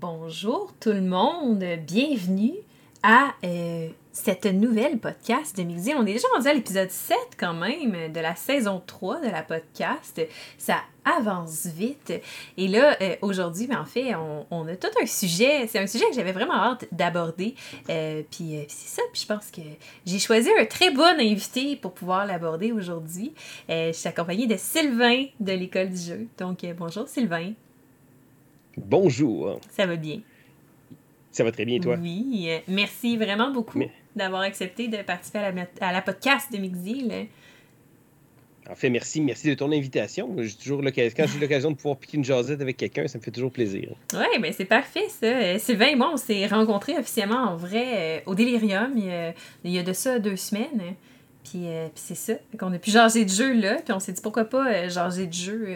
bonjour tout le monde, bienvenue à euh, cette nouvelle podcast de Mixi. On est déjà rendu à l'épisode 7 quand même de la saison 3 de la podcast. Ça avance vite. Et là, euh, aujourd'hui, ben, en fait, on, a tout un sujet. C'est un sujet que j'avais vraiment hâte d'aborder. Euh, puis c'est ça. Puis je pense que j'ai choisi un très bon invité pour pouvoir l'aborder aujourd'hui. je suis accompagnée de Sylvain de l'École du jeu. Donc, bonjour Sylvain. Bonjour. Ça va bien. Ça va très bien, toi? Oui. Merci vraiment beaucoup d'avoir accepté de participer à la, à la podcast de Mixil. En fait, merci, merci de ton invitation. J'ai toujours quand j'ai l'occasion de pouvoir piquer une jasette avec quelqu'un, ça me fait toujours plaisir. Oui, ben c'est parfait ça. Euh, Sylvain et moi, on s'est rencontrés officiellement en vrai euh, au Delirium il y, a, de ça deux semaines. Puis, euh, puis c'est ça. qu'on a pu jaser de jeu là, puis on s'est dit pourquoi pas jaser de jeu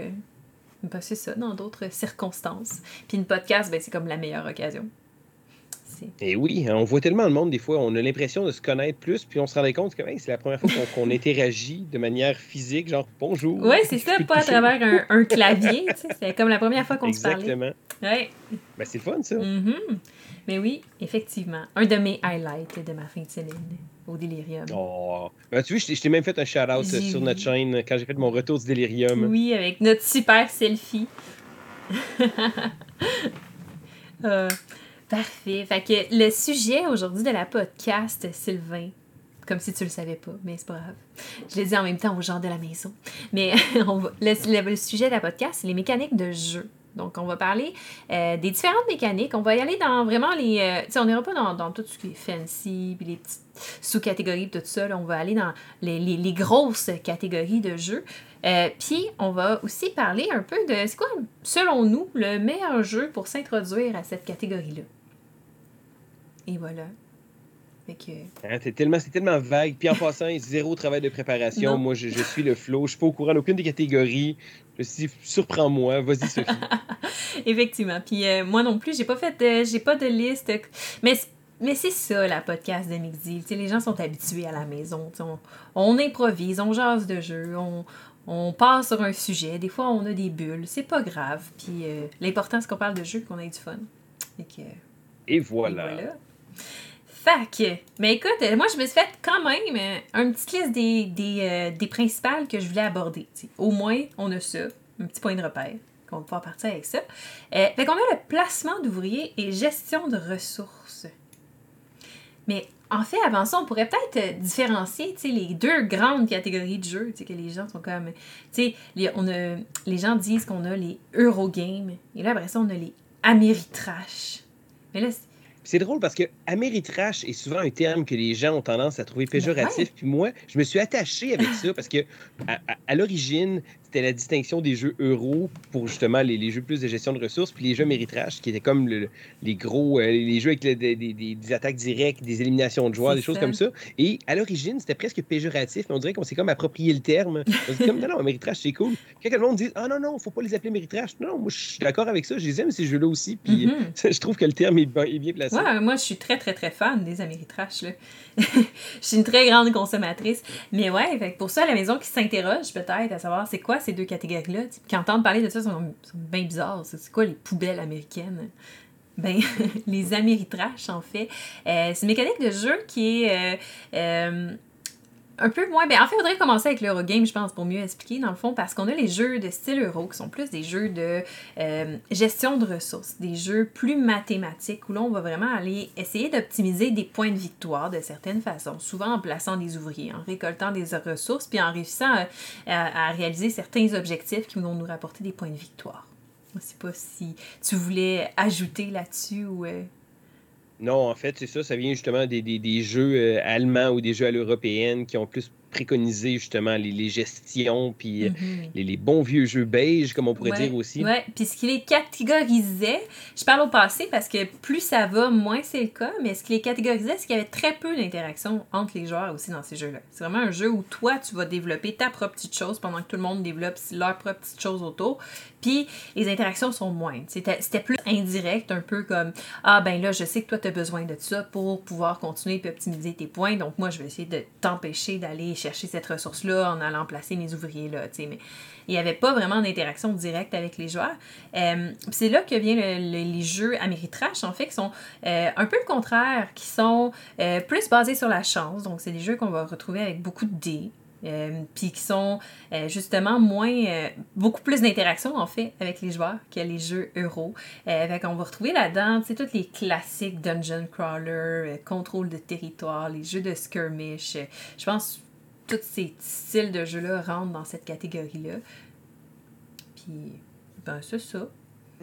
ben, c'est ça, dans d'autres circonstances. Puis une podcast, ben, c'est comme la meilleure occasion. Et oui, hein, on voit tellement le monde des fois, on a l'impression de se connaître plus, puis on se rendait compte que c'est la première fois qu'on interagit de manière physique, genre bonjour. Oui, c'est ça, pas à travers un, clavier. c'est comme la première fois qu'on se parlait. Exactement. Ouais. Ben, c'est fun, ça. Mm-hmm. Mais oui, effectivement. Un de mes highlights de ma fin de semaine au Délirium. Oh. Ben, tu vois, je t'ai même fait un shout-out sur notre chaîne quand j'ai fait mon retour du Délirium. Oui, avec notre super selfie. Euh, parfait. Fait que le sujet aujourd'hui de la podcast, Sylvain, comme si tu le savais pas, mais c'est pas grave. Je l'ai dit en même temps aux gens de la maison. Mais le, sujet de la podcast, c'est les mécaniques de jeu. Donc, on va parler euh, des différentes mécaniques. On va y aller dans vraiment les. Euh, on n'ira pas dans, tout ce qui est fancy, puis les sous-catégories, tout ça. on va aller dans les, les, les grosses catégories de jeux. Euh, puis, on va aussi parler un peu de. C'est quoi, selon nous, le meilleur jeu pour s'introduire à cette catégorie-là? Et voilà. Hein, c'est tellement, tellement vague. Puis en passant, zéro travail de préparation. Moi, je, suis le flow. Je suis pas au courant d'aucune des catégories. Je suis surprends-moi. Vas-y, Sophie. Effectivement. Puis euh, moi non plus, j'ai pas fait de, j'ai pas de liste. Mais mais c'est ça, la podcast de Mixi. les gens sont habitués à la maison. On, on, improvise, on jase de jeu, on, on passe sur un sujet. Des fois, on a des bulles. C'est pas grave. Puis euh, l'important, c'est qu'on parle de jeu qu'on ait du fun. Et, voilà. Et voilà. Fac. Mais écoute, euh, moi, je me suis fait quand même euh, une petite liste des, des, euh, des principales que je voulais aborder. Au moins, on a ça, un petit point de repère, qu'on va pouvoir partir avec ça. fait qu'on a le placement d'ouvriers et gestion de ressources. Mais en fait, avant ça, on pourrait peut-être différencier les deux grandes catégories de jeux, que les gens sont comme... Les, on a, les gens disent qu'on a les Eurogames, et là, après ça, on a les Ameritrash. Mais là, c'est drôle parce que Ameritrash est souvent un terme que les gens ont tendance à trouver péjoratif. Puis moi, je me suis attaché avec ça parce que à l'origine, c'était la distinction des jeux euro pour justement les, les, jeux plus de gestion de ressources, puis les jeux méritrage, qui étaient comme les gros, euh, les jeux avec des, attaques directes, des éliminations de joueurs, des choses comme ça. Et à l'origine, c'était presque péjoratif, mais on dirait qu'on s'est comme approprié le terme. On dit comme, non, non, méritrage, c'est cool. Quand le monde dit, ah non, non, faut pas les appeler méritrage. Non, moi, je suis d'accord avec ça. Je les aime, ces jeux-là aussi. Puis mm-hmm. je trouve que le terme est, bien placé. Ouais, moi, je suis très, très, très fan des Ameritrash. je suis une très grande consommatrice. Mais ouais, pour ça, la maison qui s'interroge peut-être à savoir c'est quoi ces deux catégories-là, qui entendent parler de ça sont, bien bizarres. C'est quoi les poubelles américaines? Ben, les Ameritrash, en fait. Euh, c'est une mécanique de jeu qui est. Euh, euh, un peu moins. Ben, en fait, il faudrait commencer avec l'Eurogame, je pense, pour mieux expliquer, dans le fond, parce qu'on a les jeux de style euro qui sont plus des jeux de euh, gestion de ressources, des jeux plus mathématiques où là, on va vraiment aller essayer d'optimiser des points de victoire de certaines façons, souvent en plaçant des ouvriers, en récoltant des ressources, puis en réussissant à, réaliser certains objectifs qui vont nous rapporter des points de victoire. Je ne sais pas si tu voulais ajouter là-dessus ou. Euh, non, en fait, c'est ça. Ça vient justement des, jeux euh, allemands ou des jeux à l'européenne qui ont plus préconiser justement les, les gestions, puis euh, mhm. les, les, bons vieux jeux beige, comme on pourrait dire aussi. Oui, puis ce qui les catégorisait, je parle au passé parce que plus ça va, moins c'est le cas, mais ce qui les catégorisait, c'est qu'il y avait très peu d'interaction entre les joueurs aussi dans ces jeux-là. C'est vraiment un jeu où toi, tu vas développer ta propre petite chose pendant que tout le monde développe leur propre petite chose autour, puis les interactions sont moindres. C'était plus indirect, un peu comme Ah, ben là, je sais que toi, tu as besoin de ça pour pouvoir continuer et optimiser tes points, donc moi, je vais essayer de t'empêcher d'aller chercher cette ressource-là en allant placer mes ouvriers là, tu sais, mais il n'y avait pas vraiment d'interaction directe avec les joueurs. Euh, c'est là que viennent les jeux Ameritrash, en fait, qui sont euh, un peu le contraire, qui sont euh, plus basés sur la chance. Donc, c'est des jeux qu'on va retrouver avec beaucoup de dés. puis qui sont justement moins beaucoup plus d'interaction en fait avec les joueurs que les jeux euro. fait qu'on va retrouver là-dedans tu tous les classiques dungeon crawler, contrôle de territoire, les jeux de skirmish. je pense tous ces styles de jeux-là rentrent dans cette catégorie-là. Puis, ben, c'est ça.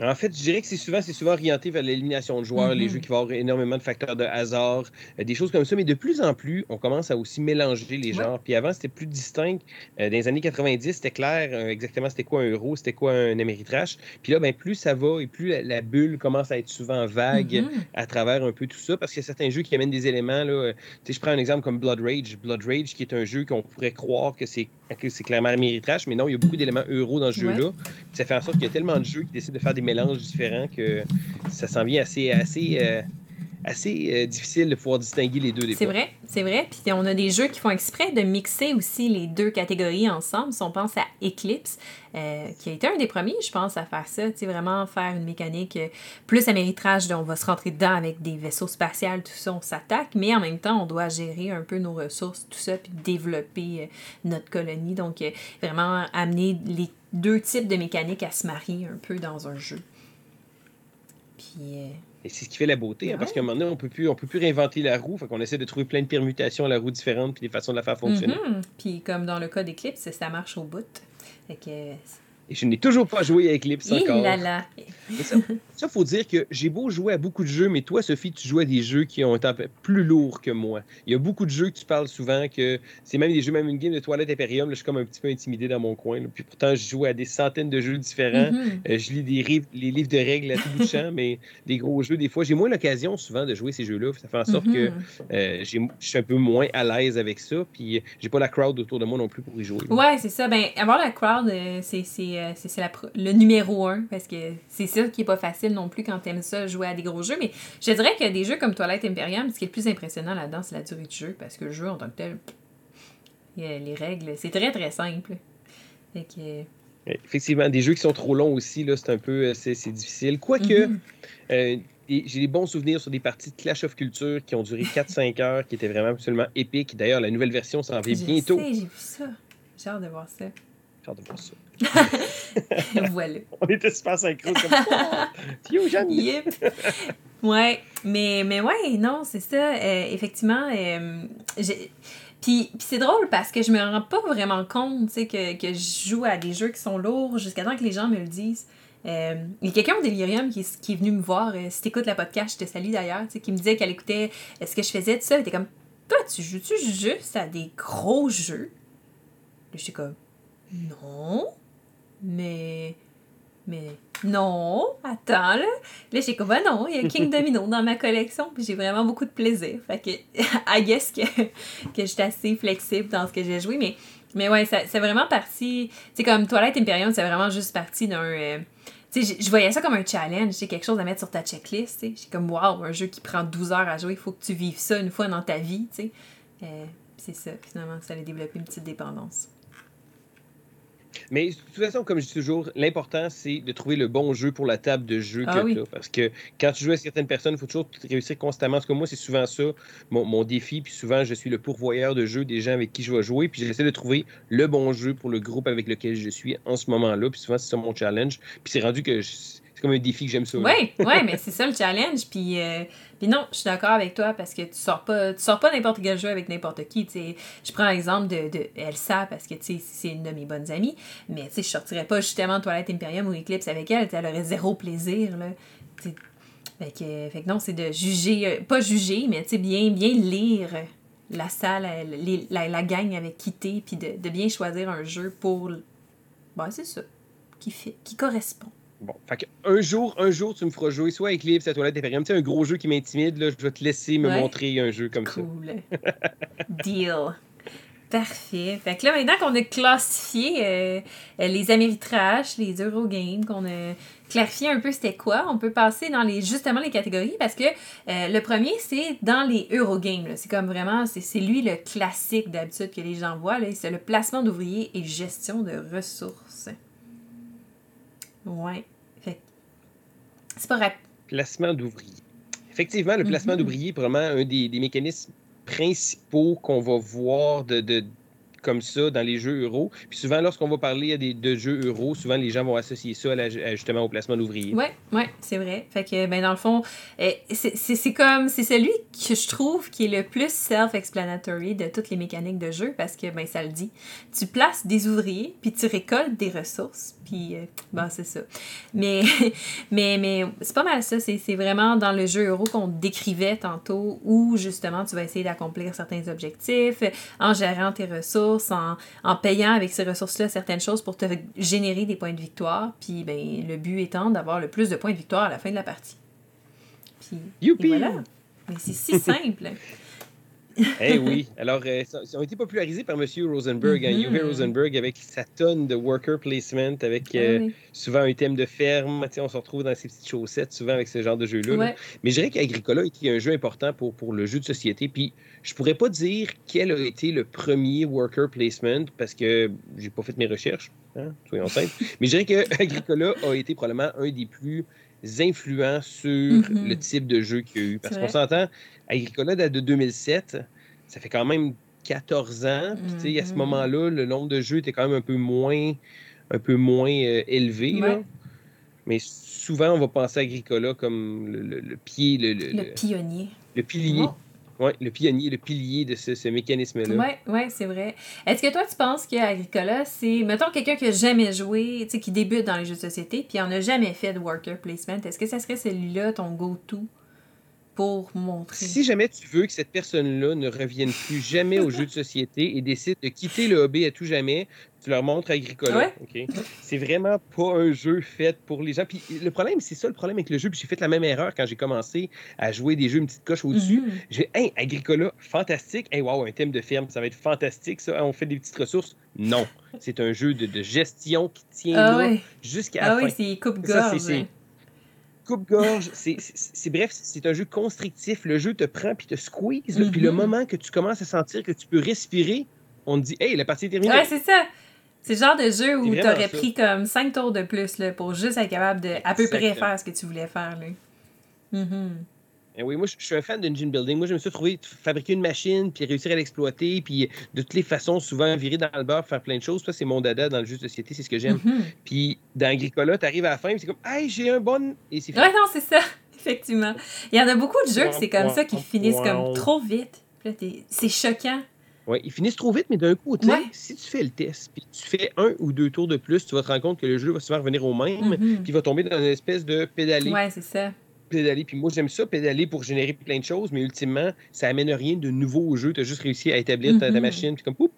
En fait, je dirais que c'est souvent, c'est souvent orienté vers l'élimination de joueurs, les mhm. jeux qui vont avoir énormément de facteurs de hasard, euh, des choses comme ça. Mais de plus en plus, on commence à aussi mélanger les genres. Puis avant, c'était plus distinct. Euh, dans les années 90, c'était clair euh, exactement c'était quoi un euro, c'était quoi un Ameritrash. Puis là, ben, plus ça va et plus la, bulle commence à être souvent vague mhm. à travers un peu tout ça. Parce qu'il y a certains jeux qui amènent des éléments. Là, je prends un exemple comme Blood Rage. Blood Rage, qui est un jeu qu'on pourrait croire que c'est, que c'est clairement Ameritrash, mais non, il y a beaucoup d'éléments euro dans ce jeu-là. Ça fait en sorte qu'il y a tellement de jeux qui décident de faire des mélanges différents que ça s'en vient assez, assez, euh, assez euh, difficile de pouvoir distinguer les deux. C'est vrai, c'est vrai. Puis on a des jeux qui font exprès de mixer aussi les deux catégories ensemble. Si on pense à Eclipse, euh, qui a été un des premiers, je pense, à faire ça. Tu vraiment faire une mécanique plus améritrage, on va se rentrer dedans avec des vaisseaux spatials, tout ça, on s'attaque, mais en même temps, on doit gérer un peu nos ressources, tout ça, puis développer notre colonie. Donc, vraiment amener les deux types de mécaniques à se marier un peu dans un jeu. Euh, et c'est ce qui fait la beauté, hein, parce qu'à un moment donné, on peut plus, on peut plus réinventer la roue, fait qu'on essaie de trouver plein de permutations à la roue différentes, puis des façons de la faire fonctionner. Mm-hmm. Puis comme dans le cas d'Eclipse, ça marche au bout. Fait que et je n'ai toujours pas joué à Eclipse encore. Là Ça, il faut dire que j'ai beau jouer à beaucoup de jeux, mais toi, Sophie, tu joues à des jeux qui ont été plus lourds que moi. Il y a beaucoup de jeux que tu parles souvent, que c'est même des jeux, même une game de Toilette Imperium, là, je suis comme un petit peu intimidé dans mon coin. Puis pourtant, je joue à des centaines de jeux différents. Mm-hmm. Euh, je lis des les livres de règles à tout bout de champ, mais des gros jeux, des fois, j'ai moins l'occasion souvent de jouer ces jeux-là. Ça fait en sorte que mm-hmm. euh, je suis un peu moins à l'aise avec ça. Puis j'ai pas la crowd autour de moi non plus pour y jouer. Ouais, c'est ça. Ben, avoir la crowd, euh, c'est euh, c'est le numéro un, parce que c'est ça qui est pas facile non plus quand t'aimes ça, jouer à des gros jeux. Mais je dirais que des jeux comme Toilette Imperium, ce qui est le plus impressionnant là-dedans, c'est la durée du jeu, parce que le jeu en tant que tel, les règles, c'est très très simple. Effectivement, des jeux qui sont trop longs aussi, là, c'est un peu euh, c'est, difficile. Quoique, mm j'ai des bons souvenirs sur des parties de Clash of Culture qui ont duré 4-5 heures, qui étaient vraiment absolument épiques. D'ailleurs, la nouvelle version s'en vient bientôt. J'ai vu ça. J'ai hâte de voir ça. J'ai de voir ça. voilà. On était super synchro comme Yo, yep. Ouais, mais, mais ouais, non, c'est ça. Euh, effectivement, euh, puis, c'est drôle parce que je me rends pas vraiment compte que, que je joue à des jeux qui sont lourds jusqu'à temps que les gens me le disent. Euh, il y a quelqu'un au Delirium qui, qui, est venu me voir. Euh, si t'écoutes la podcast, je te salue d'ailleurs, qui me disait qu'elle écoutait ce que je faisais, tout ça. Elle était comme Toi, tu joues-tu juste à des gros jeux? Je suis comme Non. Mais. Mais non, attends là. Là, j'ai comme, bah non, il y a King Domino dans ma collection, puis j'ai vraiment beaucoup de plaisir. Fait que, I guess que, que j'étais assez flexible dans ce que j'ai joué, mais, mais ouais, c'est vraiment parti. C'est comme Toilette Imperium, c'est vraiment juste parti d'un. Euh, tu sais, je voyais ça comme un challenge, c'est quelque chose à mettre sur ta checklist. J'ai comme, waouh, un jeu qui prend 12 heures à jouer, il faut que tu vives ça une fois dans ta vie, tu sais. Euh, c'est ça, finalement, ça allait développer une petite dépendance. Mais de toute façon, comme je dis toujours, l'important, c'est de trouver le bon jeu pour la table de jeu ah que tu as. Parce que quand tu joues à certaines personnes, il faut toujours réussir constamment. Parce que moi, c'est souvent ça, mon, mon, défi. Puis souvent, je suis le pourvoyeur de jeux des gens avec qui je vais jouer. Puis j'essaie de trouver le bon jeu pour le groupe avec lequel je suis en ce moment-là. Puis souvent, c'est ça mon challenge. Puis c'est rendu que c'est comme un défi que j'aime ça. Oui, ouais, mais c'est ça le challenge. Puis, euh, puis non, je suis d'accord avec toi parce que tu sors pas tu sors pas n'importe quel jeu avec n'importe qui. Je prends l'exemple de, de, Elsa parce que c'est une de mes bonnes amies. Mais je sortirais pas justement Toilette Imperium ou Eclipse avec elle. Elle aurait zéro plaisir. Là. Fait que, fait que non, c'est de juger, euh, pas juger, mais bien, bien lire la salle, la, la, gang avec qui puis de, de, bien choisir un jeu pour. Ben, c'est ça, qui, qui correspond. Bon, fait un jour, un jour, tu me feras jouer soit Eclipse, à Toilette Imperium. Tu sais, un gros jeu qui m'intimide, là, je vais te laisser me montrer un jeu comme ça. Cool. Deal. Parfait. Fait que là, maintenant qu'on a classifié euh, les Ameritrash, les Eurogames, qu'on a clarifier un peu c'était quoi, on peut passer dans les justement les catégories parce que euh, le premier, c'est dans les Eurogames. C'est comme vraiment, c'est lui le classique d'habitude que les gens voient. C'est le placement d'ouvriers et gestion de ressources. Ouais. Fait c'est pas rapide. Placement d'ouvriers. Effectivement, le placement mm-hmm. d'ouvriers est probablement un des, des mécanismes principaux qu'on va voir de, de, comme ça dans les jeux euros. Puis souvent, lorsqu'on va parler des, de jeux euros, souvent les gens vont associer ça justement au placement d'ouvriers. Oui, ouais, c'est vrai. Fait que, ben, dans le fond, eh, c'est comme, c'est celui que je trouve qui est le plus self-explanatory de toutes les mécaniques de jeu parce que, ben, ça le dit. Tu places des ouvriers, puis tu récoltes des ressources, puis, euh, bon, c'est ça. Mais, mais, mais c'est pas mal ça. C'est vraiment dans le jeu euro qu'on décrivait tantôt où, justement, tu vas essayer d'accomplir certains objectifs en gérant tes ressources en, payant avec ces ressources-là certaines choses pour te générer des points de victoire. Puis ben, le but étant d'avoir le plus de points de victoire à la fin de la partie. Puis, voilà. Mais c'est si simple. Eh oui. Alors, euh, ça, ont été popularisés par M. Rosenberg, mm Rosenberg, avec sa tonne de worker placement, avec euh, ah souvent un thème de ferme. On se retrouve dans ces petites chaussettes, souvent avec ce genre de jeu-là. Mais je dirais qu'Agricola était un jeu important pour, pour le jeu de société. Puis, je pourrais pas dire quel a été le premier worker placement parce que j'ai pas fait mes recherches, hein, soyons simples. Mais je dirais qu'Agricola a été probablement un des plus influents sur mm-hmm. le type de jeu qu'il y a eu. Parce qu'on s'entend, Agricola date de 2007, ça fait quand même 14 ans. Puis, à ce mm-hmm. moment-là, le nombre de jeux était quand même un peu moins, un peu moins euh, élevé. Mais souvent, on va penser à Agricola comme le, pied. Le, le, pionnier. Le pilier. Oui, le pionnier, le pilier de ce, mécanisme-là. Oui, ouais, c'est vrai. Est-ce que toi, tu penses qu'Agricola, c'est, mettons, quelqu'un qui n'a jamais joué, qui débute dans les jeux de société, puis on n'a jamais fait de worker placement, est-ce que ça serait celui-là ton go-to? Pour montrer. Si jamais tu veux que cette personne-là ne revienne plus jamais aux jeux de société et décide de quitter le hobby à tout jamais, tu leur montres Agricola. Ouais. C'est vraiment pas un jeu fait pour les gens. Puis le problème, c'est ça le problème avec le jeu. Puis j'ai fait la même erreur quand j'ai commencé à jouer des jeux une petite coche au-dessus. Mm-hmm. J'ai Hey, Agricola, fantastique. Hey, wow, un thème de ferme, ça va être fantastique, ça. On fait des petites ressources? Non. C'est un jeu de, gestion qui tient ah jusqu'à ah la oui, c'est coupe-gorge coupe-gorge. C'est bref, c'est un jeu constrictif. Le jeu te prend puis te squeeze. Puis le mm-hmm. moment que tu commences à sentir que tu peux respirer, on te dit Hey, la partie est terminée. Ouais, c'est ça. C'est le genre de jeu où tu aurais pris comme 5 tours de plus là, pour juste être capable de à peu près faire ce que tu voulais faire. Là. Mm-hmm. Eh oui, moi, je suis un fan d'engine building. Moi, je me suis trouvé fabriquer une machine, puis réussir à l'exploiter, puis de toutes les façons, souvent virer dans le beurre, faire plein de choses. Ça, c'est mon dada dans le jeu de société, c'est ce que j'aime. Mm-hmm. Puis dans Agricola, tu arrives à la fin, c'est comme, hey, j'ai un bon. Et c'est Ouais, non, c'est ça, effectivement. Il y en a beaucoup de jeux que c'est comme ça qui finissent comme trop vite. C'est choquant. Oui, ils finissent trop vite, mais d'un coup, si tu fais le test, puis tu fais un ou deux tours de plus, tu vas te rendre compte que le jeu va souvent revenir au même, mm-hmm. puis il va tomber dans une espèce de pédalé. Ouais, c'est ça pédaler. Puis moi, j'aime ça, pédaler pour générer plein de choses, mais ultimement, ça amène rien de nouveau au jeu. Tu as juste réussi à établir ta, mm-hmm. machine, puis comme, poup!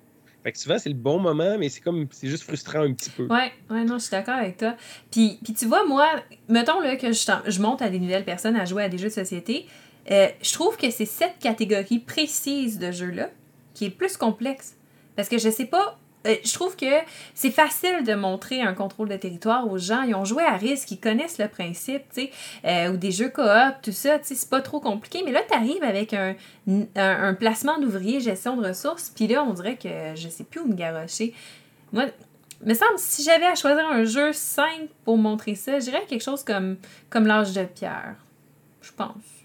Fait que souvent, c'est le bon moment, mais c'est comme, c'est juste frustrant un petit peu. Ouais, ouais, non, je suis d'accord avec toi. Puis, puis tu vois, moi, mettons là, que je, je monte à des nouvelles personnes à jouer à des jeux de société, euh, je trouve que c'est cette catégorie précise de jeu-là qui est plus complexe. Parce que je sais pas euh, je trouve que c'est facile de montrer un contrôle de territoire aux gens. Ils ont joué à risque, ils connaissent le principe, tu sais, euh, ou des jeux coop, tout ça, tu sais, c'est pas trop compliqué. Mais là, tu avec un, placement d'ouvriers, gestion de ressources, puis là, on dirait que je sais plus où me garrocher. Moi, me semble, si j'avais à choisir un jeu simple pour montrer ça, je dirais quelque chose comme, comme l'âge de pierre, je pense.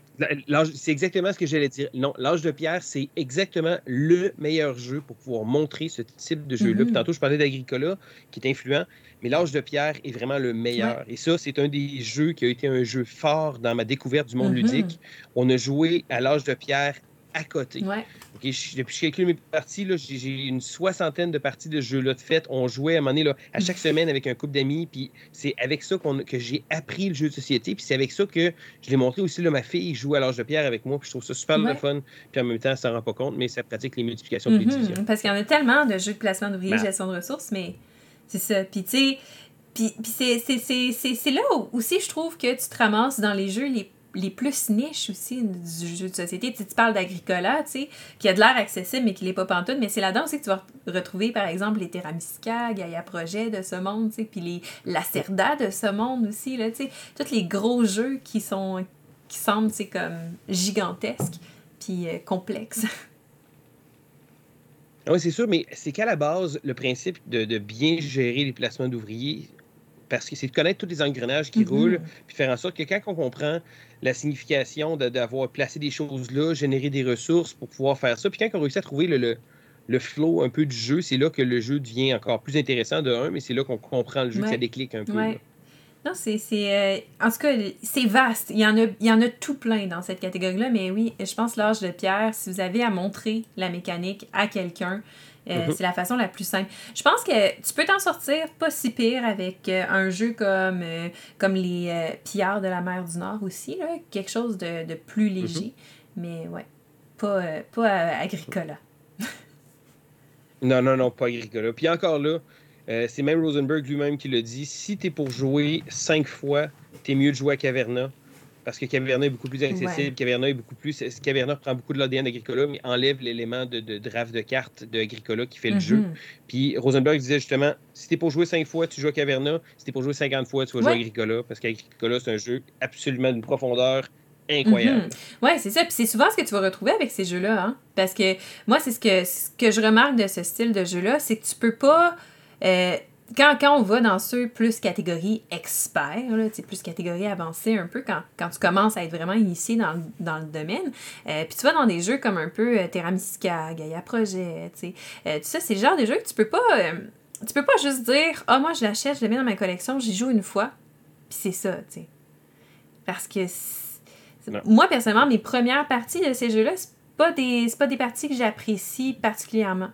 C'est exactement ce que j'allais dire. Non, l'âge de pierre, c'est exactement le meilleur jeu pour pouvoir montrer ce type de jeu-là. Mm-hmm. Tantôt, je parlais d'Agricola, qui est influent, mais l'âge de pierre est vraiment le meilleur. Et ça, c'est un des jeux qui a été un jeu fort dans ma découverte du monde mm-hmm. ludique. On a joué à l'âge de pierre à côté. depuis que je calcule mes parties, j'ai une soixantaine de parties de jeux-là de fête. On jouait à un moment donné, à chaque semaine avec un couple d'amis. Puis c'est avec ça que j'ai appris le jeu de société. Puis c'est avec ça que je l'ai montré aussi. Là, ma fille joue à l'âge de pierre avec moi. Puis je trouve ça super le fun. Puis en même temps, ça ne rend pas compte, mais ça pratique les multiplications de mm Parce qu'il y en a tellement de jeux de placement d'ouvriers, ben. gestion de ressources, mais c'est ça. Puis tu sais, puis, c'est là aussi, je trouve que tu te ramasses dans les jeux les les plus niches aussi du jeu de société. Tu, tu parles d'Agricola, tu sais, qui a de l'air accessible, mais qui l'est pas pantoute, mais c'est là-dedans aussi que tu vas retrouver, par exemple, les Terramisica, Gaia Projet de ce monde, tu sais, puis les Lacerda de ce monde aussi, là, tu sais, tous les gros jeux qui sont qui semblent, tu sais, comme gigantesques, puis euh, complexes. Ah oui, c'est sûr, mais c'est qu'à la base, le principe de bien gérer les placements d'ouvriers, parce que c'est de connaître tous les engrenages qui Mhm. roulent, puis faire en sorte que quand on comprend la signification de- d'avoir placé des choses là, générer des ressources pour pouvoir faire ça, puis quand on réussit à trouver le, le, le flow un peu du jeu, c'est là que le jeu devient encore plus intéressant de un, mais c'est là qu'on comprend le jeu, que Ouais. ça déclique un peu. Ouais. Non, c'est. c'est, euh, en tout cas, c'est vaste. Il y, en a, il y en a tout plein dans cette catégorie-là, mais oui, je pense l'âge de pierre, si vous avez à montrer la mécanique à quelqu'un, euh, Mhm. c'est la façon la plus simple. Je pense que tu peux t'en sortir pas si pire avec euh, un jeu comme, euh, comme les euh, Pillards de la mer du Nord aussi, là, quelque chose de, de plus léger. Mais ouais, pas, pas Agricola. Non, non, non, pas Agricola. Puis encore là, c'est même Rosenberg lui-même qui le dit, si t'es pour jouer cinq fois, t'es mieux de jouer à Caverna. Parce que Caverna est beaucoup plus accessible, Ouais. Caverna est beaucoup plus. Caverna prend beaucoup de l'ADN d'Agricola, mais enlève l'élément de, de draft de cartes d'Agricola qui fait le jeu? Mhm. Puis Rosenberg disait justement, si t'es pour jouer cinq fois, tu joues à Caverna. Si t'es pour jouer 50 fois, tu vas jouer à. Agricola. Parce qu'Agricola, c'est un jeu absolument d'une profondeur incroyable. Mhm. Ouais, c'est ça. Puis c'est souvent ce que tu vas retrouver avec ces jeux-là. Hein? Parce que moi, c'est ce que, ce que je remarque de ce style de jeu-là, c'est que tu peux pas. euh, quand, quand on va dans ceux plus catégorie expert, là, tu plus catégorie avancée un peu, quand, quand tu commences à être vraiment initié dans, le- dans le domaine, euh, puis tu vas dans des jeux comme un peu euh, Terra Mystica, Gaia Projet, tu sais, euh, ça, c'est le genre de jeux que tu peux pas. euh, tu peux pas juste dire, ah, moi, je l'achète, je le mets dans ma collection, j'y joue une fois, puis c'est ça, tu sais. Parce que moi, personnellement, mes premières parties de ces jeux-là, c'est pas des, pas des parties que j'apprécie particulièrement.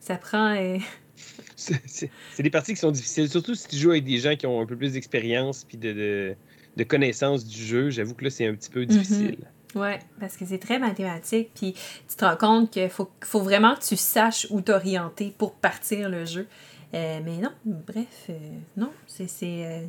Ça prend. C'est- des parties qui sont difficiles, surtout si tu joues avec des gens qui ont un peu plus d'expérience puis de, de, de connaissance du jeu. J'avoue que là, c'est un petit peu difficile. Ouais, parce que c'est très mathématique, puis tu te rends compte qu'il faut, faut vraiment que tu saches où t'orienter pour partir le jeu. Euh, mais non, bref, euh, non, c'est euh,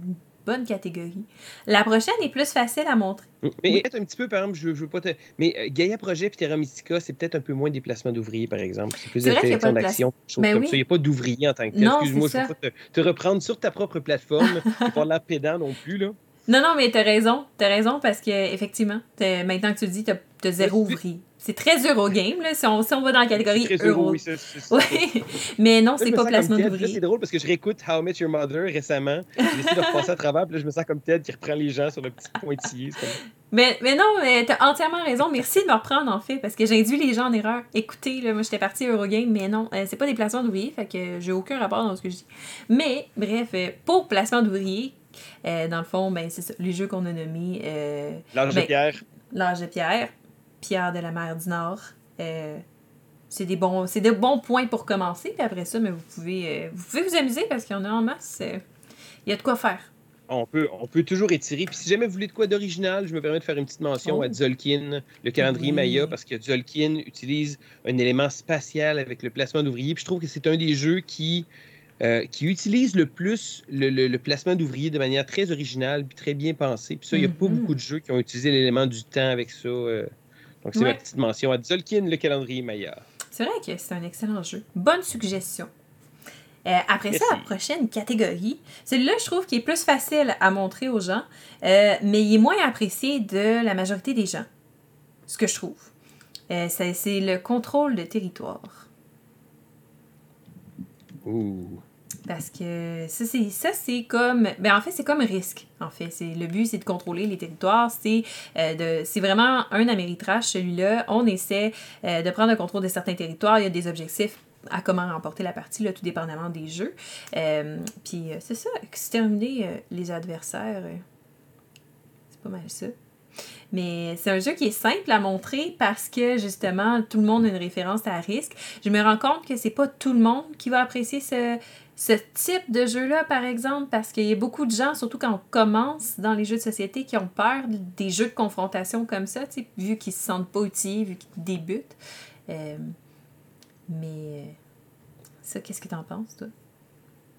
bonne catégorie. La prochaine est plus facile à montrer. Mais Oui. peut-être un petit peu, par exemple, je, je veux pas te... Mais euh, Gaia Projet puis Terra Mystica, c'est peut-être un peu moins des placements d'ouvriers, par exemple. C'est plus C'est de vrai qu'il y a sélection pas de d'action, des Ben comme oui. ça. Il n'y a pas d'ouvriers en tant que tel. Non, Excuse-moi, je c'est ne veux pas te, te reprendre sur ta propre plateforme. Pas de l'air pédant non plus, là. Non, non, mais t'as raison. T'as raison parce que, effectivement, maintenant que tu le dis, t'as zéro ouvrier. C'est très Eurogame, là, si on, si on va dans la catégorie très Euro. oui, ça, c'est ça. Mais non, c'est pas placement d'ouvrier. C'est drôle parce que je réécoute How I Met Your Mother récemment. J'ai essayé de repasser à travers, puis là, je me sens comme Ted qui reprend les gens sur le petit pointillé. Comme- Mais, mais non, mais t'as entièrement raison. Merci de me reprendre, en fait, parce que j'ai induit les gens en erreur. Écoutez, là, moi, j'étais partie Eurogame, mais non, euh, c'est pas des placements d'ouvriers, fait que j'ai aucun rapport dans ce que je dis. Mais, bref, euh, pour placement d'ouvriers, euh, dans le fond, ben, c'est ça, les jeux qu'on a nommés, euh, L'âge Ben, de pierre. L'âge de pierre, Pierre de la mer du Nord. euh, c'est des bons c'est des bons points pour commencer. Puis après ça, mais vous pouvez euh, vous pouvez vous amuser parce qu'il y en a en masse. euh, Il y a de quoi faire. On peut, on peut toujours étirer. Puis si jamais vous voulez de quoi d'original, je me permets de faire une petite mention Oh. à Zolkin, le calendrier Oui. Maya, parce que Zolkin utilise un élément spatial avec le placement d'ouvriers. Puis je trouve que c'est un des jeux qui, euh, qui utilise le plus le, le- le placement d'ouvriers de manière très originale puis très bien pensée. Puis ça, il n'y a pas Mhm. beaucoup de jeux qui ont utilisé l'élément du temps avec ça. Donc c'est ma petite mention à Zolkin, le calendrier Maya. C'est vrai que c'est un excellent jeu. Bonne suggestion. Euh, après ça, la prochaine catégorie, celui-là, je trouve qu'il est plus facile à montrer aux gens, euh, mais il est moins apprécié de la majorité des gens. Ce que je trouve. Euh, c'est c'est le contrôle de territoire. Ouh. Parce que ça, c'est, ça, c'est comme. Ben, en fait, c'est comme risque. En fait, c'est, le but, c'est de contrôler les territoires. C'est, euh, de, c'est vraiment un Améritrage, celui-là. On essaie euh, de prendre le contrôle de certains territoires. Il y a des objectifs à comment remporter la partie, là, tout dépendamment des jeux. Euh, puis, c'est ça, exterminer les adversaires. c'est pas mal ça. Mais c'est un jeu qui est simple à montrer parce que justement, tout le monde a une référence à risque. Je me rends compte que c'est pas tout le monde qui va apprécier ce, ce type de jeu-là, par exemple, parce qu'il y a beaucoup de gens, surtout quand on commence dans les jeux de société, qui ont peur des jeux de confrontation comme ça, tu vu qu'ils se sentent pas outillés, vu qu'ils débutent. Euh, mais euh, ça, qu'est-ce que t'en penses, toi?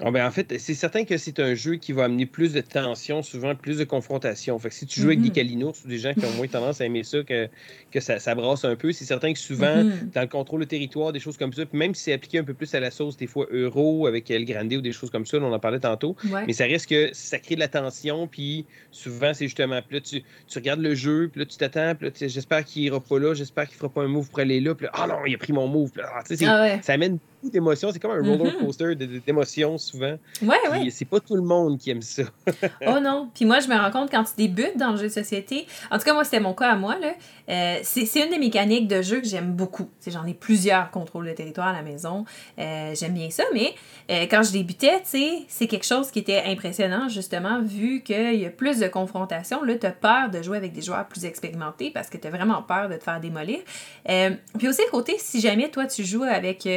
Ah, ben, en fait, c'est certain que c'est un jeu qui va amener plus de tension, souvent plus de confrontation. Fait que si tu joues avec des calinours mm-hmm. ou des gens qui ont moins tendance à aimer ça, que, que ça, ça brasse un peu, c'est certain que souvent, mm-hmm. dans le contrôle de territoire, des choses comme ça, même si c'est appliqué un peu plus à la sauce, des fois euro avec El Grande ou des choses comme ça, on en parlait tantôt, mais ça reste que ça crée de la tension, puis souvent, c'est justement, puis là, tu, tu, regardes le jeu, puis là, tu t'attends, puis là, j'espère qu'il ira pas là, j'espère qu'il fera pas un move pour aller là, puis là, ah non, il a pris mon move, ah, ah ça amène d'émotions. C'est comme un roller mm-hmm. coaster d'émotions souvent. Ouais, ouais. C'est pas tout le monde qui aime ça. oh non. Puis moi, je me rends compte quand tu débutes dans le jeu de société, en tout cas, moi, c'était mon cas à moi, là. Euh, c'est une des mécaniques de jeu que j'aime beaucoup. J'en ai plusieurs contrôles de territoire à la maison. Euh, j'aime bien ça, mais euh, quand je débutais, c'est quelque chose qui était impressionnant, justement, vu qu'il y a plus de confrontation. Là, tu as peur de jouer avec des joueurs plus expérimentés parce que tu as vraiment peur de te faire démolir. puis aussi, le côté, si jamais toi, tu joues avec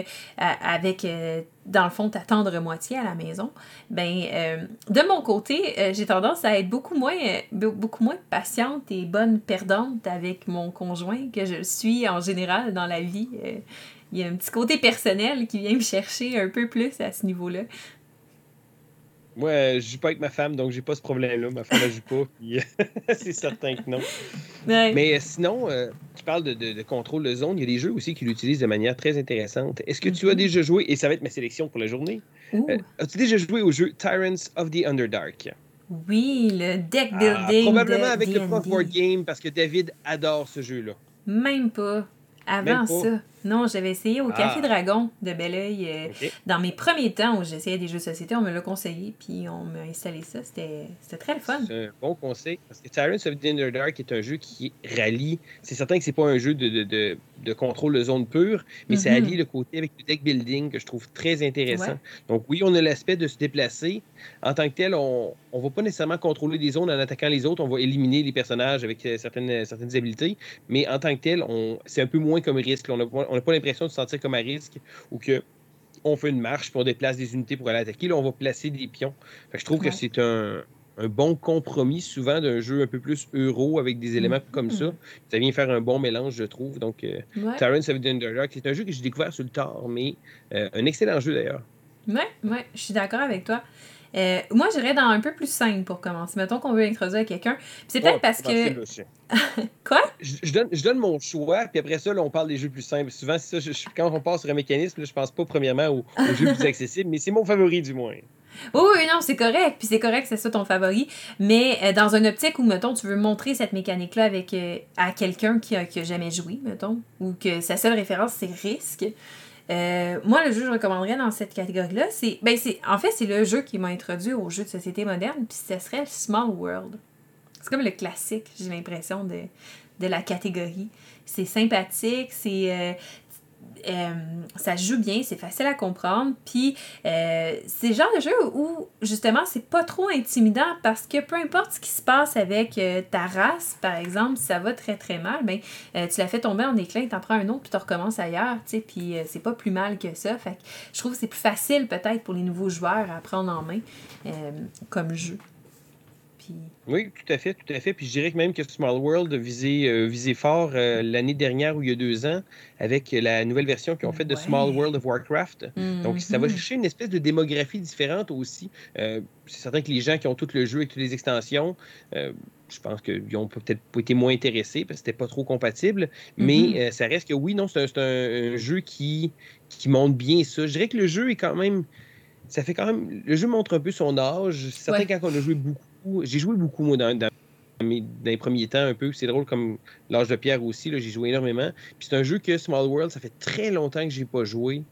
avec, euh, dans le fond, ta tendre moitié à la maison, ben, euh, de mon côté, euh, j'ai tendance à être beaucoup moins, beaucoup moins patiente et bonne perdante avec mon conjoint que je suis en général dans la vie. Il y a un petit côté personnel qui vient me chercher un peu plus à ce niveau-là. Moi, je joue pas avec ma femme, donc j'ai pas ce problème-là. Ma femme, elle joue pas, c'est certain que non. Mais euh, sinon, euh, tu parles de, contrôle de zone. Il y a des jeux aussi qui l'utilisent de manière très intéressante. Est-ce que tu as mm-hmm. déjà joué, et ça va être ma sélection pour la journée, euh, as-tu déjà joué au jeu Tyrants of the Underdark? Oui, le deck ah, building. probablement avec le Prof Board Game, parce que David adore ce jeu-là. Même pas. Avant ça. Non, j'avais essayé au Café ah. Dragon de Belleuil. Euh, dans mes premiers temps où j'essayais des jeux de société, on me l'a conseillé, puis on m'a installé ça. C'était très le fun. C'est un bon conseil. Parce que Tyrants of the Dark est un jeu qui rallie. C'est certain que c'est pas un jeu de, de, de, contrôle de zone pure, mais ça mm-hmm. allie le côté avec le deck building que je trouve très intéressant. Donc, oui, on a l'aspect de se déplacer. En tant que tel, on ne va pas nécessairement contrôler des zones en attaquant les autres. On va éliminer les personnages avec euh, certaines, certaines habilités. Mais en tant que tel, c'est un peu moins comme risque. On a on n'a pas l'impression de se sentir comme à risque ou que on fait une marche pour déplacer des unités pour aller attaquer. Là, on va placer des pions. je trouve que c'est un, bon compromis souvent d'un jeu un peu plus euro avec des éléments comme ça. Ça vient faire un bon mélange, je trouve. Donc, euh, Tyrants of the Underdark, c'est un jeu que j'ai découvert sur le tard, mais euh, un excellent jeu d'ailleurs. Ouais, ouais, je suis d'accord avec toi. Euh, moi, j'irais dans un peu plus simple pour commencer. Mettons qu'on veut introduire quelqu'un. C'est peut-être parce que. Quoi? Je, donne, je donne mon choix, puis après ça, là, on parle des jeux plus simples. Souvent, ça, quand on passe sur un mécanisme, là, je pense pas premièrement aux, jeux plus accessibles, mais c'est mon favori du moins. Oui, oui, non, c'est correct. Puis c'est correct que c'est ça ton favori. Mais euh, dans une optique où, mettons, tu veux montrer cette mécanique-là avec euh, à quelqu'un qui a, qui a jamais joué, mettons, ou que sa seule référence, c'est risque, euh, moi, le jeu que je recommanderais dans cette catégorie-là, c'est. Ben, c'est. En fait, c'est le jeu qui m'a introduit au jeu de société moderne, puis ce serait Small World. C'est comme le classique, j'ai l'impression, de, de la catégorie. C'est sympathique, c'est euh, euh, ça joue bien, c'est facile à comprendre. Puis euh, c'est le genre de jeu où justement c'est pas trop intimidant parce que peu importe ce qui se passe avec euh, ta race, par exemple, si ça va très très mal, ben tu la fais tomber en éclat, t'en prends un autre puis tu recommences ailleurs, tu puis c'est pas plus mal que ça. Fait que je trouve que c'est plus facile peut-être pour les nouveaux joueurs à prendre en main comme jeu. Oui, tout à fait, tout à fait. Puis je dirais que même que Small World a visé, euh, fort euh, l'année dernière ou il y a deux ans avec la nouvelle version qu'ils ont faite de Small World of Warcraft. Donc ça va chercher une espèce de démographie différente aussi. Euh, c'est certain que les gens qui ont tout le jeu avec toutes les extensions, je pense qu'ils ont peut-être été moins intéressés parce que c'était pas trop compatible. Mais mm-hmm. ça reste que oui, non, c'est un, jeu qui, qui montre bien ça. Je dirais que le jeu est quand même ça fait quand même. Le jeu montre un peu son âge. C'est certain quand on a joué beaucoup j'ai joué beaucoup, moi, dans, les premiers temps, un peu. C'est drôle comme l'âge de pierre aussi, j'ai joué énormément. Puis c'est un jeu que Small World, ça fait très longtemps que j'ai pas joué.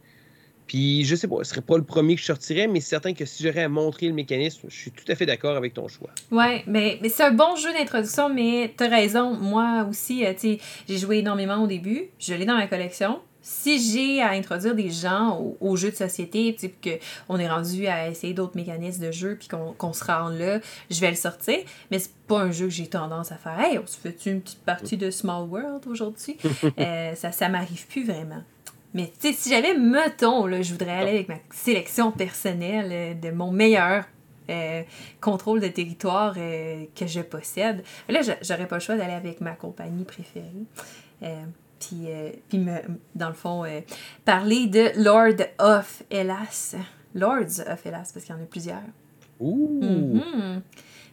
Puis je sais pas, ce serait pas le premier que je sortirais, mais c'est certain que si j'aurais à montrer le mécanisme, je suis tout à fait d'accord avec ton choix. Ouais, mais, c'est un bon jeu d'introduction, mais tu as raison. Moi aussi, euh, j'ai joué énormément au début. Je l'ai dans ma collection si j'ai à introduire des gens aux, jeux de société, type qu'on est rendu à essayer d'autres mécanismes de jeu, puis qu'on se rend là, je vais le sortir. Mais c'est pas un jeu que j'ai tendance à faire. Hey, on se fait une petite partie de Small World aujourd'hui? Euh, ça, ça m'arrive plus vraiment. Mais si j'avais, mettons, là, je voudrais aller avec ma sélection personnelle euh, de mon meilleur euh, contrôle de territoire que je possède. Là, j'aurais pas le choix d'aller avec ma compagnie préférée puis, euh, puis me, dans le fond, euh, parler de Lord of, hélas. Lords of Hellas, parce qu'il y en a plusieurs. Ouh! Mhm.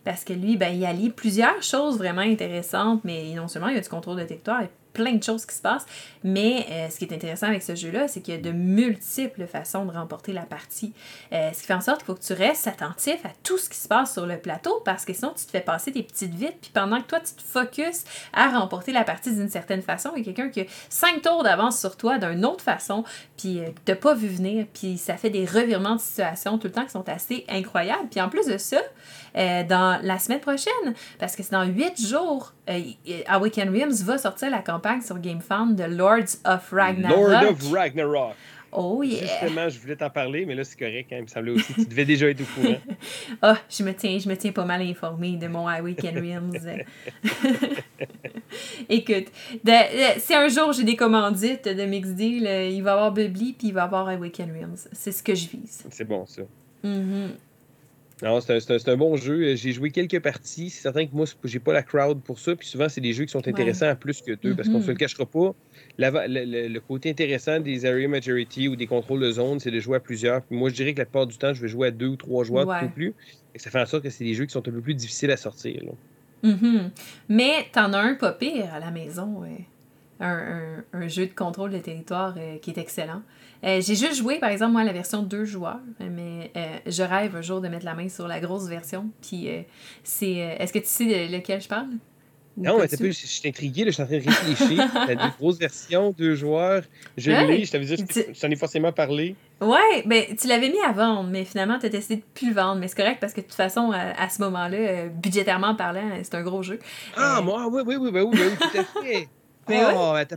Parce que lui, ben, il allie plusieurs choses vraiment intéressantes, mais non seulement il y a du contrôle de territoire, plein de choses qui se passent, mais euh, ce qui est intéressant avec ce jeu-là, c'est qu'il y a de multiples façons de remporter la partie. Euh, ce qui fait en sorte qu'il faut que tu restes attentif à tout ce qui se passe sur le plateau, parce que sinon tu te fais passer des petites vites, puis pendant que toi tu te focuses à remporter la partie d'une certaine façon, il y a quelqu'un qui a cinq tours d'avance sur toi d'une autre façon, puis euh, t'as pas vu venir, puis ça fait des revirements de situation tout le temps qui sont assez incroyables. Puis en plus de ça, euh, dans la semaine prochaine, parce que c'est dans huit jours, Awaken Realms va sortir la campagne sur GameFound de Lords of Ragnarok. Lord of Ragnarok. Oh yeah! Justement, je voulais t'en parler, mais là, c'est correct. Hein, il me semblait aussi que tu devais déjà être au courant. Ah, je me tiens, je me tiens pas mal informé de mon Awaken Realms. Écoute, de- de- si un jour j'ai des commandites de Mix Deal, euh, il va y avoir Bubbly puis il va y avoir Awaken Realms. C'est ce que je vise. c'est bon, ça. Mhm. Non, c'est un, bon jeu. J'ai joué quelques parties. C'est certain que moi, j'ai pas la crowd pour ça. Puis souvent, c'est des jeux qui sont intéressants à plus que deux. Parce qu'on se le cachera pas. Le, le- le côté intéressant des area majority ou des contrôles de zone, c'est de jouer à plusieurs. Puis moi, je dirais que la plupart du temps, je vais jouer à deux ou trois joueurs Ouais. tout plus. Et ça fait en sorte que c'est des jeux qui sont un peu plus difficiles à sortir. là. Mhm. Mais t'en as un pas pire à la maison. euh, un jeu de contrôle de territoire euh, qui est excellent. Euh, j'ai juste joué, par exemple, moi, la version deux joueurs, mais euh, je rêve un jour de mettre la main sur la grosse version. Puis euh, c'est. Est-ce que tu sais de lequel je parle? Non, mais tout? je je suis intrigué, là, je suis en train de réfléchir. T'as des grosses versions, deux joueurs. Je l'ai, je t'avais dit, je tu- je t'en ai forcément parlé. Ouais, ben tu l'avais mis à vendre, mais finalement t'as décidé de plus le vendre. Mais c'est correct parce que de toute façon, à, à ce moment-là, budgétairement parlant, c'est un gros jeu. Ah, moi, oui, oui, oui, oui, oui, oui, tout à fait. Mais oh, attends,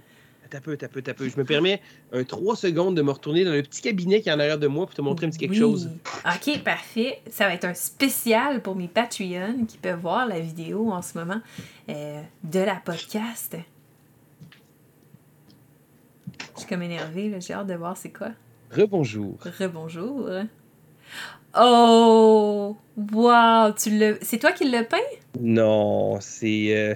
un peu, un peu, un peu. Je me permets un 3 secondes de me retourner dans le petit cabinet qui est en arrière de moi pour te montrer un petit quelque Oui. chose. Ok, parfait. Ça va être un spécial pour mes Patreons qui peuvent voir la vidéo en ce moment euh, de la podcast. Je suis comme énervée, j'ai hâte de voir c'est quoi. Rebonjour. Rebonjour. Oh! Wow! Tu. C'est toi qui l'as peint? Non, c'est euh,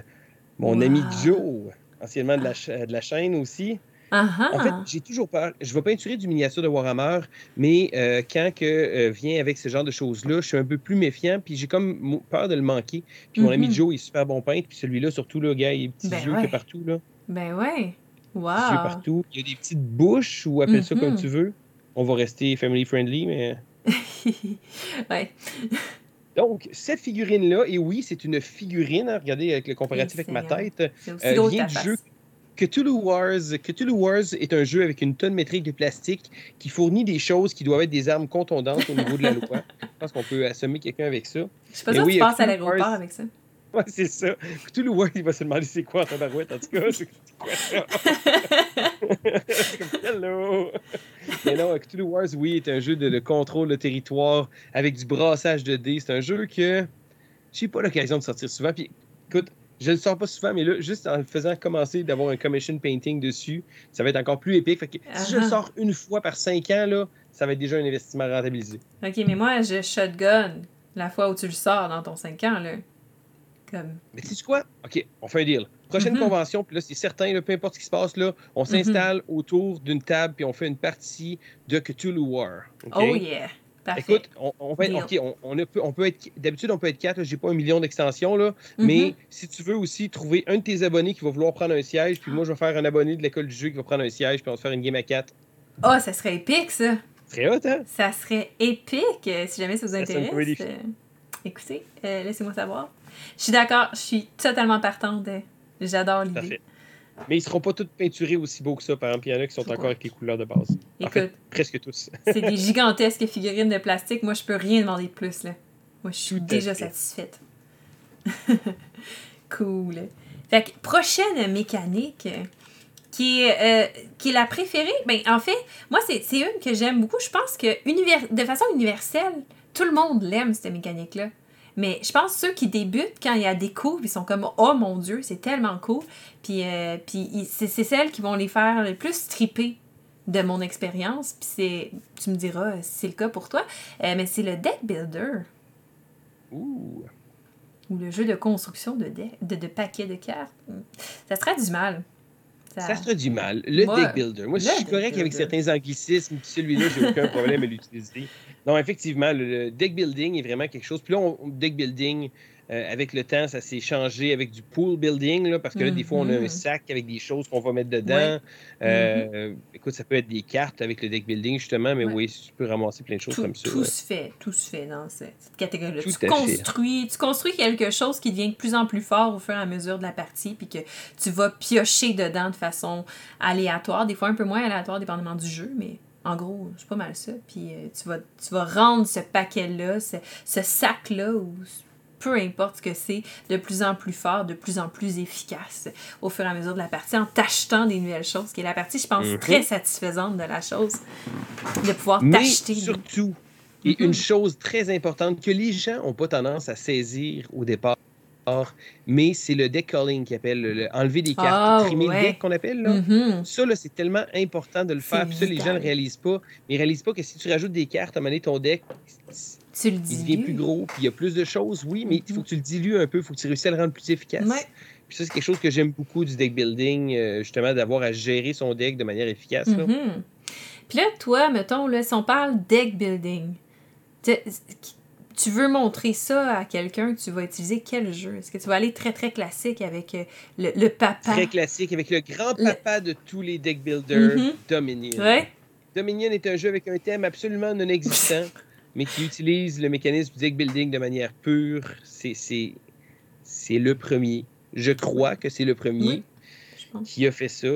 mon Wow. ami Joe, anciennement de la, de la chaîne aussi. En fait, j'ai toujours peur. Je vais peinturer du miniature de Warhammer, mais euh, quand que euh, vient avec ce genre de choses-là, je suis un peu plus méfiant, puis j'ai comme peur de le manquer. Puis mon ami Mhm. Joe est super bon peintre, puis celui-là, surtout, le gars, il a des petits Ben yeux ouais. a partout, là. Ben ouais! Yeux Wow! partout. Il y a des petites bouches, ou appelle ça comme Mhm. tu veux. On va rester family friendly, mais. ouais. Donc, cette figurine-là, et oui, c'est une figurine, hein, regardez avec le comparatif avec ma tête, C'est aussi euh, vient du jeu Cthulhu Wars. Cthulhu Wars est un jeu avec une tonne métrique de plastique qui fournit des choses qui doivent être des armes contondantes au niveau de la loi. Je pense qu'on peut assommer quelqu'un avec ça. Je pas sûre oui, que tu passes à l'aéroport avec ça. Ouais, c'est ça. Cthulhu Wars, il va se demander c'est quoi en tabarouette, en tout cas. C'est quoi ça? Comme, hello! Mais non, Cthulhu Wars, oui, est un jeu de, de contrôle de territoire avec du brassage de dés. C'est un jeu que j'ai pas l'occasion de sortir souvent. Puis, écoute, je le sors pas souvent, mais là, juste en le faisant commencer d'avoir un commission painting dessus, ça va être encore plus épique. Fait que si je le sors une fois par cinq ans, là, ça va être déjà un investissement rentabilisé. Ok, mais moi, je shotgun la fois où tu le sors dans ton 5 ans, là. Comme. Mais tu sais quoi? OK, on fait un deal. Prochaine Mhm. convention, puis là, c'est certain, là, peu importe ce qui se passe, là, on s'installe autour d'une table, puis on fait une partie de Cthulhu War. Oh yeah! Parfait. Écoute, on, on va être, Deal. OK, on, on a- on peut être. D'habitude, on peut être quatre. J'ai pas un million d'extensions, là. Mhm. Mais si tu veux aussi trouver un de tes abonnés qui va vouloir prendre un siège, puis moi, je vais faire un abonné de l'école du jeu qui va prendre un siège, puis on va se faire une game à quatre. Oh, ça serait épique, ça! Très hot, hein? Ça serait épique, euh, si jamais ça vous intéresse. euh, écoutez, euh, laissez-moi savoir. Je suis d'accord, je suis totalement partante. J'adore l'idée. Mais ils seront pas tous peinturés aussi beaux que ça. Par exemple, il y en a qui sont Pourquoi? encore avec les couleurs de base. En fait, Écoute, presque tous. c'est des gigantesques figurines de plastique. Moi, je peux rien demander de plus, là. Moi, je suis Tout déjà fait. satisfaite. cool. Fait que, prochaine mécanique qui est, euh, qui est la préférée, ben, en fait, moi, c'est c'est une que j'aime beaucoup. Je pense que univers- de façon universelle, tout le monde l'aime, cette mécanique-là. Mais je pense que ceux qui débutent, quand il y a des coups, ils sont comme Oh mon Dieu, c'est tellement cool. Puis, euh, puis c'est c'est celles qui vont les faire le plus triper de mon expérience. Puis c'est. Tu me diras si c'est le cas pour toi. Euh, mais c'est le deck builder Ouh. ou le jeu de construction de, deck- de, de paquets de cartes. Ça se traduit mal. Ça, se traduit mal. Le deck builder. Moi, je suis correct avec builder. certains anglicismes. Celui-là, j'ai aucun problème à l'utiliser. Non, effectivement, le, le deck building est vraiment quelque chose. Puis là, on, deck building, euh, avec le temps, ça s'est changé avec du pool building, là, parce que là, des fois, on a un sac avec des choses qu'on va mettre dedans. Euh, Écoute, ça peut être des cartes avec le deck building, justement, mais oui, tu peux ramasser plein de choses Tout, comme ça. tout ouais. se fait, tout se fait dans cette, catégorie-là. Tu fait. construis, tu construis quelque chose qui devient de plus en plus fort au fur et à mesure de la partie, puis que tu vas piocher dedans de façon aléatoire, des fois un peu moins aléatoire dépendamment du jeu, mais en gros, c'est pas mal ça. Puis euh, tu, vas, tu vas rendre ce paquet-là, ce, ce sac-là, ou peu importe ce que c'est, de plus en plus fort, de plus en plus efficace au fur et à mesure de la partie, en t'achetant des nouvelles choses, qui est la partie, je pense, Mhm. très satisfaisante de la chose, de pouvoir t'acheter. surtout, et Mhm. une chose très importante que les gens n'ont pas tendance à saisir au départ, mais c'est le deck calling qui appelle le, le- enlever des cartes, Ah, trimer ouais. le deck qu'on appelle. Là. Mhm. Ça, là, c'est tellement important de le faire. Puis ça, les gens ne le réalisent pas. Mais ils réalisent pas que si tu rajoutes des cartes, à un moment donné, ton deck, Tu le il dis. devient plus gros, puis il y a plus de choses, oui, mais il Mhm. faut que tu le dilues un peu, il faut que tu réussisses à le rendre plus efficace. Ouais. Puis ça, c'est quelque chose que j'aime beaucoup du deck building, euh, justement, d'avoir à gérer son deck de manière efficace. là. Mhm. Puis là, toi, mettons, là, si on parle deck building, tu, veux montrer ça à quelqu'un, tu vas utiliser quel jeu? Est-ce que tu vas aller très, très classique avec euh, le, le papa? Très classique, avec le grand Le- papa de tous les deck builders, Mhm. Dominion. Ouais? Dominion est un jeu avec un thème absolument non existant, mais qui utilise le mécanisme du deck building de manière pure. C'est- le premier. Je crois que c'est le premier Oui. Qui a fait ça.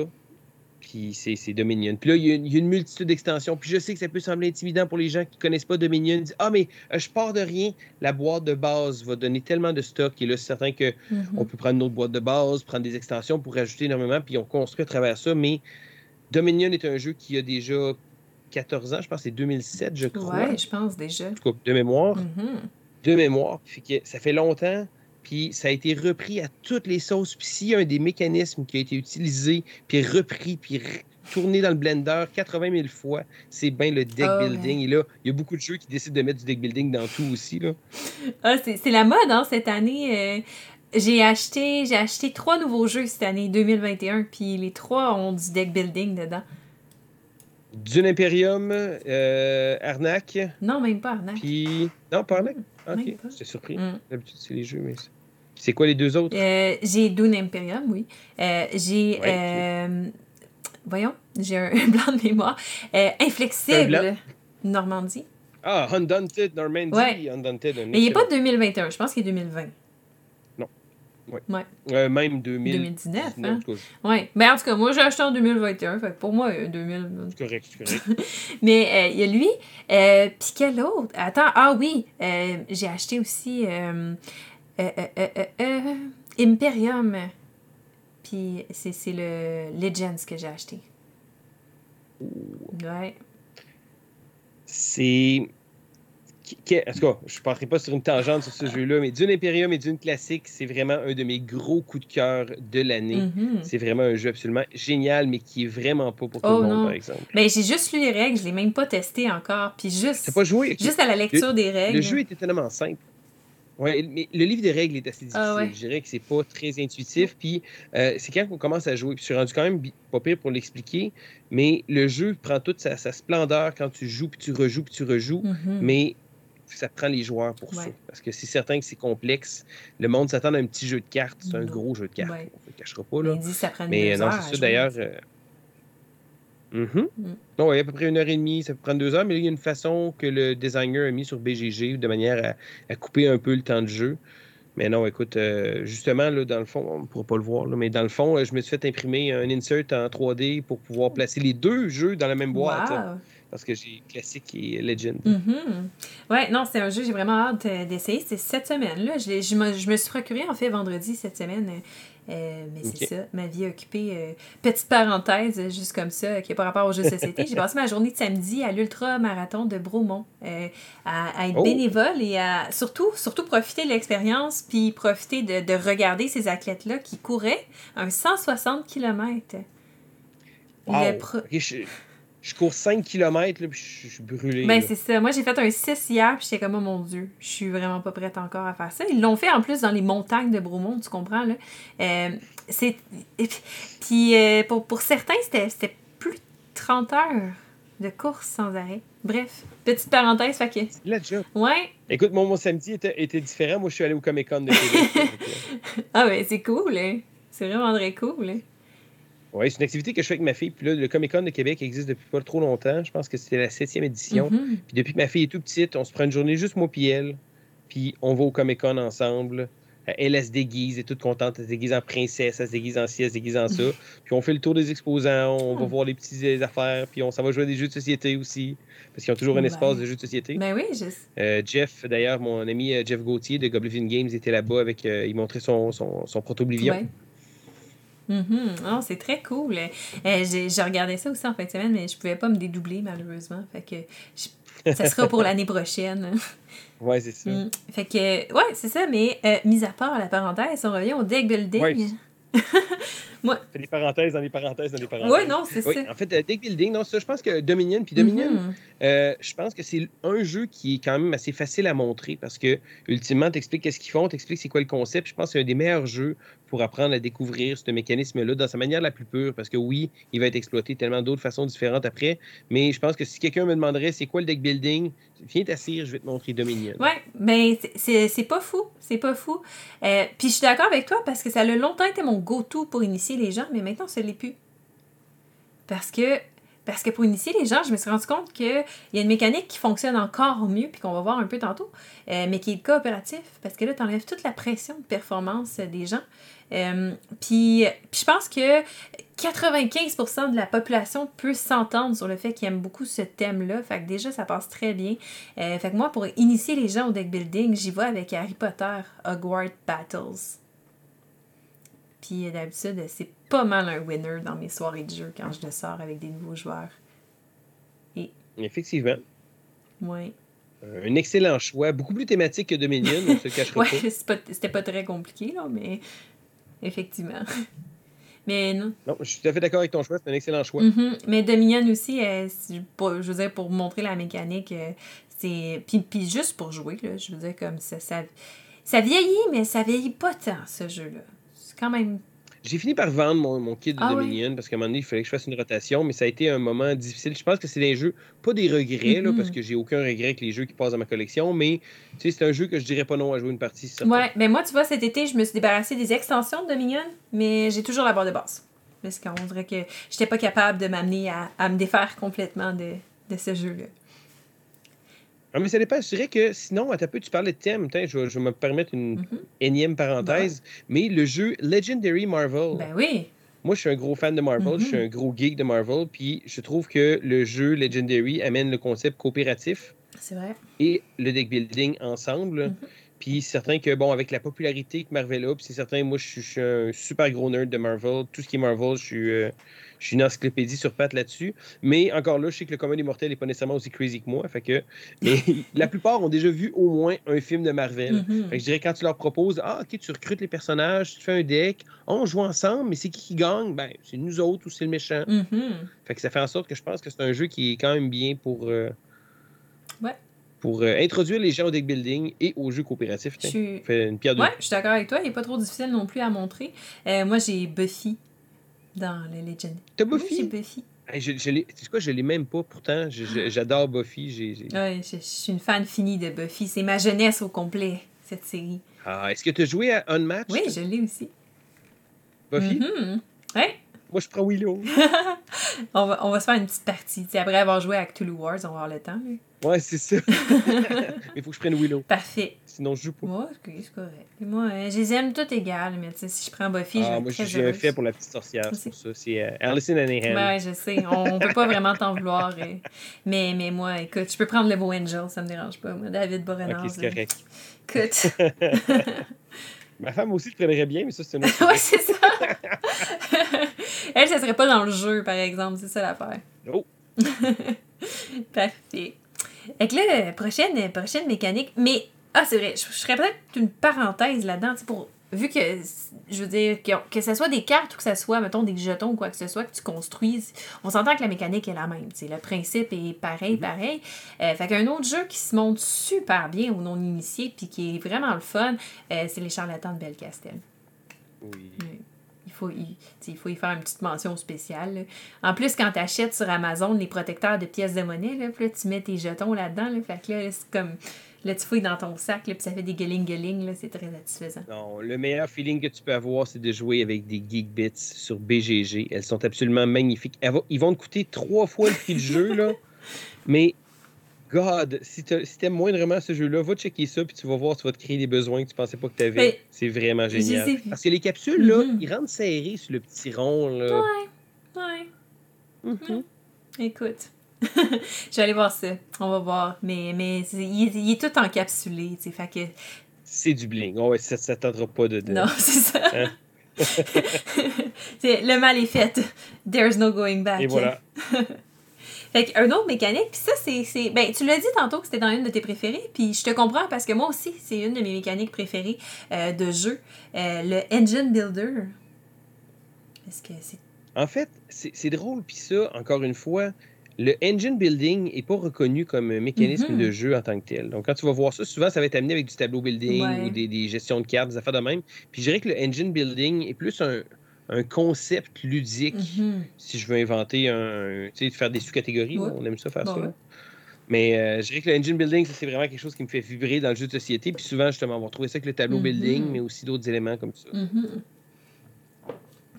Puis c'est c'est Dominion. Puis là, il y, a une, il y a une multitude d'extensions. Puis je sais que ça peut sembler intimidant pour les gens qui ne connaissent pas Dominion. Ils disent Ah, mais euh, je pars de rien. La boîte de base va donner tellement de stock. Et là, c'est certain que Mhm. on peut prendre une autre boîte de base, prendre des extensions pour rajouter énormément, puis on construit à travers ça. Mais Dominion est un jeu qui a déjà 14 ans, je pense que c'est 2007, je crois. Ouais, je pense déjà. En tout cas, de mémoire. Mhm. De mémoire. Fait que ça fait longtemps, puis ça a été repris à toutes les sauces. Puis s'il y a un des mécanismes qui a été utilisé, puis repris, puis tourné dans le blender 80 000 fois, c'est bien le deck ouais. building. Et là, il y a beaucoup de jeux qui décident de mettre du deck building dans tout aussi. Là. Ah, c'est la mode, hein, cette année. euh, j'ai acheté, j'ai acheté trois nouveaux jeux cette année 2021, puis les trois ont du deck building dedans. Dune Imperium, euh, Arnaque, Non, même pas, Arnaque. puis... Non, pas Arnaque? Ok, j'étais surpris. Mm. D'habitude, c'est les jeux, mais... c'est- quoi les deux autres? Euh, j'ai Dune Imperium, oui. Euh, j'ai. Ouais, euh, voyons, j'ai un blanc de mémoire. Inflexible? Normandie. Ah, Undaunted, Normandy, Ouais. Undaunted. un Mais il n'est pas excellent. 2021, je pense qu'il est 2020. Euh, même 2000. 2019, hein? en tout cas, Ouais. Mais en tout cas, moi, j'ai acheté en 2021. Fait que pour moi, euh, 2000. C'est correct, c'est correct. Mais euh, il y a lui. Euh, Puis quel autre? Attends, ah oui, euh, j'ai acheté aussi euh, euh, euh, euh, euh, euh, Imperium. Puis c'est c'est le Legends que j'ai acheté. Ouais. c'est. En tout cas, je ne passerai pas sur une tangente sur ce jeu-là, mais Dune Imperium et Dune Classique, c'est vraiment un de mes gros coups de cœur de l'année. Mhm. C'est vraiment un jeu absolument génial, mais qui est vraiment pas pour tout Oh le monde, non. par exemple. Ben, j'ai juste lu les règles, je l'ai même pas testé encore. Puis juste, pas joué? Juste à la lecture des règles. Le jeu est étonnamment simple. Ouais, mais le livre des règles est assez difficile. Ah ouais. Je dirais que c'est pas très intuitif. Puis euh, c'est quand on commence à jouer. Puis je suis rendu quand même pas pire pour l'expliquer. Mais le jeu prend toute sa, sa splendeur quand tu joues, puis tu rejoues, puis tu rejoues. Mhm. Mais ça prend les joueurs pour ça. Ouais. Parce que c'est certain que c'est complexe. Le monde s'attend à un petit jeu de cartes. C'est un Non. gros jeu de cartes. Ouais. On ne le cachera pas. Là. il dit que ça prend Mais non, c'est ça d'ailleurs. euh. Mm. Non, il y a à peu près une heure et demie, ça peut prendre deux heures, mais là, il y a une façon que le designer a mis sur BGG de manière à, à couper un peu le temps de jeu. Mais non, écoute, euh, justement, là, dans le fond, on ne pourra pas le voir, là, mais dans le fond, euh, je me suis fait imprimer un insert en 3D pour pouvoir placer les deux jeux dans la même boîte. Wow. Parce que j'ai classique et Legend. Mhm. Ouais, non, c'est un jeu, j'ai vraiment hâte euh, d'essayer. C'est cette semaine-là. Je, me, je me suis procuré en fait vendredi cette semaine. euh, mais c'est ça, ma vie occupée. euh, petite parenthèse, juste comme ça, qui est par rapport au jeu de société. J'ai passé ma journée de samedi à l'ultra-marathon de Bromont euh, à, à être Oh. bénévole et à surtout, surtout profiter de l'expérience puis profiter de, de regarder ces athlètes-là qui couraient un 160 km. Wow! Le pro- Ok, je- je cours 5 km, là, puis je je suis brûlé. Ben, là. c'est ça. Moi, j'ai fait un 6 hier, puis j'étais comme, oh mon Dieu, je suis vraiment pas prête encore à faire ça. Ils l'ont fait en plus dans les montagnes de Bromont, tu comprends, là. Euh, c'est... puis- euh, pour, pour certains, c'était plus de 30 heures de course sans arrêt. Bref, petite parenthèse, fait que... La job. Ouais. Écoute, mon, mon samedi était, était différent. Moi, je suis allé au Comic Con de Québec. Ah ben, c'est cool, hein. C'est vraiment très cool, hein. Oui, c'est une activité que je fais avec ma fille. Puis là, le Comic Con de Québec existe depuis pas trop longtemps. Je pense que c'était la septième édition. Mhm. Puis depuis que ma fille est toute petite, on se prend une journée juste moi puis elle. Puis on va au Comic Con ensemble. Euh, Elle, elle se déguise, elle est toute contente. Elle se déguise en princesse, elle se déguise en ci, elle se déguise en ça. Puis on fait le tour des exposants, on va Ah. voir les petites affaires. Puis on s'en va jouer à des jeux de société aussi. Parce qu'ils ont toujours un Ben. espace de jeux de société. Ben oui, je... Euh, Jeff, d'ailleurs, mon ami euh, Jeff Gauthier de Goblin Games était là-bas avec. euh, il montrait son, son, son proto-Oblivion. Ouais. Mhm. Ah, c'est très cool. Euh, j'ai j'ai regardé ça aussi en fin de semaine, mais je pouvais pas me dédoubler malheureusement. Fait que je- ça sera pour l'année prochaine. Ouais, c'est ça. Mm. Fait que, ouais, c'est ça, mais euh, mis à part la parenthèse, on revient au deck building. Ouais. Ouais, Fait des parenthèses dans les parenthèses dans les parenthèses. ouais non, c'est Oui, ça. en fait, euh, deck building, non, ça, je pense que Dominion, puis Dominion, Mhm. euh, je pense que c'est un jeu qui est quand même assez facile à montrer parce que, ultimement, t'expliques qu'est-ce qu'ils font, t'expliques c'est quoi le concept. Je pense que c'est un des meilleurs jeux pour apprendre à découvrir ce mécanisme-là dans sa manière la plus pure parce que, oui, il va être exploité tellement d'autres façons différentes après, mais je pense que si quelqu'un me demanderait c'est quoi le deck building, viens t'asseoir, je vais te montrer Dominion. Ouais, ben c'est- c'est c'est pas fou, c'est pas fou. Euh, Puis je suis d'accord avec toi parce que ça a longtemps été mon go-to pour initier les gens, mais maintenant ça l'est plus. Parce que parce que pour initier les gens, je me suis rendu compte qu'il y a une mécanique qui fonctionne encore mieux, puis qu'on va voir un peu tantôt, euh, mais qui est coopératif, parce que là, tu enlèves toute la pression de performance des gens. Euh, puis, puis je pense que 95% de la population peut s'entendre sur le fait qu'ils aiment beaucoup ce thème-là. Fait que déjà, ça passe très bien. Euh, fait que moi, pour initier les gens au deck building, j'y vais avec Harry Potter Hogwarts Battles. Puis euh, d'habitude, c'est pas mal un winner dans mes soirées de jeu quand je le sors avec des nouveaux joueurs. Effectivement. Ouais. Euh, Un excellent choix, beaucoup plus thématique que Dominion, on se le cachera Ouais, pas. c'était pas très compliqué, là, mais effectivement. Mais non. Non, je suis tout à fait d'accord avec ton choix, c'est un excellent choix. Mhm. Mais Dominion aussi, euh, pour- je veux dire, pour montrer la mécanique, euh, c'est. Puis, puis juste pour jouer, là, je veux dire, comme ça, ça. Ça vieillit, mais ça vieillit pas tant, ce jeu-là. C'est quand même. J'ai fini par vendre mon, mon kit de Ah ouais? Dominion parce qu'à un moment donné, il fallait que je fasse une rotation, mais ça a été un moment difficile. Je pense que c'est des jeux, pas des regrets, là, Mhm. parce que j'ai aucun regret avec les jeux qui passent dans ma collection, mais tu sais, c'est un jeu que je dirais pas non à jouer une partie. si. Ouais, mais moi, tu vois, cet été, je me suis débarrassée des extensions de Dominion, mais j'ai toujours la barre de base. Parce qu'on dirait que j'étais pas capable de m'amener à, à me défaire complètement de, de ce jeu-là. Ah, mais ça dépend. Je dirais que sinon, à ta peu, tu parlais de thème. Je, vais, je vais me permettre une Mhm. énième parenthèse, mais le jeu Legendary Marvel. Ben oui. Moi, je suis un gros fan de Marvel, je suis Mhm. un gros geek de Marvel, puis je trouve que le jeu Legendary amène le concept coopératif C'est vrai. et le deck building ensemble. Mhm. Puis c'est certain que, bon, avec la popularité que Marvel a, puis c'est certain, moi, je suis, je suis un super gros nerd de Marvel. Tout ce qui est Marvel, je suis, euh, je suis une encyclopédie sur pattes là-dessus. Mais encore là, je sais que le commun des mortels n'est pas nécessairement aussi crazy que moi. Fait que, mais la plupart ont déjà vu au moins un film de Marvel. Mhm. Fait que je dirais quand tu leur proposes, ah, ok, tu recrutes les personnages, tu fais un deck, on joue ensemble, mais c'est qui qui gagne? Ben, c'est nous autres ou c'est le méchant. Mhm. Fait que ça fait en sorte que je pense que c'est un jeu qui est quand même bien pour, euh, Ouais. pour euh, introduire les gens au deck building et au jeu coopératif. Je suis. fait une pierre de Ouais, je suis d'accord avec toi. Il n'est pas trop difficile non plus à montrer. Euh, moi, j'ai Buffy dans le Legend. T'as Buffy? Buffy. Hey, je, je sais quoi, je l'ai même pas pourtant. Je- J'adore Buffy. j'ai- j'ai- Ouais, je, je suis une fan finie de Buffy. C'est ma jeunesse au complet, cette série. Ah, Est-ce que tu as joué à Unmatched? Oui, je l'ai aussi. Buffy? Mhm. Ouais. Moi, je prends Willow. On va, on va se faire une petite partie. Tu sais, après avoir joué à Cthulhu Wars, on va avoir le temps. là. Ouais, c'est ça. Mais il faut que je prenne Willow. Parfait. Sinon, je joue pas. Moi, c'est correct. Et Moi, euh, je les aime toutes égales, mais tu sais, si je prends Buffy, je vais Ah, moi, j'ai un fait pour la petite sorcière. C'est ça. C'est euh, Alison Anahan. Je sais. On, on peut pas vraiment t'en vouloir. euh. Mais, mais moi, écoute, je peux prendre le beau Angel, ça me dérange pas. Moi, David Boreanaz. Ok, c'est correct. Écoute. Ma femme aussi le prendrait bien, mais ça, c'est un autre ouais, c'est ça. Elle, ça serait pas dans le jeu, par exemple. C'est ça l'affaire. Oh. Parfait. Fait que là, prochaine, prochaine mécanique. Mais, ah, c'est vrai, je, je ferais peut-être une parenthèse là-dedans, pour vu que, je veux dire, que, que ce soit des cartes ou que ce soit, mettons, des jetons ou quoi que ce soit que tu construises, on s'entend que la mécanique est la même. Le principe est pareil, mm-hmm. pareil. Euh, fait qu'un autre jeu qui se monte super bien aux non-initiés puis qui est vraiment le fun, euh, c'est les charlatans de Belcastel. Oui. Il faut, il, faut y faire une petite mention spéciale. En plus, quand tu achètes sur Amazon les protecteurs de pièces de monnaie, là, puis là, tu mets tes jetons là-dedans. Là, fait que là, c'est comme Là, tu fouilles dans ton sac, là, puis ça fait des gueling-gueling, c'est très satisfaisant. Non, le meilleur feeling que tu peux avoir, c'est de jouer avec des Geekbits sur BGG. Elles sont absolument magnifiques. ils vont te coûter trois fois le prix du jeu, là. Mais, God, si tu aimes moindrement ce jeu-là, va checker ça, puis tu vas voir, tu vas te créer des besoins que tu pensais pas que tu avais. C'est vraiment génial. Parce que les capsules, là, mm-hmm. ils rentrent serrés sur le petit rond, là. Ouais, ouais. Mm-hmm. Écoute. je vais aller voir ça. On va voir. Mais, mais il, est tout encapsulé, tu sais. Fait que... C'est du bling. Oh, ouais, ça ne s'attendra pas de, Non, c'est ça. Hein? le mal est fait. There's no going back. Et voilà. Fait un autre mécanique, puis ça, c'est. Ben, tu l'as dit tantôt que c'était dans une de tes préférées, puis je te comprends parce que moi aussi, c'est une de mes mécaniques préférées euh, de jeu. Euh, le Engine Builder. Est-ce que c'est. En fait, c'est drôle, puis ça, encore une fois, le engine building n'est pas reconnu comme un mécanisme de mm-hmm. jeu en tant que tel. Donc, quand tu vas voir ça, souvent, ça va être amené avec du tableau building ou des, gestions de cartes, des affaires de même. Puis, je dirais que le engine building est plus un, concept ludique, mm-hmm. si je veux inventer un. Tu sais, faire des sous-catégories. On aime ça faire ça. Mais euh, je dirais que le engine building, c'est vraiment quelque chose qui me fait vibrer dans le jeu de société. Puis souvent, justement, on va retrouver ça avec le tableau mm-hmm. building, mais aussi d'autres éléments comme ça.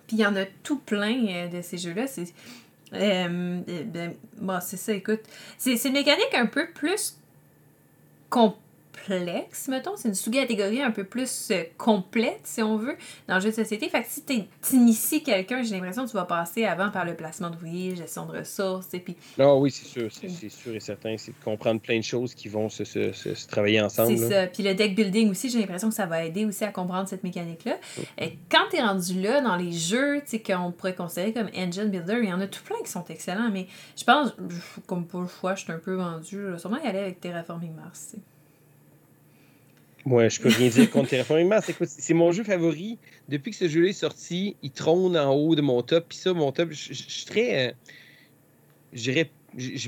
Puis il y en a tout plein euh, de ces jeux-là. C'est euh, ben, bon, c'est ça, écoute. C'est une mécanique un peu plus complexe complexe, mettons. C'est une sous-catégorie un peu plus euh, complète, si on veut, dans le jeu de société. Fait que si tu inities quelqu'un, j'ai l'impression que tu vas passer avant par le placement d'ouvriers, gestion de ressources, et puis... Non, oui, c'est sûr. C'est sûr et certain. C'est de comprendre plein de choses qui vont se, se, se, travailler ensemble. C'est ça. Puis le deck building aussi, j'ai l'impression que ça va aider aussi à comprendre cette mécanique-là. Et Quand tu es rendu là, dans les jeux, tu sais, qu'on pourrait considérer comme engine builder, il y en a tout plein qui sont excellents, mais je pense, comme pas le choix, je suis un peu vendu. Je vais sûrement y aller avec Terraforming Mars, Ouais, je peux rien dire contre Terraforming Mars. C'est mon jeu favori. Depuis que ce jeu-là est sorti, il trône en haut de mon top. Puis ça, mon top, je suis très. Euh, j'ai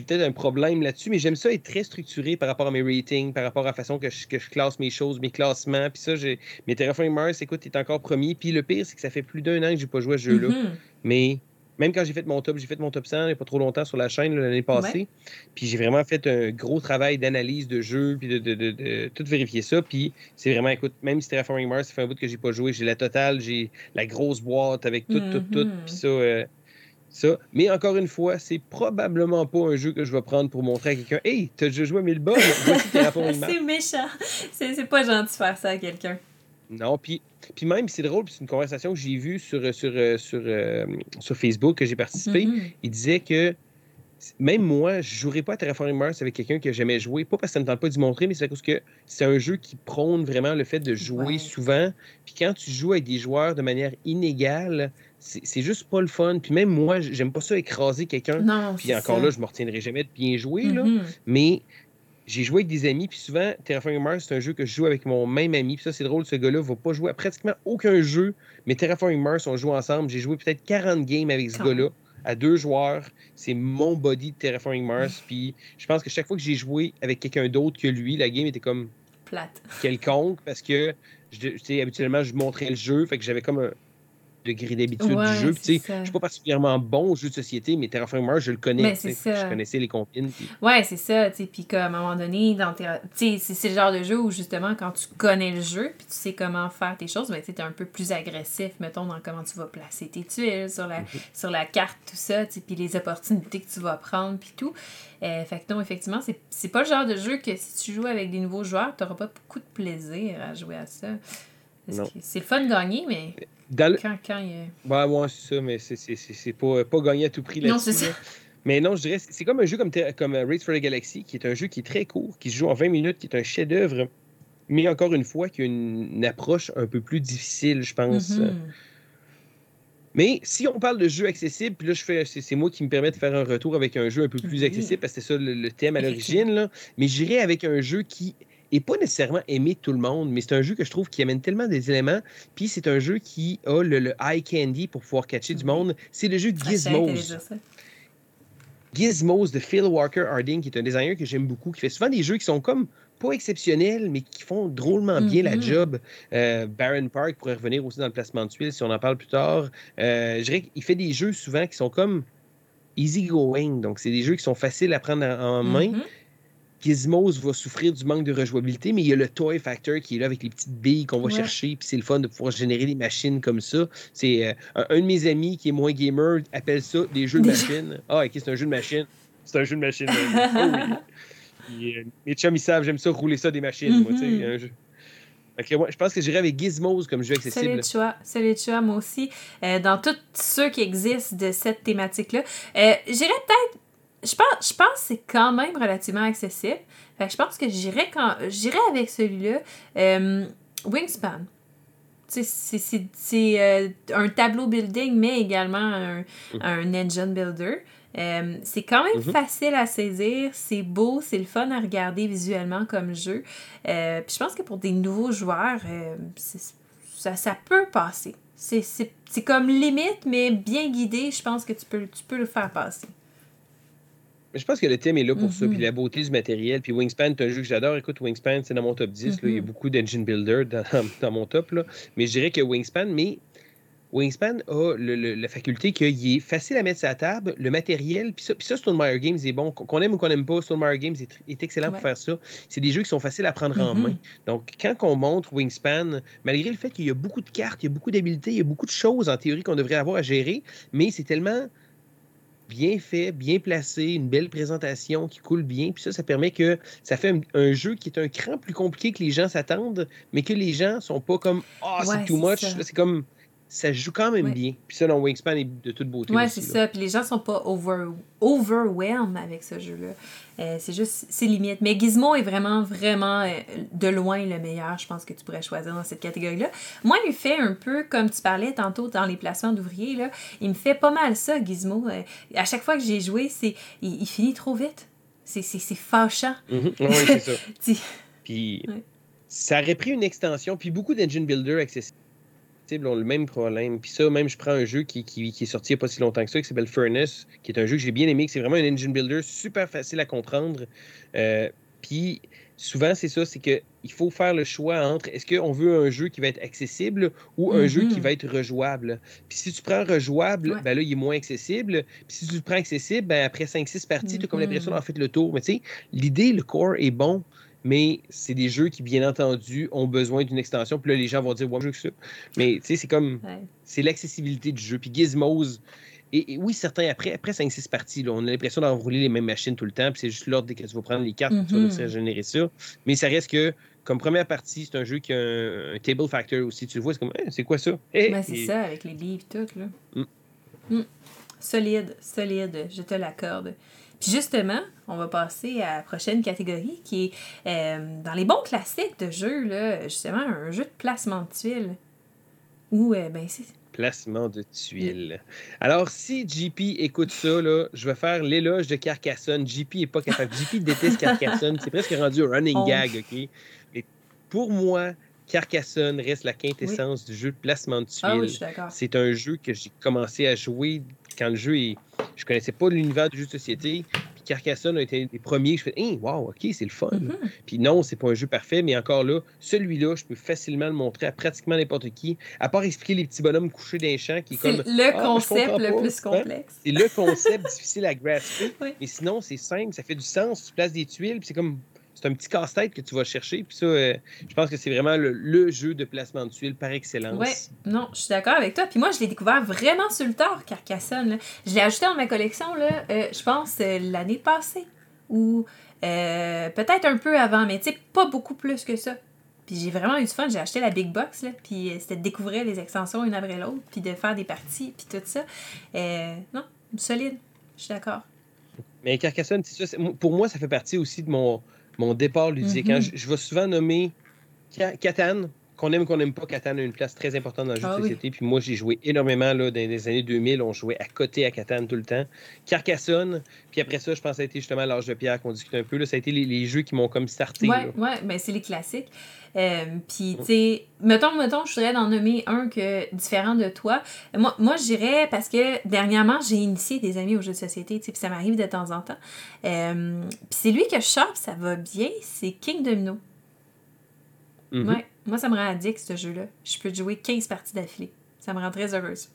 peut-être un problème là-dessus, mais j'aime ça être très structuré par rapport à mes ratings, par rapport à la façon que je, que je classe mes choses, mes classements. Puis ça, j'ai. Mais Terraforming Mars, écoute, est encore premier. Puis le pire, c'est que ça fait plus d'un an que j'ai pas joué à ce jeu-là. Mm-hmm. Mais même quand j'ai fait mon top, j'ai fait mon top 100 il n'y a pas trop longtemps sur la chaîne l'année passée. Puis j'ai vraiment fait un gros travail d'analyse de jeu, puis de, tout vérifier ça. Puis c'est vraiment, écoute, même si Terraforming Mars, ça fait un bout que j'ai pas joué, j'ai la totale, j'ai la grosse boîte avec tout, tout, tout. Mm-hmm. Puis ça, euh, ça. Mais encore une fois, c'est probablement pas un jeu que je vais prendre pour montrer à quelqu'un Hey, t'as déjà joué à 1000 c'est méchant. C'est pas gentil de faire ça à quelqu'un. Non, puis, puis même, c'est drôle, c'est une conversation que j'ai vue sur, sur, euh, sur, euh, sur Facebook, que j'ai participé. Mm-hmm. Il disait que même moi, je ne jouerais pas à Terraforming Mars avec quelqu'un que j'aimais jouer, pas parce que ça ne me tente pas d'y montrer, mais c'est parce que c'est un jeu qui prône vraiment le fait de jouer souvent. Puis quand tu joues avec des joueurs de manière inégale, c'est juste pas le fun. Puis même moi, j'aime pas ça écraser quelqu'un. Puis encore là, je me retiendrai jamais de bien jouer, là. Mm-hmm. Mais j'ai joué avec des amis, puis souvent, Terraforming Mars, c'est un jeu que je joue avec mon même ami. Puis ça, c'est drôle, ce gars-là va pas jouer à pratiquement aucun jeu, mais Terraforming Mars, on joue ensemble. J'ai joué peut-être 40 games avec ce gars-là, à deux joueurs. C'est mon body de Terraforming Mars. Puis je pense que chaque fois que j'ai joué avec quelqu'un d'autre que lui, la game était comme. Plate. Quelconque, parce que, je, habituellement, je montrais le jeu, fait que j'avais comme un degré d'habitude du jeu. Je ne suis pas particulièrement bon au jeu de société, mais Terraforming Mars, je le connais. Je connaissais les compines. Puis... Ouais, c'est ça. Puis à un moment donné, dans c'est le genre de jeu où justement, quand tu connais le jeu, puis tu sais comment faire tes choses, ben, tu es un peu plus agressif, mettons, dans comment tu vas placer tes tuiles sur la, mhm. sur la carte, tout ça, puis les opportunités que tu vas prendre, puis tout. Euh, fait que non, effectivement, c'est pas le genre de jeu que si tu joues avec des nouveaux joueurs, tu n'auras pas beaucoup de plaisir à jouer à ça. C'est le fun de gagner, mais quand, quand il est... Ouais, ouais, c'est ça, mais c'est pas, pas gagné à tout prix là-dessus. Non, c'est ça. Mais non, je dirais, c'est comme un jeu comme, comme euh, Race for the Galaxy, qui est un jeu qui est très court, qui se joue en 20 minutes, qui est un chef-d'œuvre, mais encore une fois, qui a une, approche un peu plus difficile, je pense. Mm-hmm. Mais si on parle de jeu accessible, puis là, je fais, c'est, moi qui me permet de faire un retour avec un jeu un peu plus accessible, parce que c'est ça le, thème à l'origine, là. Mais j'irai avec un jeu qui n'est pas nécessairement aimé de tout le monde, mais c'est un jeu que je trouve qui amène tellement des éléments. Puis c'est un jeu qui a le, eye candy pour pouvoir catcher du monde. C'est le jeu Gizmos. Gizmos de Phil Walker Harding, qui est un designer que j'aime beaucoup, qui fait souvent des jeux qui sont comme pas exceptionnels, mais qui font drôlement bien la mm-hmm. job. Euh, Baron Park pourrait revenir aussi dans le placement de tuiles si on en parle plus tard. Euh, je dirais qu'il fait des jeux souvent qui sont comme easy going. Donc, c'est des jeux qui sont faciles à prendre en, main. Mm-hmm. Gizmos va souffrir du manque de rejouabilité, mais il y a le Toy Factor qui est là avec les petites billes qu'on va chercher, puis c'est le fun de pouvoir générer des machines comme ça. C'est euh, un, de mes amis qui est moins gamer appelle ça des jeux de machines. Ah, ok, c'est un jeu de machine. C'est un jeu de machine. oh, oui. Euh, mes chums, ils savent, j'aime ça rouler ça des machines. moi, mm-hmm. je pense que j'irai avec Gizmos comme jeu accessible. C'est les choix, c'est les choix, moi aussi. Euh, dans tous ceux qui existent de cette thématique-là, euh, j'irais peut-être je pense, je pense que c'est quand même relativement accessible. Fait je pense que j'irais quand j'irais avec celui-là. Euh, Wingspan. C'est euh, un tableau building, mais également un, mm. engine builder. Euh, c'est quand même mm-hmm. facile à saisir, c'est beau, c'est le fun à regarder visuellement comme jeu. puis je pense que pour des nouveaux joueurs, ça, ça peut passer. C'est comme limite, mais bien guidé, je pense que tu peux, tu peux le faire passer je pense que le thème est là pour ça, puis mm-hmm. la beauté du matériel. Puis Wingspan, c'est un jeu que j'adore. Écoute, Wingspan, c'est dans mon top 10. là. Il y a mm-hmm. beaucoup d'engine builder dans, dans, mon top. Là. Mais je dirais que Wingspan, mais Wingspan a la faculté qu'il est facile à mettre sur la table, le matériel, puis ça, ça Stonemaier Games est bon. Qu'on aime ou qu'on n'aime pas, Stonemaier Games est, est excellent pour faire ça. C'est des jeux qui sont faciles à prendre en mm-hmm. main. Donc, quand on montre Wingspan, malgré le fait qu'il y a beaucoup de cartes, il y a beaucoup d'habiletés, il y a beaucoup de choses en théorie qu'on devrait avoir à gérer, mais c'est tellement bien fait, bien placé, une belle présentation qui coule bien. Puis ça, ça permet que ça fait un, jeu qui est un cran plus compliqué que les gens s'attendent, mais que les gens sont pas comme Ah, oh, c'est too much. C'est comme ça joue quand même bien. Puis ça, dans Wingspan est de toute beauté. Ouais, c'est ça. Puis les gens sont pas over, overwhelmed avec ce jeu-là. Euh, c'est juste, c'est limite. Mais Gizmo est vraiment, vraiment euh, de loin le meilleur, je pense, que tu pourrais choisir dans cette catégorie-là. Moi, il me fait un peu, comme tu parlais tantôt dans les placements d'ouvriers, là, il me fait pas mal ça, Gizmo. Euh, à chaque fois que j'ai joué, c'est il, finit trop vite. C'est fâchant. Mm-hmm. Oui, c'est ça. Puis ça aurait pris une extension, puis beaucoup d'engine builder accessibles ont le même problème. Puis ça, même je prends un jeu qui, qui, est sorti il n'y a pas si longtemps que ça, qui s'appelle Furnace, qui est un jeu que j'ai bien aimé, que c'est vraiment un engine builder super facile à comprendre. Euh, puis souvent, c'est ça, c'est qu'il faut faire le choix entre est-ce qu'on veut un jeu qui va être accessible ou un jeu qui mm-hmm. va être rejouable. Puis si tu prends rejouable, ben là, il est moins accessible. Puis si tu prends accessible, ben après 5-6 parties, tu as comme l'impression d'avoir fait le tour. Mais tu sais, l'idée, le core est bon mais c'est des jeux qui, bien entendu, ont besoin d'une extension. Puis là, les gens vont dire, ouais, je veux que ça. Mais tu sais, c'est comme. C'est l'accessibilité du jeu. Puis Gizmos. Et, oui, certains, après, après 5-6 parties, là, on a l'impression d'enrouler les mêmes machines tout le temps. Puis c'est juste l'ordre que tu vas prendre les cartes, mm tu vas générer ça. Mais ça reste que, comme première partie, c'est un jeu qui a un, table factor aussi. Tu le vois, c'est comme, c'est quoi ça? Ben, c'est ça, avec les livres, tout. Là. Mm. Mm. Solide, solide, je te l'accorde. Puis justement, on va passer à la prochaine catégorie qui est euh, dans les bons classiques de jeux, là, justement, un jeu de placement de tuiles. Ou, euh, ben, c'est. Placement de tuiles. Alors, si JP écoute ça, là, je vais faire l'éloge de Carcassonne. JP n'est pas capable. JP déteste Carcassonne. C'est presque rendu un running gag, OK? Mais pour moi, Carcassonne reste la quintessence du jeu de placement de ah tuiles. c'est un jeu que j'ai commencé à jouer quand le jeu est. Je connaissais pas l'univers du jeu de société. Puis Carcassonne a été les premiers. Je fais, hey, wow, OK, c'est le fun. Mm-hmm. Puis non, c'est pas un jeu parfait, mais encore là, celui-là, je peux facilement le montrer à pratiquement n'importe qui, à part expliquer les petits bonhommes couchés d'un champ qui est, comme. le ah, concept le plus hein? complexe. C'est le concept difficile à grasper. Mais sinon, c'est simple, ça fait du sens. Tu places des tuiles, puis c'est comme c'est un petit casse-tête que tu vas chercher. Puis ça, euh, je pense que c'est vraiment le, jeu de placement de tuiles par excellence. Oui, non, je suis d'accord avec toi. Puis moi, je l'ai découvert vraiment sur le tard, Carcassonne. Je l'ai ajouté dans ma collection, là, euh, je pense, euh, l'année passée. Ou peut-être un peu avant, mais tu sais, pas beaucoup plus que ça. Puis j'ai vraiment eu du fun. J'ai acheté la Big Box, là, puis c'était de découvrir les extensions une après l'autre, puis de faire des parties, puis tout ça. non, solide. Je suis d'accord. Mais Carcassonne, pour moi, ça fait partie aussi de mon, mon départ ludique. Hein. Mm-hmm. je, vais souvent nommer Catan, qu'on aime ou qu'on n'aime pas, Catan a une place très importante dans le jeu Ah de oui. société. Puis moi, j'ai joué énormément là, dans les années 2000. On jouait à côté à Catan tout le temps. Carcassonne. Puis après ça, je pense que ça a été justement l'âge de pierre qu'on discute un peu. Là. Ça a été les, les jeux qui m'ont comme starté. Là. ouais, ben c'est les classiques. Euh, Puis, tu sais, mettons, mettons, je voudrais en nommer un que différent de toi. Moi, moi je dirais, parce que dernièrement, j'ai initié des amis aux jeux de société, tu sais, puis ça m'arrive de temps en temps. Euh, puis c'est lui que je chope, ça va bien, c'est King Domino. Mhm. Ouais, moi, ça me rend addict, ce jeu-là. Je peux jouer 15 parties d'affilée. Ça me rend très heureuse.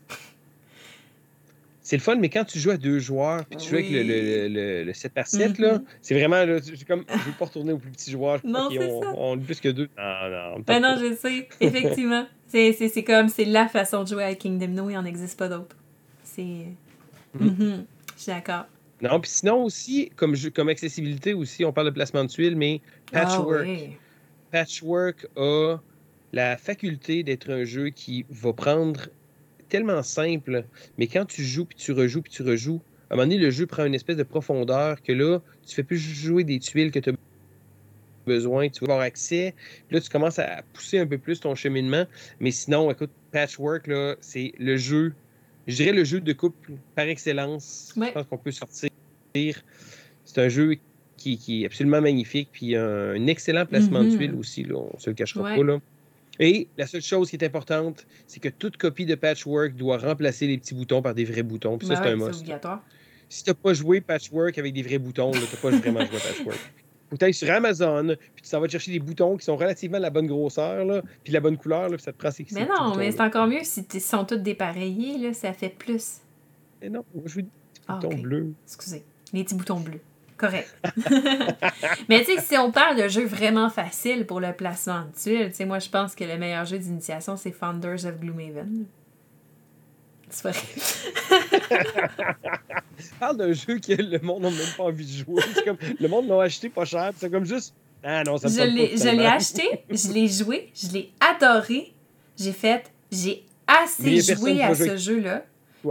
C'est le fun, mais quand tu joues à deux joueurs, puis tu joues avec le, le, le, le 7 par 7, là, Mhm. c'est vraiment, là, c'est comme, je veux pas retourner aux plus petits joueurs. Non, c'est on, ça. on plus que deux. Non, non, on Ben non, je sais, effectivement. c'est c'est- c'est comme, c'est la façon de jouer à King Domino, il n'en existe pas d'autre. C'est... Mhm. Je suis d'accord. Non, puis sinon aussi, comme, comme accessibilité aussi, on parle de placement de tuiles, mais Patchwork. Ah oui. Patchwork a la faculté d'être un jeu qui va prendre tellement simple, mais quand tu joues, puis tu rejoues, puis tu rejoues, à un moment donné, le jeu prend une espèce de profondeur que là, tu fais plus jouer des tuiles que tu as besoin, tu vas avoir accès, puis là, tu commences à pousser un peu plus ton cheminement, mais sinon, écoute, Patchwork, là, c'est le jeu, je dirais le jeu de couple par excellence, Ouais. je pense qu'on peut sortir. C'est un jeu qui, qui est absolument magnifique, puis un, un excellent placement Mhm. de tuiles aussi, là, on se le cachera Ouais. pas. Là. Et la seule chose qui est importante, c'est que toute copie de Patchwork doit remplacer les petits boutons par des vrais boutons, puis ça, Ben c'est ouais, un c'est must. obligatoire. Si t'as pas joué Patchwork avec des vrais boutons, là, t'as pas vraiment joué Patchwork. Que t'ailles sur Amazon, puis tu t'en vas chercher des boutons qui sont relativement de la bonne grosseur, là, puis la bonne couleur, là, puis ça te prend ces, Mais non, mais c'est encore mieux si ils sont tous dépareillés, là, ça fait plus. Mais non, moi, je veux des petits Ah, boutons bleus. Excusez, les petits boutons bleus. Correct. mais tu sais, si on parle de jeux vraiment faciles pour le placement de tuiles, tu sais, moi je pense que le meilleur jeu d'initiation, c'est Founders of Gloomhaven. C'est pas vrai. Parle d'un jeu que le monde n'a même pas envie de jouer. C'est comme, le monde l'a acheté pas cher, c'est comme juste. Ah non, ça me Je l'ai je l'ai finalement. acheté, je l'ai joué, je l'ai adoré. J'ai fait, j'ai assez joué à ce jeu-là.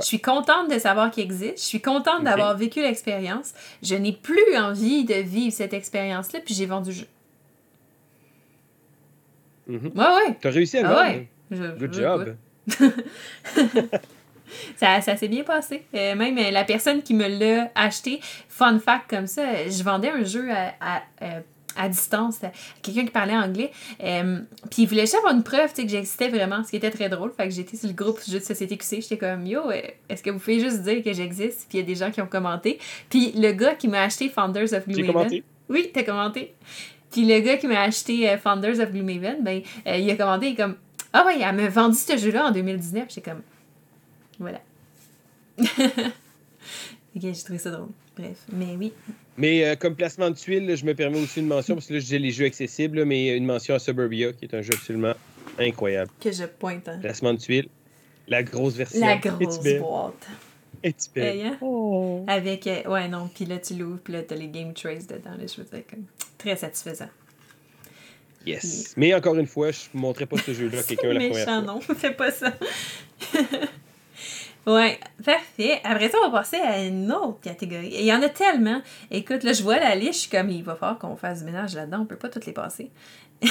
Je suis contente de savoir qu'il existe. Je suis contente d'avoir vécu l'expérience. Je n'ai plus envie de vivre cette expérience-là, puis j'ai vendu le jeu. Mhm. Ouais, ouais. T'as réussi à le Ah vendre? ouais. Je- Good je- job. Ça, ça s'est bien passé. Euh, même euh, la personne qui me l'a acheté, fun fact comme ça, je vendais un jeu à, à, euh, à distance quelqu'un qui parlait anglais. Euh, puis il voulait juste avoir une preuve que j'existais vraiment, ce qui était très drôle. Fait que j'étais sur le groupe Jeux de Société QC. J'étais comme Yo, euh, est-ce que vous pouvez juste dire que j'existe? Puis il y a des gens qui ont commenté. Puis le gars qui m'a acheté Founders of Gloomhaven. commenté. Oui, t'as commenté. Puis le gars qui m'a acheté euh, Founders of Gloomhaven, ben, euh, il a commenté, il est comme Ah ouais, elle m'a vendu ce jeu-là en 2019. J'étais comme Voilà. ok, j'ai trouvé ça drôle. Bref, mais oui. Mais euh, comme placement de tuiles, là, je me permets aussi une mention, parce que là, je disais les jeux accessibles, là, mais une mention à Suburbia, qui est un jeu absolument incroyable. Que je pointe. hein. Placement de tuiles, la grosse version. La grosse boîte. Hey, hein? Oh. Avec. euh, ouais, non, puis là, tu l'ouvres, puis là, t'as les game trace dedans. Là, je veux dire, comme, très satisfaisant. Yes. Mais encore une fois, je ne montrerai pas ce jeu-là à quelqu'un la première méchant, fois. non, fais pas ça. ouais, parfait. Après ça, on va passer à une autre catégorie. Il y en a tellement. Écoute, là, je vois la liste, je suis comme, il va falloir qu'on fasse du ménage là-dedans, on peut pas toutes les passer.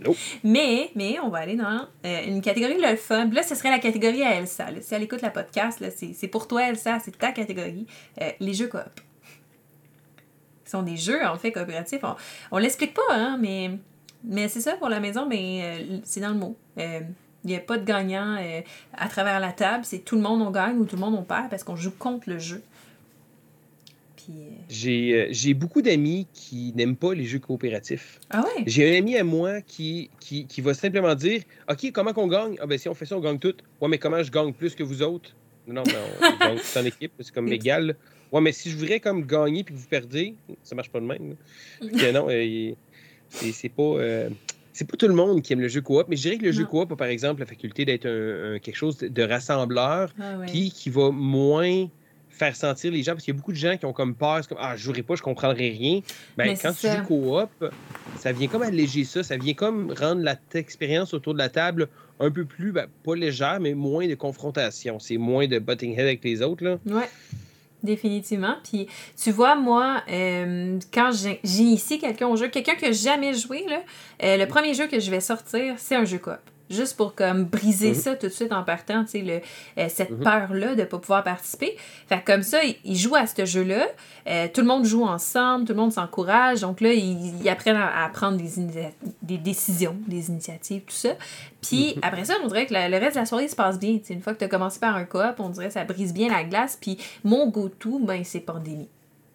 Nope. Mais, mais, on va aller dans euh, une catégorie le fun. Là, ce serait la catégorie à Elsa. là. Si elle écoute la podcast, là, c'est c'est pour toi, Elsa, c'est ta catégorie. Euh, les jeux coop. Ce sont des jeux, en fait, coopératifs. On, on l'explique pas, hein, mais, mais c'est ça, pour la maison, mais euh, c'est dans le mot. Il n'y a pas de gagnant euh, à travers la table. C'est tout le monde on gagne ou tout le monde on perd parce qu'on joue contre le jeu. Puis. euh, J'ai euh, j'ai beaucoup d'amis qui n'aiment pas les jeux coopératifs. Ah ouais? J'ai un ami à moi qui, qui, qui va simplement dire OK, comment qu'on gagne? Ah, ben si on fait ça, on gagne tout. Ouais, mais comment je gagne plus que vous autres Non, non, mais on gagne tout en équipe, c'est comme égal. Ouais, mais si je voudrais comme gagner puis que vous perdez, ça marche pas de même. non, euh, c'est c'est pas. euh, c'est pas tout le monde qui aime le jeu coop, mais je dirais que le jeu coop a par exemple la faculté d'être un, un- quelque chose de, rassembleur, Ah ouais. puis qui va moins faire sentir les gens, parce qu'il y a beaucoup de gens qui ont comme peur, c'est comme Ah, je jouerai pas, je comprendrai rien. Ben, Mais quand tu ça. joues coop, ça vient comme alléger ça, ça vient comme rendre la expérience autour de la table un peu plus, ben, pas légère, mais moins de confrontation. C'est moins de butting head avec les autres. Là. Ouais. Définitivement. Puis, tu vois, moi, euh, quand j'initie quelqu'un au jeu, quelqu'un qui n'a jamais joué, là, euh, le premier jeu que je vais sortir, c'est un jeu coop juste pour comme briser mhm. ça tout de suite en partant, tu sais, euh, cette mhm. peur-là de ne pas pouvoir participer. Fait comme ça, ils jouent à ce jeu-là, euh, tout le monde joue ensemble, tout le monde s'encourage, donc là, ils, apprennent à, prendre des, des, décisions, des initiatives, tout ça. Puis mhm. après ça, on dirait que le reste de la soirée se passe bien. sais, une fois que tu as commencé par un coop, on dirait que ça brise bien la glace, puis mon go-to, ben, c'est Pandémie.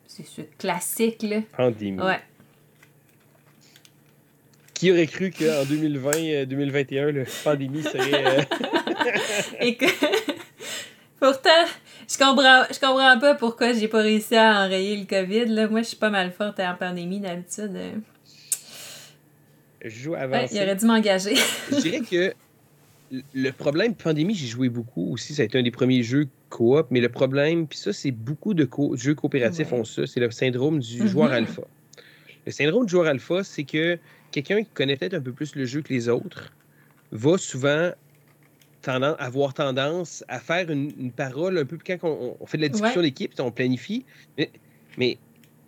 C'est ce classique, là. Pandémie. Ouais. Qui aurait cru qu'en 2020-2021, euh, la pandémie serait. Euh, Et que... Pourtant, je comprends, je comprends pas pourquoi j'ai pas réussi à enrayer le COVID. Là. Moi, je suis pas mal forte en pandémie d'habitude. Je joue avant. il aurait dû m'engager. je dirais que le problème, pandémie, j'ai joué beaucoup aussi. Ça a été un des premiers jeux coop. Mais le problème, puis ça, c'est beaucoup de jeux coopératifs ont ça. C'est le syndrome du joueur mm-hmm. alpha. Le syndrome du joueur alpha, c'est que quelqu'un qui connaît peut-être un peu plus le jeu que les autres va souvent tendance, avoir tendance à faire une, parole un peu quand on, fait de la discussion d'équipe, on planifie. Mais,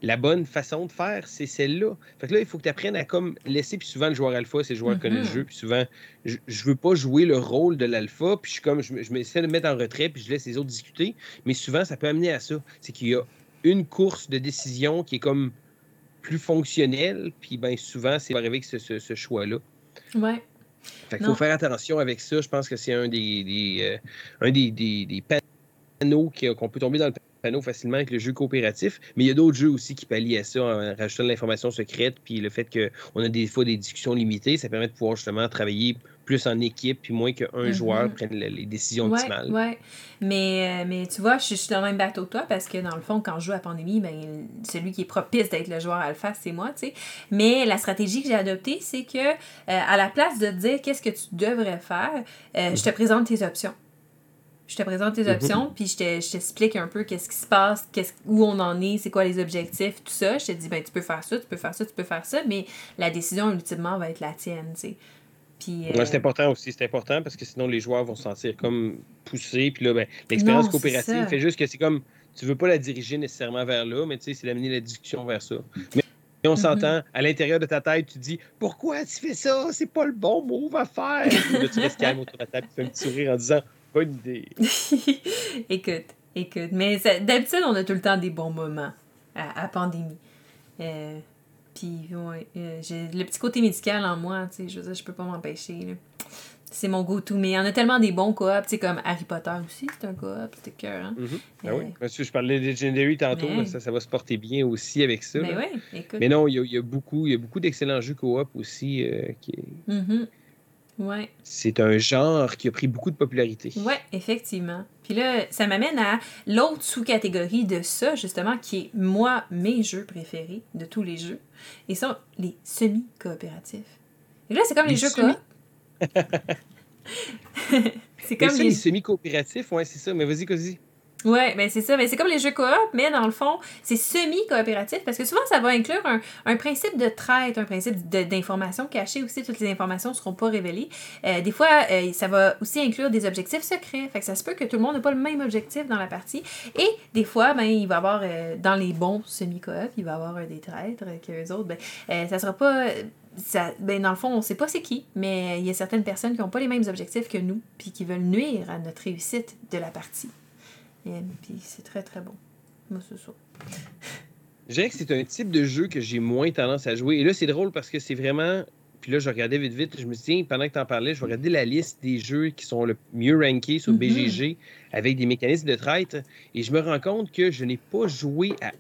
la bonne façon de faire, c'est celle-là. Fait que là, il faut que tu apprennes à comme laisser, puis souvent le joueur alpha, c'est le joueur qui connaît le mm-hmm. jeu, puis souvent, je, je veux pas jouer le rôle de l'alpha, puis je suis comme, je, je m'essaie de me mettre en retrait, puis je laisse les autres discuter. Mais souvent, ça peut amener à ça. C'est qu'il y a une course de décision qui est comme plus fonctionnel. Puis ben, souvent, c'est arrivé que ce, ce, choix-là. Ouais. Fait qu'il faut faire attention avec ça. Je pense que c'est un des, des euh, un des, des, des panneaux qu'on peut tomber dans le panneau facilement avec le jeu coopératif. Mais il y a d'autres jeux aussi qui pallient à ça en rajoutant de l'information secrète. Puis le fait qu'on a des fois des discussions limitées, ça permet de pouvoir justement travailler plus en équipe, puis moins qu'un mm-hmm. joueur prenne les décisions optimales. Oui, mais, euh, mais tu vois, je, suis dans le même bateau que toi parce que dans le fond, quand je joue à Pandémie, ben, celui qui est propice d'être le joueur alpha, c'est moi, tu sais. Mais la stratégie que j'ai adoptée, c'est que euh, à la place de te dire qu'est-ce que tu devrais faire, euh, je te présente tes options. Je te présente tes mm-hmm. options, puis je t'explique un peu qu'est-ce qui se passe, qu'est-ce, où on en est, c'est quoi les objectifs, tout ça. Je te dis, ben, tu peux faire ça, tu peux faire ça, tu peux faire ça, mais la décision, ultimement, va être la tienne, tu sais c'est euh, important aussi, c'est important parce que sinon les joueurs vont se sentir comme poussés. Puis là, ben, l'expérience coopérative fait juste que c'est comme tu veux pas la diriger nécessairement vers là, mais tu sais, c'est d'amener la discussion vers ça. Mais on mm-hmm. s'entend, à l'intérieur de ta tête, tu dis Pourquoi tu fais ça? C'est pas le bon move à faire. là, tu restes calme autour de la table, tu fais un petit sourire en disant Bonne idée. écoute, écoute. Mais d'habitude, on a tout le temps des bons moments à, pandémie. Euh, puis, ouais, euh, j'ai le petit côté médical en moi, tu sais, je veux dire, je peux pas m'empêcher, C'est mon go-to. Mais il y en a tellement des bons coop, tu sais, comme Harry Potter aussi, c'est un coop, c'était cœur, hein? Mm-hmm. Ben oui. Monsieur, je parlais de Legendary tantôt, ça, ça va se porter bien aussi avec ça. Mais, ben oui, écoute. mais non, il y a, beaucoup, beaucoup d'excellents jeux coop aussi euh, qui. Ouais. C'est un genre qui a pris beaucoup de popularité. Oui, effectivement. Puis là, ça m'amène à l'autre sous-catégorie de ça, justement, qui est, moi, mes jeux préférés de tous les jeux. Et sont les semi-coopératifs. Et là, c'est comme les, jeux semi... c'est comme les... les semi-coopératifs, ouais, c'est ça. Mais vas-y, vas-y. Ouais, ben c'est ça. Mais c'est comme les jeux coop, mais dans le fond, c'est semi-coopératif parce que souvent, ça va inclure un, un principe de traite, un principe d'information cachée aussi. Toutes les informations ne seront pas révélées. Euh, des fois, euh, ça va aussi inclure des objectifs secrets. Fait que ça se peut que tout le monde n'ait pas le même objectif dans la partie. Et des fois, ben, il va y avoir, euh, dans les bons semi-coop, il va y avoir des traîtres que les autres, ben, ça sera pas ça, ben dans le fond, on sait pas c'est qui, mais il y a certaines personnes qui n'ont pas les mêmes objectifs que nous, puis qui veulent nuire à notre réussite de la partie. Et puis c'est très très bon. Moi, c'est ça. Je dirais que c'est un type de jeu que j'ai moins tendance à jouer. Et là, c'est drôle parce que c'est vraiment. Puis là, je regardais vite vite. Je me suis dit, pendant que tu en parlais, je vais regarder la liste des jeux qui sont le mieux rankés sur mm-hmm. BGG avec des mécanismes de traite. Et je me rends compte que je n'ai pas joué à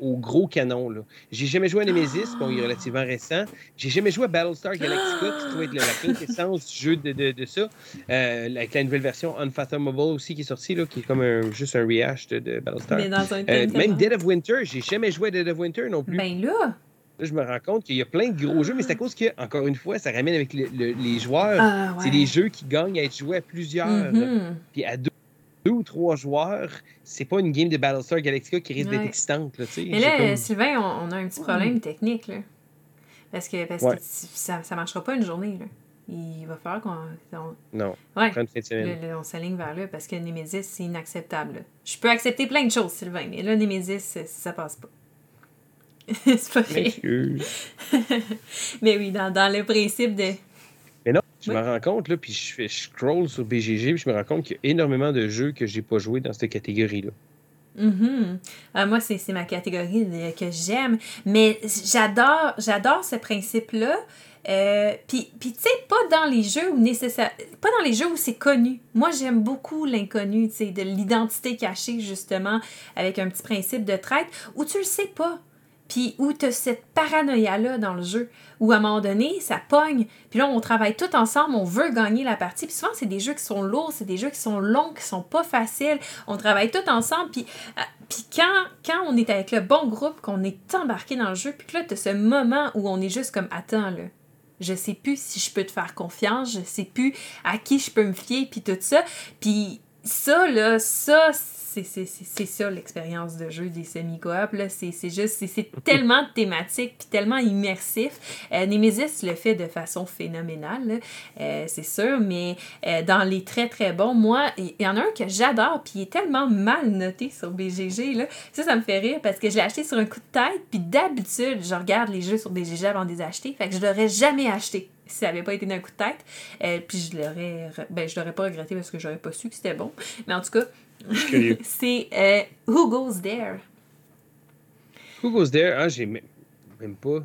au gros canon. Là. J'ai jamais joué à Nemesis, bon, il est relativement récent. J'ai jamais joué à Battlestar Galactica, qui trouve être la quintessence du jeu de, de, de ça. Euh, avec la nouvelle version Unfathomable aussi qui est sortie, là, qui est comme un, juste un rehash de, Battlestar. Euh, même Dead of Winter, j'ai jamais joué à Dead of Winter non plus. Ben là! Là, je me rends compte qu'il y a plein de gros jeux, mais c'est à cause que, encore une fois, ça ramène avec les joueurs. Ah, c'est des jeux qui gagnent à être joués à plusieurs. Mm-hmm. Puis à deux deux ou trois joueurs, c'est pas une game de Battlestar Galactica qui risque d'être excitante. Là, Mais là, Sylvain, on, a un petit problème technique. Là. Parce que, parce que ça, ça marchera pas une journée. Là. Il va falloir qu'on. on- Non, Ouais. on s'aligne vers là parce que Nemesis, c'est inacceptable. là. Je peux accepter plein de choses, Sylvain, mais là, Nemesis, ça, ça passe pas. c'est pas vrai. Mais oui, dans, dans le principe de. Je Oui. me rends compte, là, puis je, fais- je scroll sur BGG, puis je me rends compte qu'il y a énormément de jeux que j'ai pas joué dans cette catégorie-là. Mhm. Ah, moi, c'est ma catégorie que j'aime. Mais j'adore j'adore ce principe-là. Euh, Puis, puis tu sais, pas dans les jeux où nécessaire, pas dans les jeux où c'est connu. Moi, j'aime beaucoup l'inconnu, tu sais, de l'identité cachée, justement, avec un petit principe de traite, où tu le sais pas. Puis où tu as cette paranoïa-là dans le jeu, où à un moment donné, ça pogne. Puis là, on travaille tout ensemble, on veut gagner la partie. Puis souvent, c'est des jeux qui sont lourds, c'est des jeux qui sont longs, qui sont pas faciles. On travaille tout ensemble. Puis, euh, puis quand, quand on est avec le bon groupe, qu'on est embarqué dans le jeu, puis là, tu as ce moment où on est juste comme, attends, là. Je sais plus si je peux te faire confiance, je sais plus à qui je peux me fier, puis tout ça. Puis ça, là, ça, c'est ça l'expérience de jeu des semi-coop. C'est juste, c'est- tellement thématique, puis tellement immersif. Euh, Nemesis le fait de façon phénoménale. Euh, c'est sûr, mais euh, dans les très très bons, moi, il y en a un que j'adore, puis il est tellement mal noté sur BGG. Là. Ça, ça me fait rire parce que je l'ai acheté sur un coup de tête, puis d'habitude, je regarde les jeux sur BGG avant de les acheter, fait que je l'aurais jamais acheté si ça n'avait pas été d'un coup de tête. Puis je l'aurais ben, je l'aurais pas regretté parce que j'aurais pas su que c'était bon. Mais en tout cas, Je suis curieux. c'est euh, Who Goes There? Who Goes There? Ah, j'ai même, pas.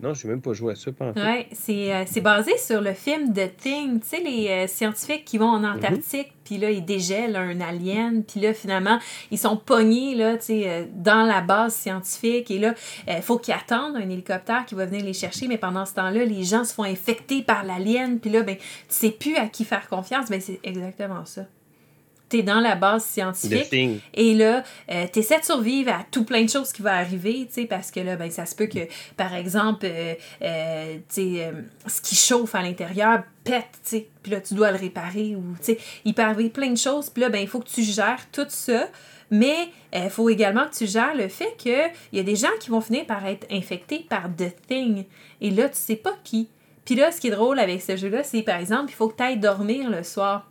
Non, j'ai même pas joué à ça pendant c'est euh, c'est basé sur le film The Thing. Tu sais, les euh, scientifiques qui vont en Antarctique, puis là, ils dégèlent un alien, puis là, finalement, ils sont pognés, là, tu sais, euh, dans la base scientifique, et là, il faut qu'ils attendent un hélicoptère qui va venir les chercher, mais pendant ce temps-là, les gens se font infecter par l'alien, puis là, ben, tu sais plus à qui faire confiance. Ben, c'est exactement ça. Dans la base scientifique, et là, euh, tu essaies de survivre à tout plein de choses qui vont arriver, tu sais, parce que là, ben, ça se peut que, par exemple, euh, euh, tu sais, ce qui chauffe à l'intérieur pète, tu sais, puis là, tu dois le réparer, ou, tu sais, il peut arriver plein de choses, puis là, ben, il faut que tu gères tout ça, mais il faut également que tu gères le fait qu'il y a des gens qui vont finir par être infectés par The Thing, et là, tu sais pas qui. Puis là, ce qui est drôle avec ce jeu-là, c'est, par exemple, il faut que tu ailles dormir le soir.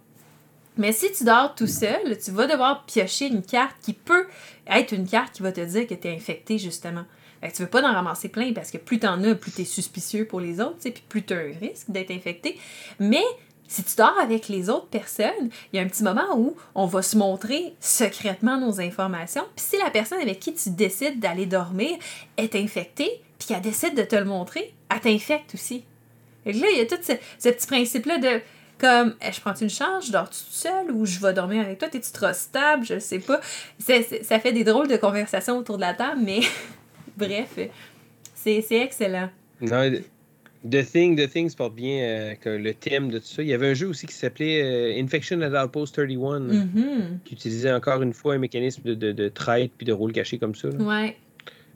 Mais si tu dors tout seul, tu vas devoir piocher une carte qui peut être une carte qui va te dire que tu es infecté, justement. Fait que tu veux pas en ramasser plein parce que plus t'en as, plus tu es suspicieux pour les autres, puis plus tu as un risque d'être infecté. Mais si tu dors avec les autres personnes, il y a un petit moment où on va se montrer secrètement nos informations. Puis si la personne avec qui tu décides d'aller dormir est infectée, puis qu'elle décide de te le montrer, elle t'infecte aussi. Que là, il y a tout ce, ce petit principe-là de comme eh, je prends une charge, je dors toute seule ou je vais dormir avec toi, t'es-tu trop stable, je sais pas. Ça fait des drôles de conversations autour de la table, mais bref, c'est excellent. Non, The Thing, The Thing se porte bien euh, que le thème de tout ça. Il y avait un jeu aussi qui s'appelait euh, Infection at Outpost 31, Mhm. qui utilisait encore une fois un mécanisme de, de, de traite puis de rôle caché comme ça. là. Ouais.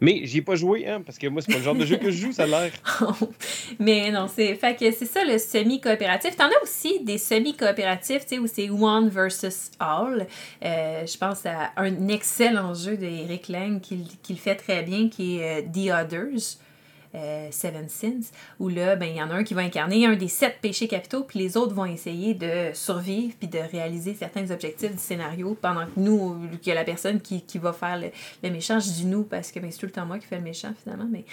Mais j'y ai pas joué, hein, parce que moi, c'est pas le genre de jeu que je joue, ça a l'air. mais non, c'est fait que c'est ça le semi-coopératif. T'en as aussi des semi-coopératifs, tu sais, où c'est one versus all. Euh, je pense à un excellent jeu d'Eric Lang qui, qui fait très bien, qui est euh, The Others. Euh, Seven Sins, où là, ben, il y en a un qui va incarner un des sept péchés capitaux, puis les autres vont essayer de survivre puis de réaliser certains objectifs du scénario, pendant que nous, qu'il y la personne qui, qui va faire le, le méchant. Je dis nous parce que ben, c'est tout le temps moi qui fais le méchant finalement, mais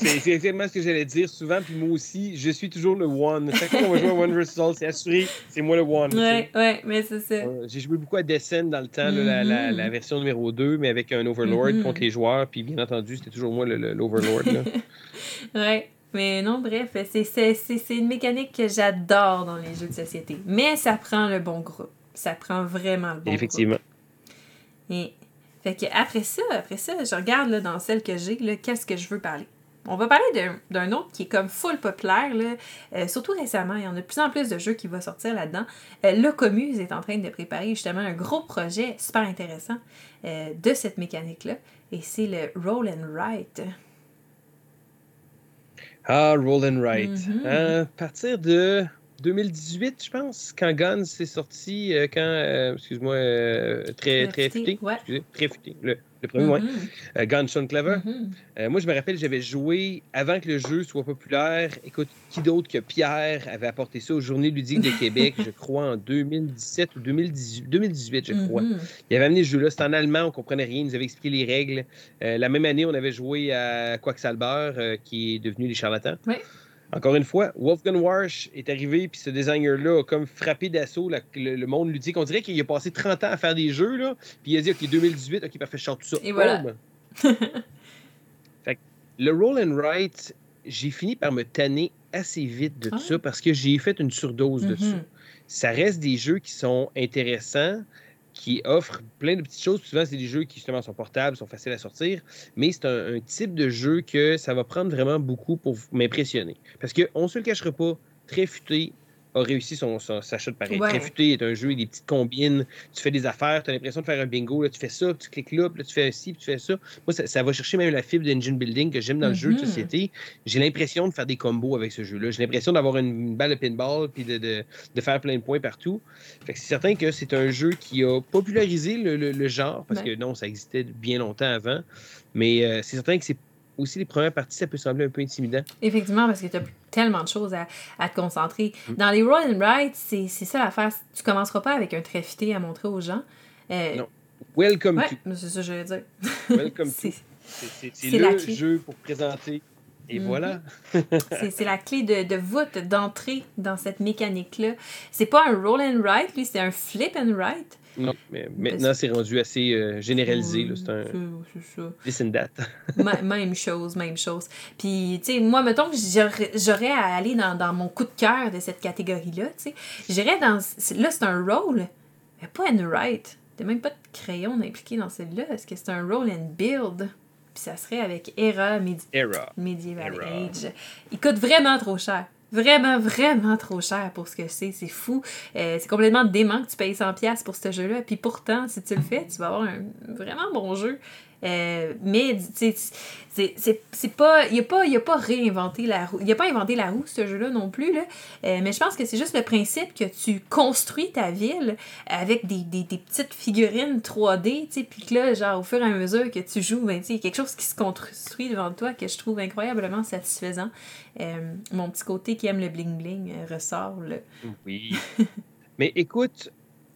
C'est exactement ce que j'allais dire souvent, puis moi aussi, je suis toujours le one. Chaque fois qu'on va jouer à One vs All, c'est assuré, c'est moi le one. ouais, ouais, mais c'est ça. Euh, J'ai joué beaucoup à Descent dans le temps, là, la, la- Mhm. la version numéro 2, mais avec un Overlord Mhm. contre les joueurs, puis bien entendu, c'était toujours moi le- le- l'Overlord. là. Ouais. Mais non, bref, c'est- une mécanique que j'adore dans les jeux de société. Mais ça prend le bon groupe. Ça prend vraiment le bon Effectivement. groupe. Et fait que après ça, après ça, je regarde là, dans celle que j'ai, qu'est-ce que je veux parler? On va parler d'un- autre qui est comme full populaire, là, euh, surtout récemment. Il y en a de plus en plus de jeux qui vont sortir là-dedans. Euh, le Comuse est en train de préparer justement un gros projet super intéressant euh, de cette mécanique-là. Et c'est le Roll and Write. Ah, Roll and Write. Mhm. À partir de 2018, je pense, quand Guns est sorti, quand, excuse-moi, très, très futé, futé. ouais. excusez, très futé. Le Le premier. Euh, Gunstone Clever. Mhm. Euh, moi, je me rappelle, j'avais joué avant que le jeu soit populaire. Écoute, qui d'autre que Pierre avait apporté ça aux Journées ludiques de Québec, je crois en 2017 ou 2018, 2018 je crois. Mhm. Il avait amené ce jeu-là, c'était en allemand, on comprenait rien, il nous avait expliqué les règles. Euh, la même année, on avait joué à Quacksalber, qui est devenu Les Charlatans. Oui. Encore une fois, Wolfgang Warsh est arrivé, puis ce designer-là a comme frappé d'assaut la- le, le monde ludique. On dirait qu'il a passé 30 ans à faire des jeux, là, puis il a dit, OK, 2018, OK, parfait, je sors tout ça. Et voilà. Boum! fait que le roll and write, j'ai fini par me tanner assez vite de Ah. ça parce que j'ai fait une surdose de ça Mhm. ça reste des jeux qui sont intéressants, qui offrent plein de petites choses. Souvent, c'est des jeux qui, justement, sont portables, sont faciles à sortir, mais c'est un, un type de jeu que ça va prendre vraiment beaucoup pour m'impressionner. Parce qu'on ne se le cachera pas, très futé a réussi son, son, sa shot pareil. Ouais. Est un jeu avec des petites combines, tu fais des affaires, tu as l'impression de faire un bingo, là, tu fais ça, tu cliques là, puis là, tu fais ci, puis tu fais ça. Moi, ça, ça va chercher même la fibre d'engine building que j'aime dans le jeu de Mhm. société. J'ai l'impression de faire des combos avec ce jeu-là. J'ai l'impression d'avoir une, une balle de pinball, puis de, de- de faire plein de points partout. Fait que c'est certain que c'est un jeu qui a popularisé le, le- le genre, parce Ouais. que non, ça existait bien longtemps avant. Mais euh, c'est certain que c'est aussi les premières parties, ça peut sembler un peu intimidant. Effectivement, parce que tu as tellement de choses à, à te concentrer. Mm. Dans les roll and write, c'est ça l'affaire. Tu commenceras pas avec un trait fité à montrer aux gens. Euh, Non. Welcome Ouais, to. c'est ça que je veux dire. Welcome to. C'est- le clé. jeu pour présenter. Et Mhm. voilà. C'est la clé de, de voûte, d'entrée dans cette mécanique-là. C'est pas un roll and write, lui, c'est un flip and write. Non, mais maintenant, c'est rendu assez euh, généralisé. C'est un C'est- ça. this and that. Ma- même chose, même chose. Puis, tu sais, moi, mettons que j'aurais à aller dans, dans mon coup de cœur de cette catégorie-là, tu sais. J'irais dans... Là, c'est un roll, mais pas un write. T'as même pas de crayon impliqué dans celle-là. Est-ce que c'est un roll and build? Puis ça serait avec Era Medi- Era. Medieval Era. Age. Il coûte vraiment trop cher. Vraiment, vraiment trop cher pour ce que c'est. C'est fou. Euh, c'est complètement dément que tu payes 100$ pour ce jeu-là. Puis pourtant, si tu le fais, tu vas avoir un vraiment bon jeu. Euh, mais, c'est- pas. Il a pas, il a pas réinventé la roue. Il a pas inventé la roue, ce jeu-là non plus. Là. Euh, mais je pense que c'est juste le principe que tu construis ta ville avec des, des, des petites figurines 3D, tu sais, puis que là, genre, au fur et à mesure que tu joues, ben, tu sais, il y a quelque chose qui se construit devant toi que je trouve incroyablement satisfaisant. Euh, mon petit côté qui aime le bling-bling euh, ressort, là. Oui. Mais écoute,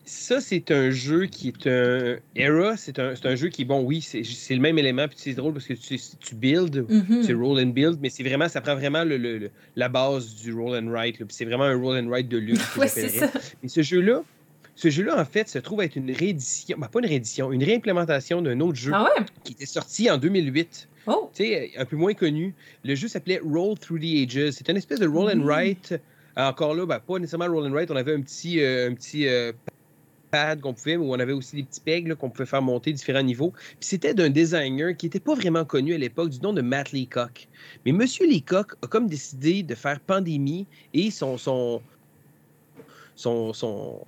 ça, c'est un jeu qui est un. Era, c'est un, c'est un jeu qui bon, oui, c'est c'est le même élément, puis c'est drôle parce que tu, tu build, Mhm. c'est roll and build, mais c'est vraiment, ça prend vraiment le, le- le- la base du roll and write, puis c'est vraiment un roll and write de luxe. Ouais, c'est ça. Et ce jeu-là, ce jeu-là, en fait, se trouve être une réédition, ben, pas une réédition, une réimplémentation d'un autre jeu Ah ouais? qui était sorti en 2008. Oh! Tu sais, un peu moins connu. Le jeu s'appelait Roll Through the Ages. C'est une espèce de roll and Mhm. write. Encore là, ben, pas nécessairement roll and write. On avait un petit, euh, un petit euh, pad qu'on pouvait, où on avait aussi des petits pegs qu'on pouvait faire monter différents niveaux. Puis c'était d'un designer qui n'était pas vraiment connu à l'époque, du nom de Matt Leacock. Mais Monsieur Leacock a comme décidé de faire pandémie et son, son, son, son,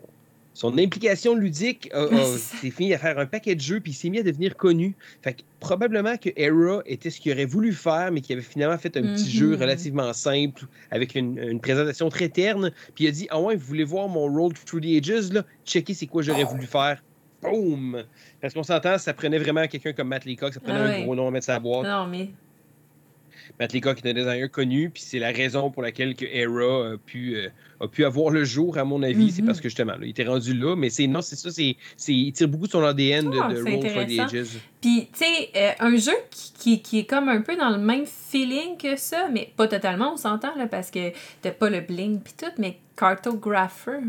son implication ludique s'est fini à faire un paquet de jeux puis il s'est mis à devenir connu. Fait que probablement que Era était ce qu'il aurait voulu faire, mais qu'il avait finalement fait un petit jeu relativement simple avec une, une présentation très terne. Puis il a dit Ah ouais, vous voulez voir mon Roll Through the Ages là? Checkez c'est quoi j'aurais voulu faire. Boom! Parce qu'on s'entend, ça prenait vraiment quelqu'un comme Matt Leacock, ça prenait Ah un gros nom à mettre sa boîte. Non, mais. Matt Leacock est un designer connu, puis c'est la raison pour laquelle que Era a pu, euh, a pu avoir le jour, à mon avis. C'est Mhm. parce que justement, là, il était rendu là, mais c'est non, c'est ça, c'est, il tire beaucoup de son ADN de, Ah, de Roll for the. Ages. Puis, tu sais, euh, un jeu qui, qui, qui est comme un peu dans le même feeling que ça, mais pas totalement, on s'entend, là, parce que t'as pas le bling pis tout, mais Cartographer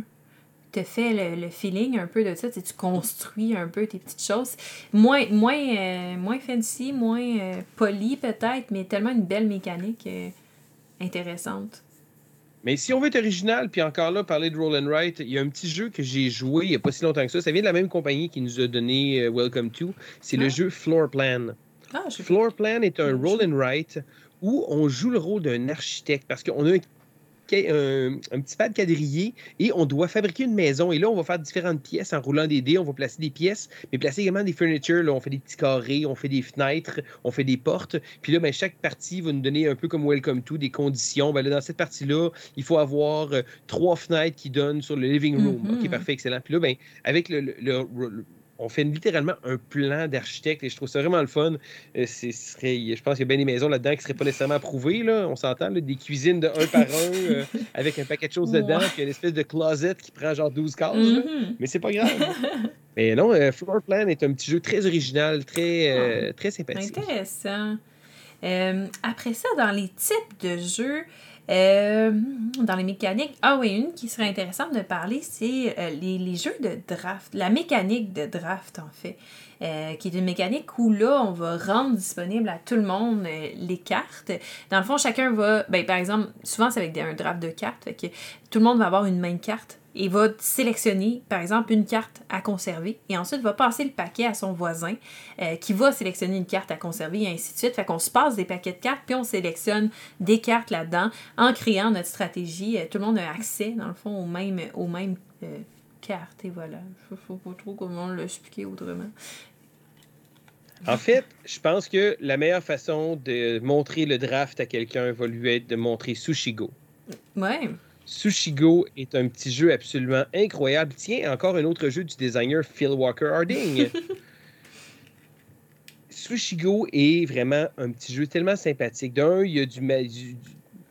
te fait le, le feeling un peu de ça, tu sais, tu construis un peu tes petites choses. Moins, moins, euh, moins fancy, moins euh, poli peut-être, mais tellement une belle mécanique euh, intéressante. Mais si on veut être original, puis encore là, parler de Roll and Write, il y a un petit jeu que j'ai joué il n'y a pas si longtemps que ça. Ça vient de la même compagnie qui nous a donné euh, Welcome to. C'est Ah. le jeu Floor Plan. Ah, je. Floor Plan est un roll and write où on joue le rôle d'un architecte parce qu'on a un, un- un petit pad quadrillé et on doit fabriquer une maison. Et là, on va faire différentes pièces en roulant des dés. On va placer des pièces, mais placer également des furnitures. Là, on fait des petits carrés, on fait des fenêtres, on fait des portes. Puis là, ben, chaque partie va nous donner un peu comme Welcome to des conditions. Ben, là, dans cette partie-là, il faut avoir euh, trois fenêtres qui donnent sur le living room. Mhm. OK, parfait, excellent. Puis là, ben, avec le, le- le- on fait littéralement un plan d'architecte et je trouve ça vraiment le fun. Euh, serait, je pense qu'il y a bien des maisons là-dedans qui ne seraient pas nécessairement approuvées, là, on s'entend, des cuisines de un par un euh, avec un paquet de choses dedans, puis une espèce de closet qui prend genre 12 cases. Mm-hmm. Mais c'est pas grave. Mais non, euh, Floor Plan est un petit jeu très original, très, très sympathique. Intéressant. Après ça, dans les types de jeux, euh, dans les mécaniques, ah oui, une qui serait intéressante de parler, c'est euh, les, jeux de draft, la mécanique de draft en fait, euh, qui est une mécanique où là, on va rendre disponible à tout le monde les cartes. Dans le fond, chacun va, ben, par exemple, souvent c'est avec un draft de cartes, que tout le monde va avoir une même carte il va sélectionner, par exemple, une carte à conserver et ensuite va passer le paquet à son voisin euh, qui va sélectionner une carte à conserver et ainsi de suite. Fait qu'on se passe des paquets de cartes puis on sélectionne des cartes là-dedans en créant notre stratégie. Euh, tout le monde a accès, dans le fond, aux mêmes, aux mêmes euh, cartes et voilà. Je ne sais pas trop comment l'expliquer autrement. En fait, je pense que la meilleure façon de montrer le draft à quelqu'un va lui être de montrer Sushigo. Ouais. Sushigo est un petit jeu absolument incroyable. Tiens, encore un autre jeu du designer Phil Walker Harding. Sushigo est vraiment un petit jeu tellement sympathique. D'un, il y a du,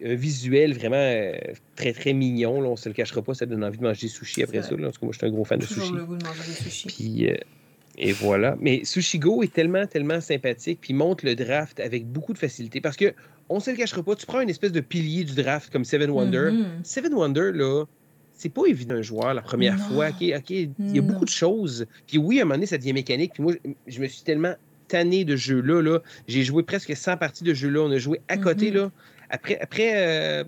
visuel vraiment euh, très très mignon. Là, on se le cachera pas, ça donne envie de manger sushi après ça. Là, parce que moi, je suis un gros fan de sushi. le goût de manger des sushis. Puis, euh, et voilà. Mais Sushigo est tellement, tellement sympathique, puis monte le draft avec beaucoup de facilité. Parce que, on se le cachera pas, tu prends une espèce de pilier du draft comme Seven Wonder. Mm-hmm. Seven Wonder, là, c'est pas évident un joueur la première fois. OK, il y a beaucoup de choses. Puis oui, à un moment donné, ça devient mécanique. Puis moi, je me suis tellement tanné de jeux-là. -là, J'ai joué presque 100 parties de jeux-là. On a joué à côté, mm-hmm. là. Après, après euh,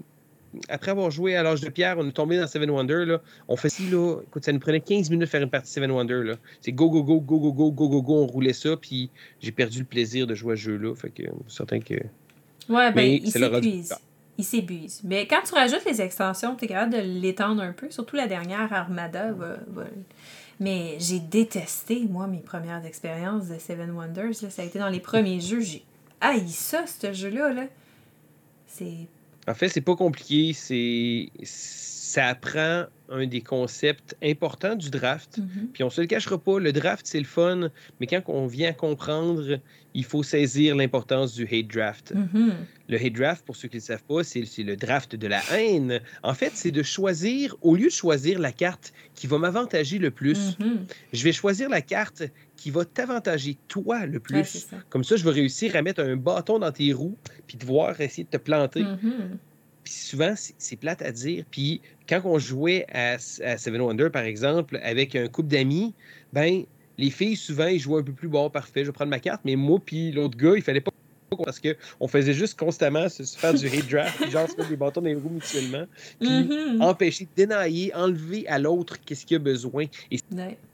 après avoir joué à l'âge de pierre, on est tombé dans Seven Wonder. Là. On fait ci, là. Écoute, ça nous prenait 15 minutes de faire une partie Seven Wonder. Là. C'est go, go, go, go, go, go, go, go, go. On roulait ça, puis j'ai perdu le plaisir de jouer à ce jeu-là. Fait que certain que. Ouais, ben, il s'épuise. Il s'épuise. Mais quand tu rajoutes les extensions, tu es capable de l'étendre un peu. Surtout la dernière, Armada. Mais j'ai détesté, moi, mes premières expériences de Seven Wonders. Ça a été dans les premiers jeux. J'ai haï ça, ce jeu-là. Là. C'est en fait, c'est pas compliqué. C'est ça apprend un des concepts importants du draft. Mm-hmm. Puis on se le cachera pas, le draft c'est le fun, mais quand on vient comprendre, il faut saisir l'importance du hate draft. Mm-hmm. Le hate draft, pour ceux qui ne le savent pas, c'est le draft de la haine. En fait, c'est de choisir, au lieu de choisir la carte qui va m'avantager le plus, mm-hmm. je vais choisir la carte qui va t'avantager toi le plus. Comme ça, je vais réussir à mettre un bâton dans tes roues, puis de voir essayer de te planter. Puis souvent, c'est plate à dire. Puis quand on jouait à, Seven Wonder, par exemple, avec un couple d'amis, ben les filles, souvent, ils jouaient un peu plus bon, parfait, je vais prendre ma carte, mais moi puis l'autre gars, il fallait pas parce qu'on faisait juste constamment se faire du hate draft, genre se mettre des bâtons dans les roues mutuellement, puis mm-hmm. empêcher, dénailler, enlever à l'autre qu'est-ce qu'il a besoin. Et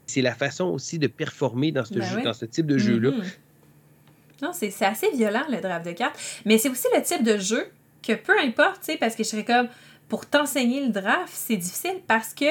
c'est la façon aussi de performer dans ce, ben dans ce type de jeu-là. Mm-hmm. Non, c'est assez violent le draft de cartes, mais c'est aussi le type de jeu que peu importe, tu sais, parce que je serais comme, pour t'enseigner le draft, c'est difficile parce que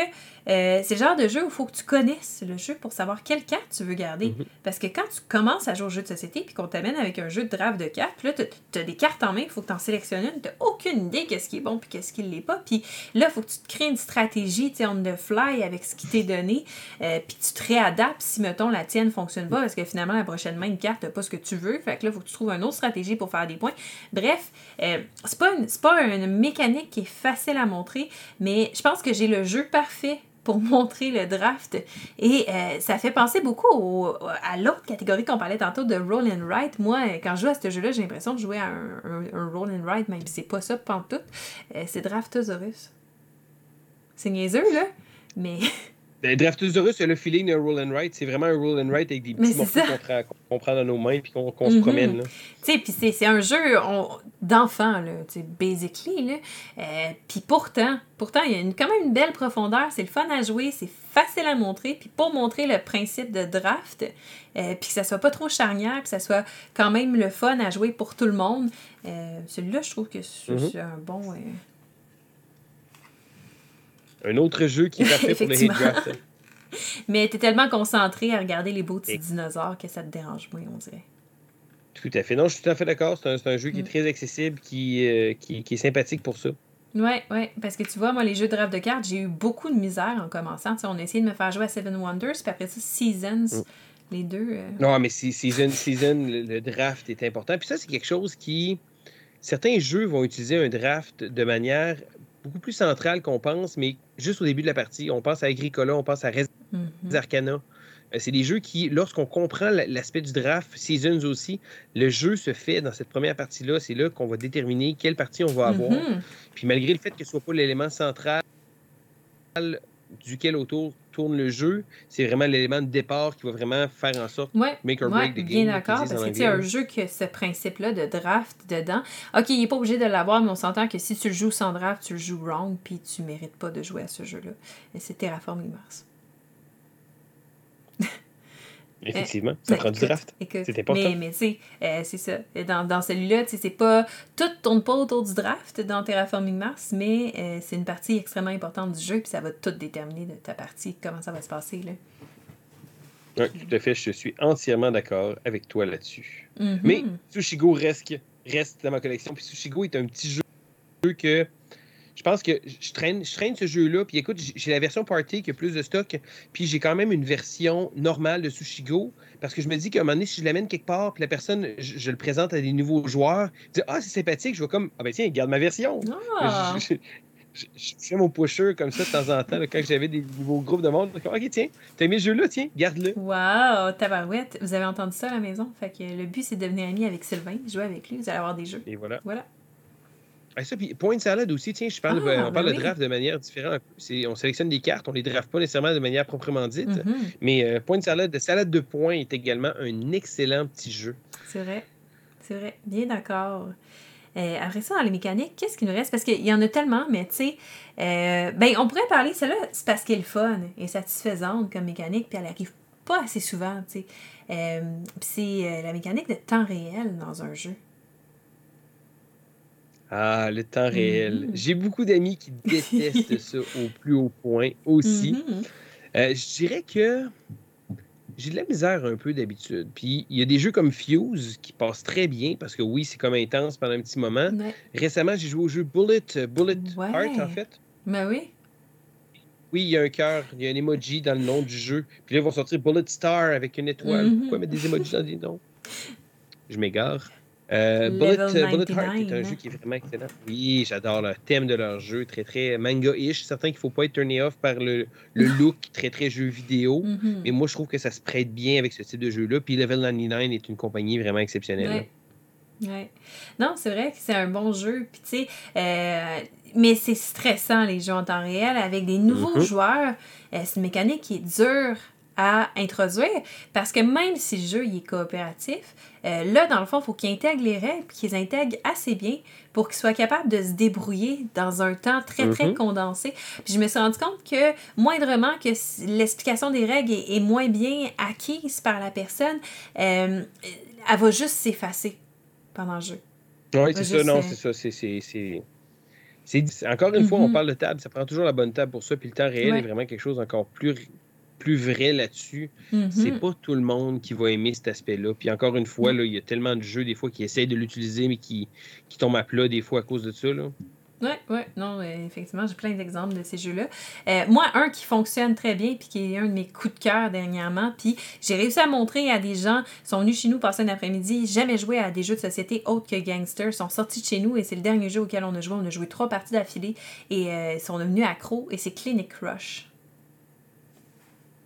euh, c'est le genre de jeu où il faut que tu connaisses le jeu pour savoir quelle carte tu veux garder. Mhm. Parce que quand tu commences à jouer au jeu de société puis qu'on t'amène avec un jeu de draft de cartes, puis là, tu as des cartes en main, il faut que tu en sélectionnes une, tu aucune idée qu'est-ce qui est bon puis qu'est-ce qui ne l'est pas. Puis là, il faut que tu te crées une stratégie, tu on the fly avec ce qui t'est donné, euh, puis tu te réadaptes si, mettons, la tienne ne fonctionne pas parce que finalement, la prochaine main, une carte n'a pas ce que tu veux. Fait que là, il faut que tu trouves une autre stratégie pour faire des points. Bref, euh, c'est pas, une, pas une mécanique qui est facile à montrer, mais je pense que j'ai le jeu parfait pour montrer le draft. Et euh, ça fait penser beaucoup à l'autre catégorie qu'on parlait tantôt de roll and write. Moi, quand je joue à ce jeu-là, j'ai l'impression de jouer à un, roll and write, même si c'est pas ça pantoute. Euh, c'est Draftosaurus. C'est niaiseux, là, mais... Ben, Draftosaurus, le feeling d'un roll and write. C'est vraiment un roll and write avec des petits morceaux qu'on prend, dans nos mains puis qu'on se mm-hmm. promène. Tu sais, puis c'est un jeu d'enfant, là, tu sais, basically. Là. Euh, puis pourtant, pourtant, il y a une, quand même une belle profondeur. C'est le fun à jouer, c'est facile à montrer. Puis pour montrer le principe de draft, euh, puis que ça soit pas trop charnière, puis que ça soit quand même le fun à jouer pour tout le monde, euh, celui-là, je trouve que c'est mm-hmm. un bon... Un autre jeu qui est parfait pour le hit draft. Mais tu es tellement concentré à regarder les beaux petits dinosaures que ça te dérange moins, on dirait. Tout à fait. Non, je suis tout à fait d'accord. C'est un, jeu qui est mm. très accessible, qui, euh, qui, qui, est sympathique pour ça. Ouais, ouais, parce que tu vois, moi, les jeux de draft de cartes, j'ai eu beaucoup de misère en commençant. On a essayé de me faire jouer à Seven Wonders, puis après ça, Seasons, Mm. les deux. euh, Non, mais season, season le, le draft est important. Puis ça, c'est quelque chose qui. Certains jeux vont utiliser un draft de manière beaucoup plus centrale qu'on pense, mais juste au début de la partie. On pense à Agricola, on pense à Res mhm. Arcana. Euh, C'est des jeux qui, lorsqu'on comprend l'aspect du draft, Seasons aussi, le jeu se fait dans cette première partie-là. C'est là qu'on va déterminer quelle partie on va avoir. Mhm. Puis malgré le fait que ce soit pas l'élément central duquel autour tourne le jeu, c'est vraiment l'élément de départ qui va vraiment faire en sorte Ouais, make or ouais, break the bien game. d'accord, qu'ils disent parce que anglais. un jeu que ce principe-là de draft dedans, ok, il n'est pas obligé de l'avoir, mais on s'entend que si tu le joues sans draft, tu le joues wrong, puis tu mérites pas de jouer à ce jeu-là. Et c'est Terraforming Mars. Effectivement, ça Ben, prend du draft. C'est important. Mais, mais tu sais, euh, c'est ça. Dans, dans celui-là, tu sais, c'est pas. Tout tourne pas autour du draft dans Terraforming Mars, mais euh, c'est une partie extrêmement importante du jeu, puis ça va tout déterminer de ta partie, comment ça va se passer. Là. Oui, tout à fait, je suis entièrement d'accord avec toi là-dessus. Mhm. Mais Sushigo reste, reste dans ma collection. Puis Sushigo est un petit jeu que je pense que je traîne, je traîne ce jeu-là. Puis écoute, j'ai- la version Party qui a plus de stock. Puis j'ai quand même une version normale de Sushigo. Parce que je me dis qu'à un moment donné, si je l'amène quelque part, puis la personne, je, je le présente à des nouveaux joueurs, je dis Ah, c'est sympathique. Je vais comme Ah ben tiens, garde ma version. Ah! Je, je- je- je fais mon pusher comme ça de temps en temps, là, quand j'avais des nouveaux groupes de monde. Comme, Ok, tiens, t'as aimé ce jeu-là, tiens, garde-le. Wow, tabarouette. Vous avez entendu ça à la maison? Fait que le but, c'est de devenir ami avec Sylvain, jouer avec lui, vous allez avoir des jeux. Et voilà. Voilà. Ah, ça, puis point salade aussi, tiens, je parle, Ah, on parle de draft de manière différente. On sélectionne des cartes, on les draft pas nécessairement de manière proprement dite, Mhm, mais euh, point de salade, de salade de points est également un excellent petit jeu. C'est vrai. C'est vrai. Bien d'accord. Euh, après ça, dans les mécaniques, qu'est-ce qu'il nous reste? Parce qu'il y en a tellement, mais tu sais, euh, ben, on pourrait parler, celle-là, c'est parce qu'elle est fun et satisfaisante comme mécanique, puis elle arrive pas assez souvent, tu sais. Euh, puis c'est euh, la mécanique de temps réel dans un jeu. Ah, le temps réel. Mhm. J'ai beaucoup d'amis qui détestent ça au plus haut point aussi. Mhm. Euh, je dirais que j'ai de la misère un peu d'habitude. Puis il y a des jeux comme Fuse qui passent très bien parce que oui, c'est comme intense pendant un petit moment. Ouais. Récemment, j'ai joué au jeu Bullet, euh, Bullet Ouais. Heart en fait. Ben oui. Oui, il y a un cœur, il y a un emoji dans le nom du jeu. Puis là, ils vont sortir Bullet Star avec une étoile. Mhm. Pourquoi mettre des emojis dans des noms? Je m'égare. Euh, Bullet, euh, Bullet 99, Heart est un hein. jeu qui est vraiment excellent. Oui, j'adore le thème de leur jeu, très très manga-ish. Certain qu'il ne faut pas être turné off par le, le look très très jeu vidéo. Mhm. Mais moi, je trouve que ça se prête bien avec ce type de jeu-là. Puis Level 99 est une compagnie vraiment exceptionnelle. Ouais. Ouais. Non, c'est vrai que c'est un bon jeu. Puis, tu sais, euh, mais c'est stressant, les jeux en temps réel. Avec des nouveaux Mhm. joueurs, euh, c'est une mécanique qui est dure à introduire parce que même si le jeu il est coopératif, euh, là, dans le fond, il faut qu'ils intègrent les règles puis qu'ils intègrent assez bien pour qu'ils soient capables de se débrouiller dans un temps très, très Mhm. condensé. Puis je me suis rendu compte que moindrement que l'explication des règles est, est moins bien acquise par la personne, euh, elle va juste s'effacer pendant le jeu. Oui, c'est ça, non, sais. c'est ça. c'est- Encore une fois, on Mhm. parle de table, ça prend toujours la bonne table pour ça. Puis le temps réel Ouais. est vraiment quelque chose encore plus, plus vrai là-dessus. Mhm. C'est pas tout le monde qui va aimer cet aspect-là. Puis encore une fois, là, il y a tellement de jeux des fois qui essayent de l'utiliser, mais qui, qui tombent à plat des fois à cause de ça. Là. Ouais, non, euh, effectivement, j'ai plein d'exemples de ces jeux-là. Euh, moi, un qui fonctionne très bien, puis qui est un de mes coups de cœur dernièrement, puis j'ai réussi à montrer à des gens, ils sont venus chez nous passer un après-midi, jamais joué à des jeux de société autres que Gangster, sont sortis de chez nous et c'est le dernier jeu auquel on a joué. On a joué trois parties d'affilée et euh, ils sont devenus accros et c'est Clinic Rush.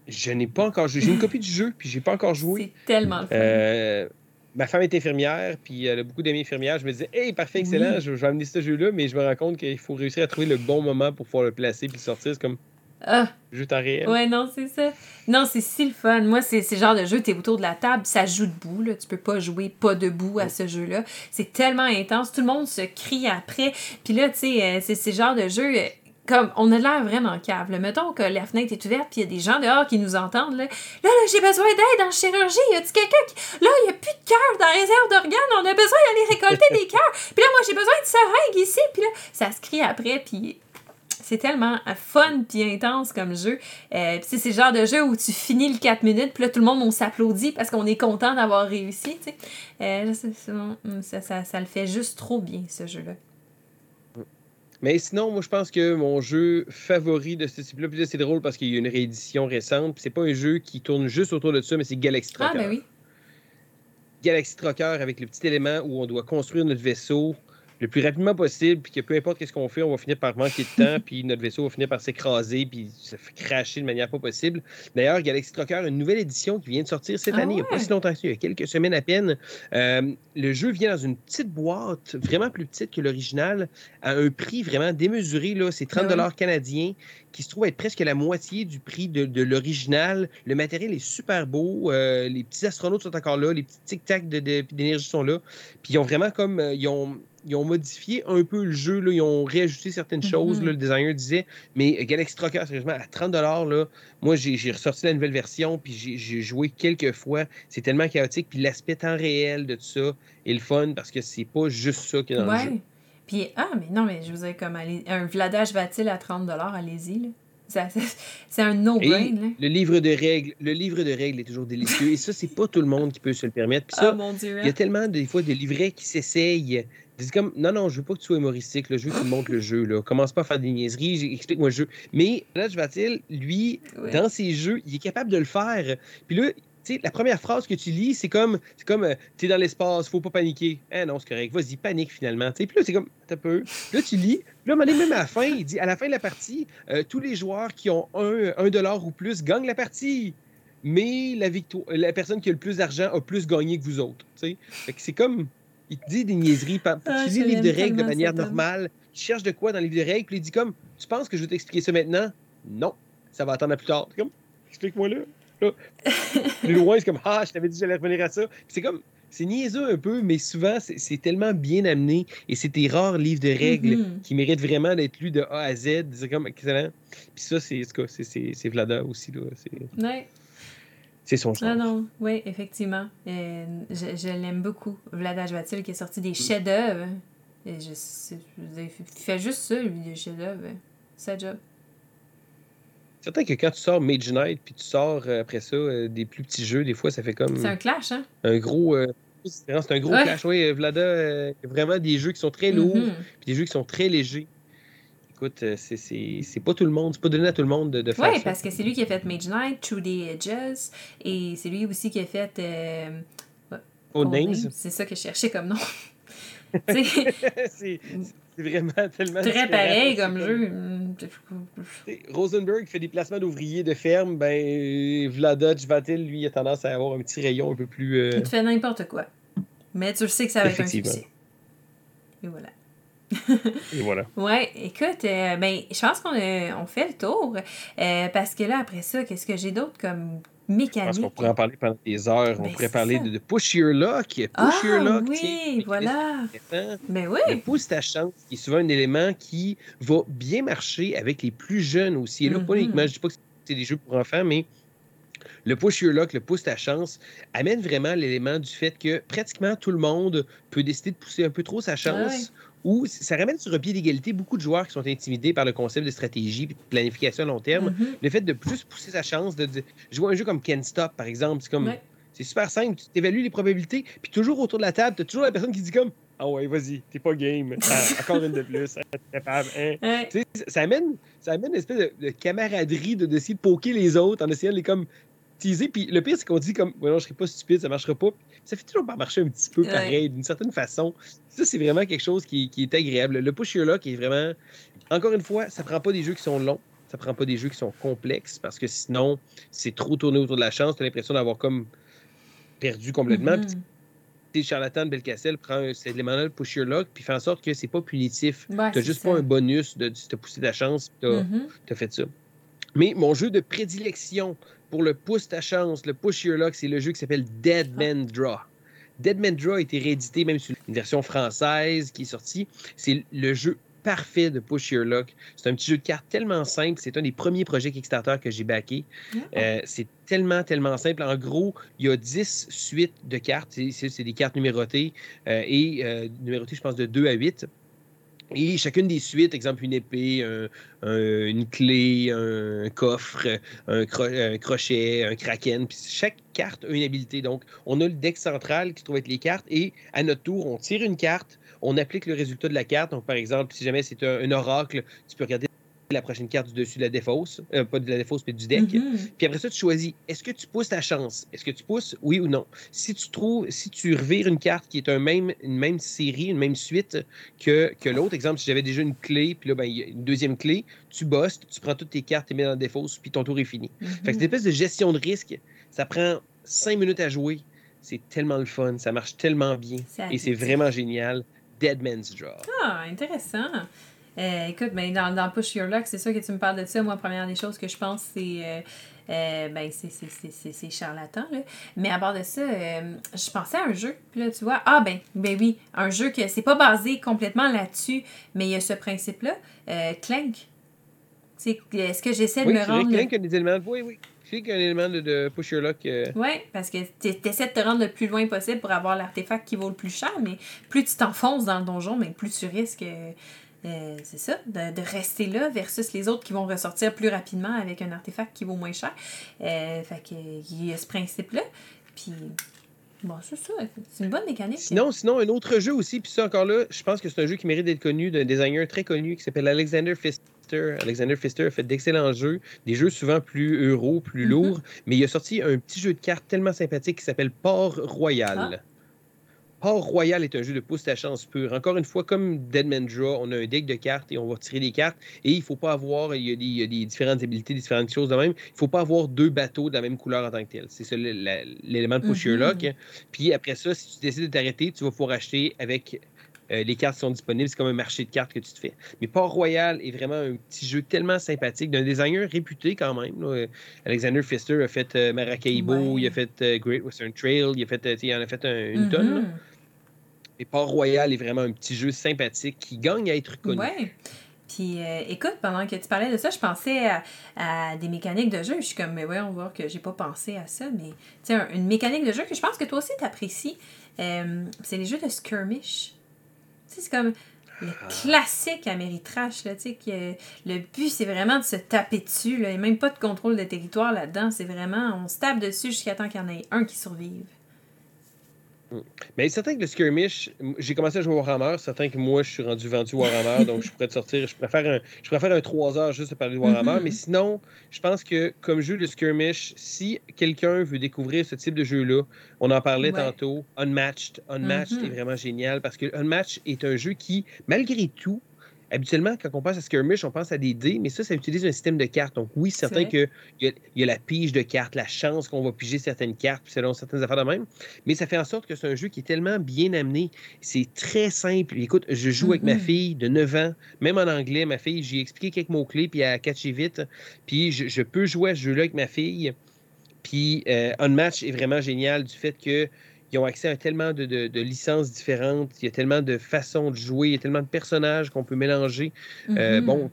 Je n'ai pas encore joué. J'ai une copie du jeu, puis j'ai pas encore joué. C'est tellement. Euh, ma femme est infirmière, puis elle a beaucoup d'amis infirmières. Je me disais, hey, parfait, excellent, Oui. je, vais amener ce jeu-là, mais je me rends compte qu'il faut réussir à trouver le bon moment pour pouvoir le placer puis le sortir. C'est comme Ah, jeu temps réel. Ouais, non, c'est ça. Non, c'est si le fun. Moi, c'est le genre de jeu, t'es autour de la table, ça joue debout, là. Tu peux pas jouer pas debout à ce jeu-là. C'est tellement intense. Tout le monde se crie après. Puis là, tu sais, euh, c'est le genre de jeu. Comme, on a l'air vraiment cave. là. Mettons que la fenêtre est ouverte, puis il y a des gens dehors qui nous entendent. Là, là, là, j'ai besoin d'aide en chirurgie. Y a-tu quelqu'un qui. Là, il y a plus de cœur dans la réserve d'organes. On a besoin d'aller récolter des cœurs. Puis là, moi, j'ai besoin de seringues ici. Puis là, ça se crie après, puis c'est tellement fun puis intense comme jeu. Euh, puis c'est le genre de jeu où tu finis le 4 minutes, puis là, tout le monde, on s'applaudit parce qu'on est content d'avoir réussi, tu sais. Euh, ça, ça le fait juste trop bien, ce jeu-là. Mais sinon, moi, je pense que mon jeu favori de ce type-là, puis là, c'est drôle parce qu'il y a une réédition récente, puis c'est pas un jeu qui tourne juste autour de ça, mais c'est Galaxy Ah, Trucker. ben oui. Galaxy Trucker avec le petit élément où on doit construire notre vaisseau le plus rapidement possible, puis que peu importe qu'est-ce qu'on fait, on va finir par manquer de temps, puis notre vaisseau va finir par s'écraser, puis se cracher de manière pas possible. D'ailleurs, Galaxy Trucker une nouvelle édition qui vient de sortir cette Ah année, il n'y a pas si longtemps que ça, il y a quelques semaines à peine. Euh, le jeu vient dans une petite boîte, vraiment plus petite que l'original, à un prix vraiment démesuré. Là, c'est 30 Ah ouais? canadiens, qui se trouve être presque la moitié du prix de, de l'original. Le matériel est super beau. euh, les petits astronautes sont encore là. Les petits tic-tac de- de- d'énergie sont là. Puis ils ont vraiment comme. euh, ils, ont, ils ont modifié un peu le jeu. Là. Ils ont réajusté certaines Mhm. choses, là, le designer disait. Mais Galaxy Trucker, sérieusement, à 30 là, moi, j'ai ressorti la nouvelle version. Puis j'ai- joué quelques fois. C'est tellement chaotique. Puis l'aspect temps réel de tout ça est le fun parce que c'est pas juste ça qui est dans le jeu. Puis, ah, mais non, mais je vous ai comme, allez- un Vladage va-t-il à 30 allez-y, là. C'est un no-brain, le livre de règles, le livre de règles est toujours délicieux. Et ça, c'est pas tout le monde qui peut se le permettre. Puis ça, Ah, mon Dieu. il y a tellement des fois de livrets qui s'essayent. C'est comme, non, non, je veux pas que tu sois humoristique, là, je veux que tu montres le jeu. Là. Commence pas à faire des niaiseries, explique-moi le jeu. Mais là, je vais lui, Ouais. dans ses jeux, il est capable de le faire. Puis là, tu sais, la première phrase que tu lis, c'est comme, c'est comme, euh, t'es dans l'espace, faut pas paniquer. Ah non, c'est correct, vas-y, panique finalement. Puis là, c'est comme, t'as peu. Là, tu lis, puis là, même à la fin, il dit, à la fin de la partie, euh, tous les joueurs qui ont un, un dollar ou plus gagnent la partie. Mais la, victoire, la personne qui a le plus d'argent a plus gagné que vous autres. c'est comme, il te dit des niaiseries. Ah, tu lis le livre de règles de manière normale. Tu cherches de quoi dans le livre de règles, puis il dit comme, tu penses que je vais t'expliquer ça maintenant? Non, ça va attendre à plus tard. Comme, explique-moi là. Là. Plus loin, c'est comme, ah, je t'avais dit que j'allais revenir à ça. C'est comme, c'est niaiseux un peu, mais souvent, c'est tellement bien amené et c'est des rares livres de règles Mhm. qui méritent vraiment d'être lus de A à Z. C'est comme excellent. Puis ça, c'est c'est- c'est c'est Vlada aussi. là. Ouais. C'est son genre. Ah non, oui, effectivement. Euh, je je l'aime beaucoup. Vladage va-t-il qui a sorti Mm. des chefs-d'œuvre. Et je, il fait juste ça, lui, des chefs-d'œuvre. Sa job. C'est certain que quand tu sors Mage Knight, puis tu sors euh, après ça euh, des plus petits jeux, des fois, ça fait comme C'est un clash, hein? un gros. c'est un gros Ouais. clash. Oui, Vlada, vraiment des jeux qui sont très lourds, Mhm. puis des jeux qui sont très légers. Écoute, euh, c'est- pas tout le monde, c'est pas donné à tout le monde de, de faire Oui, ça. parce que c'est lui qui a fait Mage Knight, True the Edges, et c'est lui aussi qui a fait. Euh, Codenames. C'est ça que je cherchais comme nom. C'est vraiment tellement. très pareil comme jeu. Rosenberg fait des placements d'ouvriers de ferme, ben Vlada Vatil, lui, a tendance à avoir un petit rayon un peu plus. euh, Il te fait n'importe quoi. Mais tu le sais que ça va être un succès. Et voilà. Et voilà. Ouais, écoute, euh, ben, je pense qu'on a- on fait le tour. euh, parce que là, après ça, qu'est-ce que j'ai d'autre comme Je pense mécanique? qu'on pourrait en parler pendant des heures. on Ben, pourrait parler ça. de, de Push Your Luck. Push Ah, Your Luck. oui, voilà. intéressant. Ben Le oui. pouce ta chance, qui est souvent un élément qui va bien marcher avec les plus jeunes aussi. Et là, pas Mhm. uniquement, je dis pas que c'est des jeux pour enfants, mais le push your luck, le pouce ta chance, amène vraiment l'élément du fait que pratiquement tout le monde peut décider de pousser un peu trop sa chance. Ou ça ramène sur un pied d'égalité beaucoup de joueurs qui sont intimidés par le concept de stratégie et de planification à long terme. Mhm. Le fait de juste pousser sa chance, de, de jouer un jeu comme Ken Stop, par exemple, c'est comme Ouais. c'est super simple, tu évalues les probabilités, puis toujours autour de la table, tu as toujours la personne qui dit comme Ah ouais, vas-y, t'es pas game. Ah, encore une de plus, hein, t'es capable. hein. Ouais. Ça amène, ça amène une espèce de, de camaraderie de d'essayer de poker les autres en essayant de les comme teaser. Puis le pire, c'est qu'on dit comme Ouais, non, je serai pas stupide, ça marchera pas. Ça fait toujours pas marcher un petit peu Ouais. pareil, d'une certaine façon. Ça, c'est vraiment quelque chose qui, qui est agréable. Le push your luck est vraiment. Encore une fois, ça prend pas des jeux qui sont longs. Ça prend pas des jeux qui sont complexes parce que sinon, c'est trop tourné autour de la chance. Tu as l'impression d'avoir comme perdu complètement. Puis tu sais, Charlatan de Belcastell prend un- cet élément-là, le push your luck, puis fait en sorte que c'est pas punitif. Ouais, T'as juste ça. pas un bonus de si t'as poussé ta chance, t'as t'as fait ça. Mais mon jeu de prédilection pour le pouce ta chance, le push your luck, c'est le jeu qui s'appelle Dead Ah. Man Draw. Dead Man Draw a été réédité même sur une version française qui est sortie. C'est le jeu parfait de Push Your Luck. C'est un petit jeu de cartes tellement simple. C'est un des premiers projets Kickstarter que j'ai backé. Ah. Euh, c'est tellement, tellement simple. En gros, il y a 10 suites de cartes. C'est des cartes numérotées euh, et euh, numérotées, je pense, de 2 à 8. Et chacune des suites, exemple une épée, une clé, un coffre, un, crochet, un kraken, puis chaque carte a une habilité. Donc, on a le deck central qui se trouve être les cartes et à notre tour, on tire une carte, on applique le résultat de la carte. Donc, par exemple, si jamais c'est un, oracle, tu peux regarder la prochaine carte du dessus de la défausse, euh, pas de la défausse, mais du deck. Mm-hmm. Puis après ça, tu choisis, est-ce que tu pousses ta chance? Est-ce que tu pousses, oui ou non? Si tu trouves, si tu revires une carte qui est un même, une même série, une même suite que, que l'autre, exemple, si j'avais déjà une clé, puis là, ben, il y a une deuxième clé, tu bosses, tu prends toutes tes cartes, et mets dans la défausse, puis ton tour est fini. Fait que c'est une espèce de gestion de risque. Ça prend cinq minutes à jouer. C'est tellement le fun, ça marche tellement bien. Et c'est vraiment génial. Dead Man's Draw. Ah, intéressant. Euh, écoute, ben, dans, dans, Push Your Luck, c'est sûr que tu me parles de ça. Moi, première des choses que je pense, c'est. Euh, euh, ben, c'est charlatan, là. Mais à part de ça, je pensais à un jeu. Puis là, tu vois, ah, ben, ben oui, un jeu que c'est pas basé complètement là-dessus, mais il y a ce principe-là. Clank. Est-ce que j'essaie de me rendre. Clank a des éléments. Oui, oui. Je sais qu'il y a un élément de, push your luck. Oui, parce que tu essaies de te rendre le plus loin possible pour avoir l'artefact qui vaut le plus cher, mais plus tu t'enfonces dans le donjon, mais plus tu risques euh, c'est ça, de, rester là versus les autres qui vont ressortir plus rapidement avec un artefact qui vaut moins cher. Euh, fait qu'il y a ce principe-là. Puis, bon, c'est ça. C'est une bonne mécanique. Sinon, sinon, un autre jeu aussi, puis ça encore là, je pense que c'est un jeu qui mérite d'être connu d'un designer très connu qui s'appelle Alexander Pfister. Alexander Pfister a fait d'excellents jeux, des jeux souvent plus euros, plus mm-hmm. lourds, mais il a sorti un petit jeu de cartes tellement sympathique qui s'appelle Port Royal. Ah. Port Royal est un jeu de pouce à chance pure. Encore une fois, comme Deadman Draw, on a un deck de cartes et on va tirer des cartes. Et il ne faut pas avoir, il y, a des, différentes habilités, différentes choses de même. Il ne faut pas avoir deux bateaux de la même couleur en tant que tel. C'est ça l'élément de push luck. Mm-hmm. Puis après ça, si tu décides de t'arrêter, tu vas pouvoir acheter avec euh, les cartes sont disponibles. C'est comme un marché de cartes que tu te fais. Mais Port Royal est vraiment un petit jeu tellement sympathique d'un designer réputé quand même. Alexander Pfister a fait euh, Maracaibo, il a fait euh, Great Western Trail, il, a fait, il en a fait une tonne. Mm-hmm. Et Port Royal est vraiment un petit jeu sympathique qui gagne à être connu. Oui. Puis euh, écoute, pendant que tu parlais de ça, je pensais à, des mécaniques de jeu. Je suis comme, mais voyons voir que j'ai pas pensé à ça. Mais tu sais, une mécanique de jeu que je pense que toi aussi t'apprécies, euh, c'est les jeux de skirmish. C'est comme le ah. classique Ameritrash, là, tu sais, que le but, c'est vraiment de se taper dessus, là. Il n'y a même pas de contrôle de territoire là-dedans. C'est vraiment, on se tape dessus jusqu'à temps qu'il y en ait un qui survive. Mais certain que le skirmish, j'ai commencé à jouer au Warhammer. Certain que moi, je suis rendu vendu Warhammer, donc je pourrais te sortir. Je préfère un, je préfère un 3 heures juste à parler de Warhammer. Mm-hmm. Mais sinon, je pense que comme jeu de skirmish, si quelqu'un veut découvrir ce type de jeu-là, on en parlait tantôt, Unmatched. Unmatched est mm-hmm. vraiment génial parce que Unmatched est un jeu qui, malgré tout, habituellement, quand on pense à skirmish, on pense à des dés, mais ça, ça utilise un système de cartes. Donc, oui, c'est certain qu'il y, y, a la pige de cartes, la chance qu'on va piger certaines cartes selon certaines affaires de même. Mais ça fait en sorte que c'est un jeu qui est tellement bien amené. C'est très simple. Écoute, je joue avec ma fille de 9 ans, même en anglais, ma fille, j'ai expliqué quelques mots-clés, puis elle a catché vite. Puis je, peux jouer à ce jeu-là avec ma fille. Puis euh, Unmatch est vraiment génial du fait que ils ont accès à tellement de, licences différentes, il y a tellement de façons de jouer, il y a tellement de personnages qu'on peut mélanger. Euh, mm-hmm. bon,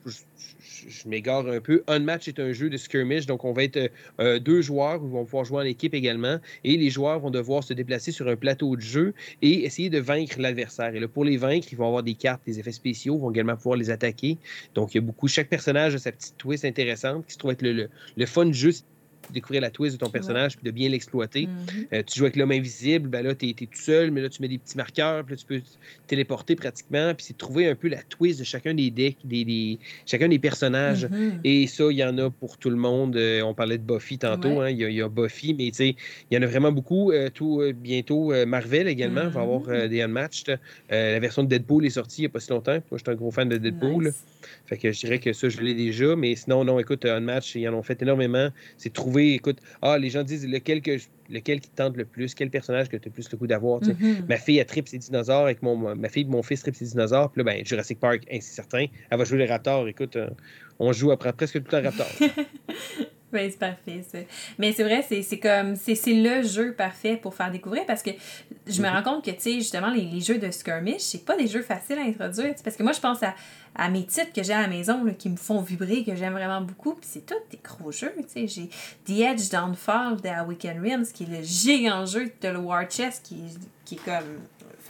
je, m'égare un peu. Un match est un jeu de skirmish, donc on va être euh, deux joueurs, ils vont pouvoir jouer en équipe également, et les joueurs vont devoir se déplacer sur un plateau de jeu et essayer de vaincre l'adversaire. Et là, pour les vaincre, ils vont avoir des cartes, des effets spéciaux, ils vont également pouvoir les attaquer. Donc, il y a beaucoup, chaque personnage a sa petite twist intéressante qui se trouve être le, le, le fun jeu découvrir la twist de ton personnage puis de bien l'exploiter. Mm-hmm. Euh, tu joues avec l'homme invisible, ben là, tu es, tout seul, mais là, tu mets des petits marqueurs, puis là, tu peux téléporter pratiquement, puis c'est de trouver un peu la twist de chacun des decks, des, chacun des personnages. Mm-hmm. Et ça, il y en a pour tout le monde. Euh, on parlait de Buffy tantôt, hein, il, y a, Buffy, mais tu sais, il y en a vraiment beaucoup. Euh, tout, bientôt, Marvel également va avoir mm-hmm. des Unmatched. la version de Deadpool est sortie il n'y a pas si longtemps. Moi, je suis un gros fan de Deadpool. Fait que je dirais que ça, je l'ai déjà, mais sinon, non, écoute, Unmatched, ils en ont fait énormément. C'est trouver écoute, ah, les gens disent lequel, que lequel qui tente le plus, quel personnage que tu as plus le coup d'avoir. Mm-hmm. Ma fille, a trip ses dinosaures, avec mon, ma fille, mon fils trip ses dinosaures, puis là, ben, Jurassic Park, ainsi certain. Elle va jouer les Raptors. Écoute, euh, on joue après presque tout un Raptor. Oui, c'est parfait, ça. Mais c'est vrai, c'est comme, c'est le jeu parfait pour faire découvrir parce que je me mm-hmm. rends compte que, tu sais, justement, les, les, jeux de skirmish, c'est pas des jeux faciles à introduire. Parce que moi, je pense à, à mes titres que j'ai à la maison là, qui me font vibrer, que j'aime vraiment beaucoup. Puis c'est tous des gros jeux. tu sais. J'ai The Edge Downfall de Weekend Realms, qui est le géant jeu de le War Chess, qui, qui est comme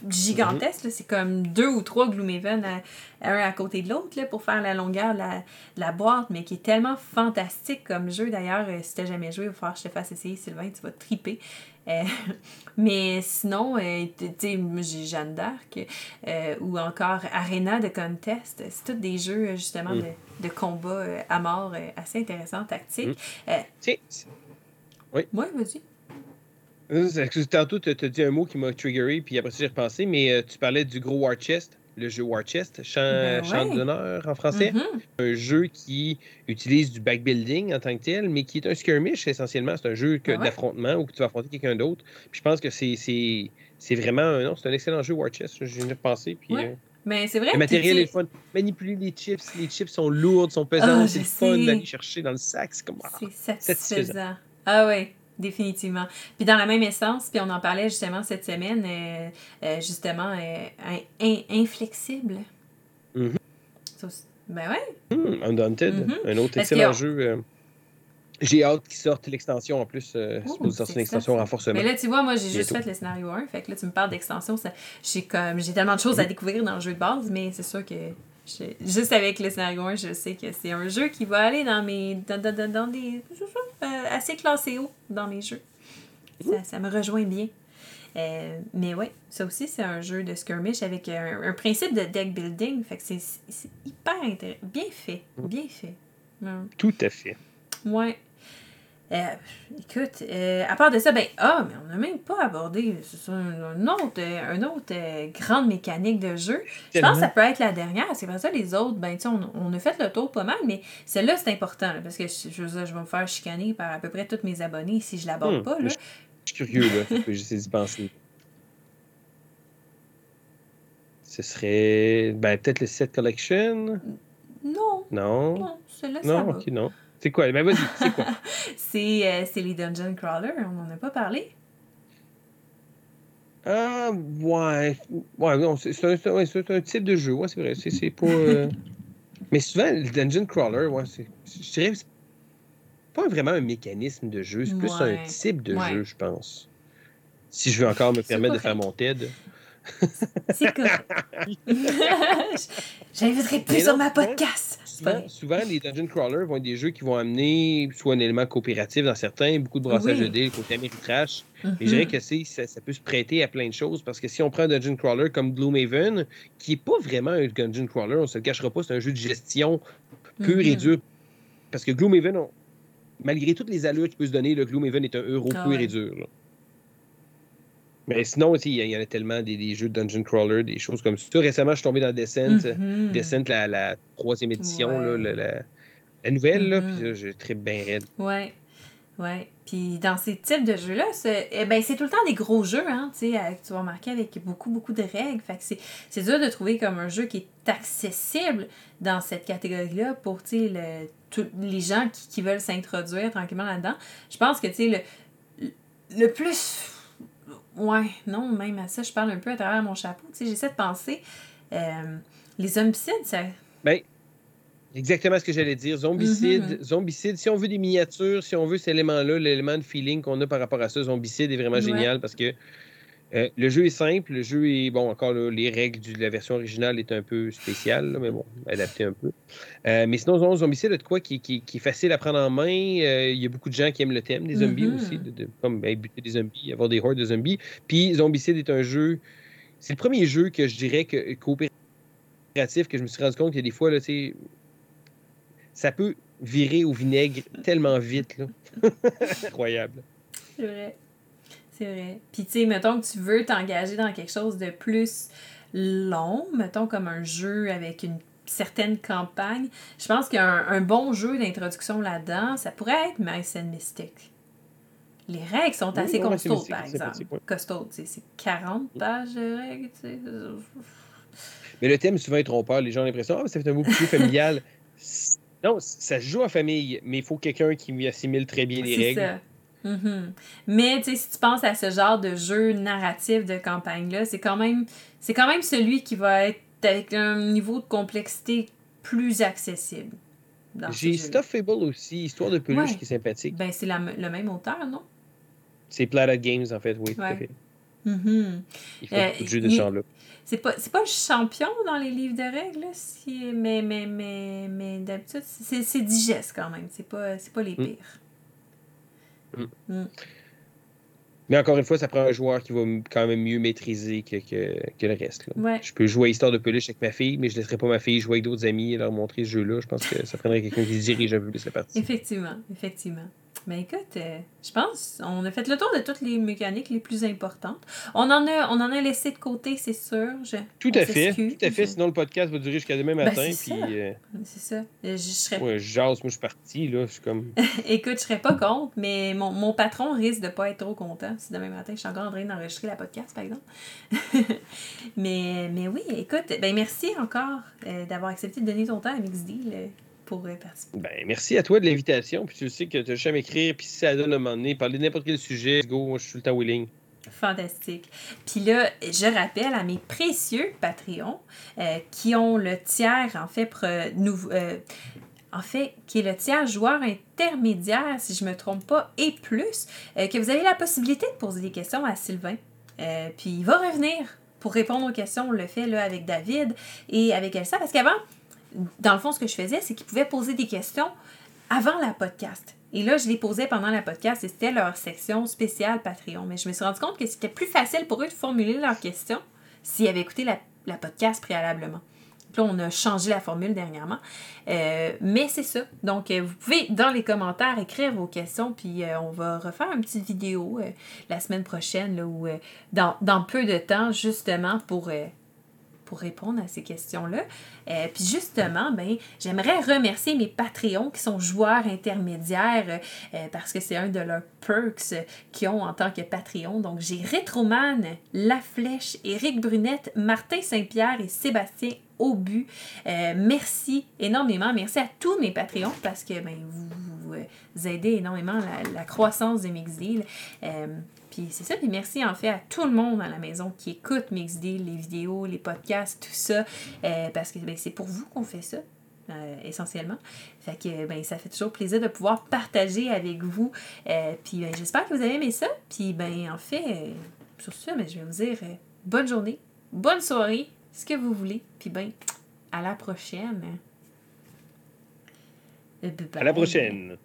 gigantesque. C'est comme deux ou trois Gloomhaven à, un à côté de l'autre pour faire la longueur de la, boîte, mais qui est tellement fantastique comme jeu. D'ailleurs, euh, si t'as jamais joué, il va falloir que je te fasse essayer, Sylvain, tu vas triper. Euh, mais sinon, euh, tu sais, j'ai Jeanne d'Arc ou encore Arena de Contest. C'est tous des jeux, justement, mm. de, de, combat à mort assez intéressants, tactiques. Mm. oui. Oui, vas-y. Tantôt, tu as dit un mot qui m'a triggeré, puis après j'ai repensé, mais euh, tu parlais du gros War Chest, le jeu War Chest, Champ, ben d'honneur en français. Mm-hmm. Un jeu qui utilise du backbuilding en tant que tel, mais qui est un skirmish essentiellement. C'est un jeu ben d'affrontement où tu vas affronter quelqu'un d'autre. Puis je pense que c'est vraiment. Non, c'est un excellent jeu War Chest. J'ai repensé. Puis, euh, mais c'est vrai. Le matériel est fun. Manipuler les chips, les chips sont lourdes, sont pesantes. Ah, c'est fun d'aller chercher dans le sac. C'est comme. Ah, c'est satisfaisant. Ah ouais. Définitivement. Puis dans la même essence, puis on en parlait justement cette semaine, euh, euh, justement, euh, inflexible. Mm Ben ouais. Mm, Undaunted, mm-hmm. un autre excellent jeu. J'ai hâte qu'il sorte l'extension en plus. Oh, sortir l'extension renforcement. Mais là, tu vois, moi, j'ai juste fait le scénario 1. Fait que là, tu me parles d'extension. J'ai comme j'ai tellement de choses à mm-hmm. découvrir dans le jeu de base, mais c'est sûr que juste avec le scénario 1, je sais que c'est un jeu qui va aller dans mes. dans, dans, dans des. Euh, assez classé haut dans mes jeux. Ça, ça me rejoint bien. Euh, mais ouais, ça aussi, c'est un jeu de skirmish avec un, principe de deck building. Fait que c'est hyper intéressant. Bien fait. Bien fait. Tout à fait. Ouais. Euh, écoute, euh, à part de ça, ben, ah, mais on n'a même pas abordé une autre, un autre euh, grande mécanique de jeu. Je pense que ça peut être la dernière. C'est pas ça, les autres, ben, tu on, on, a fait le tour pas mal, mais celle-là, c'est important, parce que je, je, vais me faire chicaner par à peu près tous mes abonnés si je l'aborde hmm, pas. Là. Je suis curieux, là. J'essaie d'y penser. Ce serait, ben, peut-être le set collection? Non. Non? Non, celle-là, ça Non, ok, non. C'est quoi? Ben vas-y, c'est quoi? Euh, c'est les Dungeon Crawler, on n'en a pas parlé. Ah, ouais. Ouais, non, c'est un, un, type de jeu, ouais, c'est vrai. C'est pas. Euh, mais souvent, le Dungeon Crawler, ouais, c'est. Je dirais c'est pas vraiment un mécanisme de jeu, c'est plus un type de jeu, je pense. Si je veux encore me permettre de faire mon TED. C'est correct. J'inviterai plus sur ma podcast. Souvent, les dungeon crawlers vont être des jeux qui vont amener soit un élément coopératif dans certains, beaucoup de brassage de dés, côté Ameritrash. Mm -hmm. Et je dirais que ça, ça peut se prêter à plein de choses parce que si on prend un dungeon crawler comme Gloomhaven, qui n'est pas vraiment un dungeon crawler, on ne se le cachera pas, c'est un jeu de gestion pur et mm-hmm. dur. Parce que Gloomhaven, malgré toutes les allures qu'il peut se donner, le Gloomhaven est un euro ah pur et dur. Mais sinon, aussi, il y, en a tellement des, jeux de Dungeon Crawler, des choses comme ça. Récemment, je suis tombé dans Descent, mm-hmm. Descent, la, troisième édition, la, nouvelle, là, puis mm-hmm. j'ai très bien raide. Ouais. Ouais. Puis dans ces types de jeux-là, c'est eh ben, tout le temps des gros jeux, hein, tu vas remarquer avec beaucoup, beaucoup de règles. Fait que c'est dur de trouver comme un jeu qui est accessible dans cette catégorie-là pour, sais, les gens qui, qui veulent s'introduire tranquillement là-dedans. Je pense que, tu sais, le, le plus Ouais, non, même à ça, je parle un peu à travers mon chapeau. Tu sais, j'essaie de penser. Euh, les zombicides, ça. Ben, exactement ce que j'allais dire. Zombicide, mm-hmm. zombicide, si on veut des miniatures, si on veut cet élément-là, l'élément de feeling qu'on a par rapport à ça, zombicide est vraiment génial parce que euh, le jeu est simple, le jeu est, bon, encore les règles de la version originale est un peu spéciales, mais bon, adapté un peu. Euh, mais sinon, Zombicide a de quoi qui, qui, est facile à prendre en main. Euh, il y a beaucoup de gens qui aiment le thème des zombies mm-hmm. aussi, de, comme ben, buter des zombies, avoir des hordes de zombies. Puis Zombicide est un jeu, c'est le premier jeu que je dirais que coopératif que je me suis rendu compte que des fois, là, ça peut virer au vinaigre tellement vite. Incroyable. C'est vrai. C'est vrai. Puis, tu sais, mettons que tu veux t'engager dans quelque chose de plus long, mettons comme un jeu avec une certaine campagne, je pense qu'un bon jeu d'introduction là-dedans, ça pourrait être Mice and Mystic. Les règles sont assez costaudes, par exemple. Costaudes, c'est 40 pages de règles, tu sais. Mais le thème souvent est trompeur. Les gens ont l'impression, ah, ça fait un beau plus familial. non, ça se joue en famille, mais il faut quelqu'un qui assimile très bien les règles. Ça. Mm-hmm. Mais tu sais, si tu penses à ce genre de jeu narratif de campagne-là, c'est quand même c'est quand même celui qui va être avec un niveau de complexité plus accessible. J'ai Stuffable aussi, Histoire de peluche qui est sympathique. Ben, c'est le même auteur, non? C'est Plata Games, en fait, oui, tout à fait. Mhm. Il fait Euh, beaucoup de jeux de il- genre-là. C'est pas, pas le champion dans les livres de règles, si, mais, mais, mais, mais d'habitude, c'est digeste quand même. C'est pas, pas les Mm. Pires. Mais encore une fois, ça prend un joueur qui va quand même mieux maîtriser que, que, que le reste. Ouais. Je peux jouer à Histoire de peluche avec ma fille, mais je ne laisserai pas ma fille jouer avec d'autres amis et leur montrer ce jeu-là. Je pense que ça prendrait quelqu'un qui dirige un peu plus la partie. Effectivement, effectivement. Mais écoute, euh, je pense on a fait le tour de toutes les mécaniques les plus importantes. On en a, on en a laissé de côté, c'est sûr. Je, Tout à fait, tout à fait. Sinon, le podcast va durer jusqu'à demain Ben, matin. c'est puis, ça. euh, C'est ça. Je, je serais ouais, jase, moi, je suis parti. Là, je suis comme... Écoute, je serais pas contre, mais mon, mon patron risque de pas être trop content si demain matin je suis encore en train d'enregistrer la podcast, par exemple. mais, mais oui, écoute, ben merci encore euh, d'avoir accepté de donner ton temps à Mixdeal euh, pour euh, participer. Ben, merci à toi de l'invitation. Puis tu sais que tu as jamais m'écrire. Puis si ça donne un moment donné, parler de n'importe quel sujet, let's go, moi, je suis le temps willing. Fantastique. Puis là, je rappelle à mes précieux Patreons euh, qui ont le tiers, en fait, euh, en fait, qui est le tiers joueur intermédiaire, si je me trompe pas, et plus, euh, que vous avez la possibilité de poser des questions à Sylvain. Puis il va revenir pour répondre aux questions. On le fait là, avec David et avec Elsa. Parce qu'avant, dans le fond, ce que je faisais, c'est qu'ils pouvaient poser des questions avant la podcast. Et là, je les posais pendant la podcast et c'était leur section spéciale Patreon. Mais je me suis rendu compte que c'était plus facile pour eux de formuler leurs questions s'ils avaient écouté la, podcast préalablement. Là, on a changé la formule dernièrement. Euh, mais c'est ça. Donc, euh, vous pouvez, dans les commentaires, écrire vos questions, puis euh, on va refaire une petite vidéo la semaine prochaine, là, euh, dans, dans peu de temps, justement, pour, pour répondre à ces questions-là. Euh, puis justement, ben, j'aimerais remercier mes Patreons qui sont joueurs intermédiaires euh, parce que c'est un de leurs perks qu'ils ont en tant que Patreon. Donc j'ai Retroman, La Flèche, Éric Brunette, Martin Saint-Pierre et Sébastien Aubu. Euh, merci énormément. Merci à tous mes Patreons parce que ben, vous, aidez énormément la, la croissance de Mixdeal. Euh, puis c'est ça, puis merci en fait à tout le monde à la maison qui écoute Mixdeal, les vidéos, les podcasts, tout ça, euh, parce que ben, c'est pour vous qu'on fait ça. euh, essentiellement. Fait que ben, ça fait toujours plaisir de pouvoir partager avec vous. Euh, puis ben, j'espère que vous avez aimé ça. Puis ben en fait, sur ce, ben, je vais vous dire bonne journée, bonne soirée, ce que vous voulez. Puis ben, à la prochaine. À la prochaine.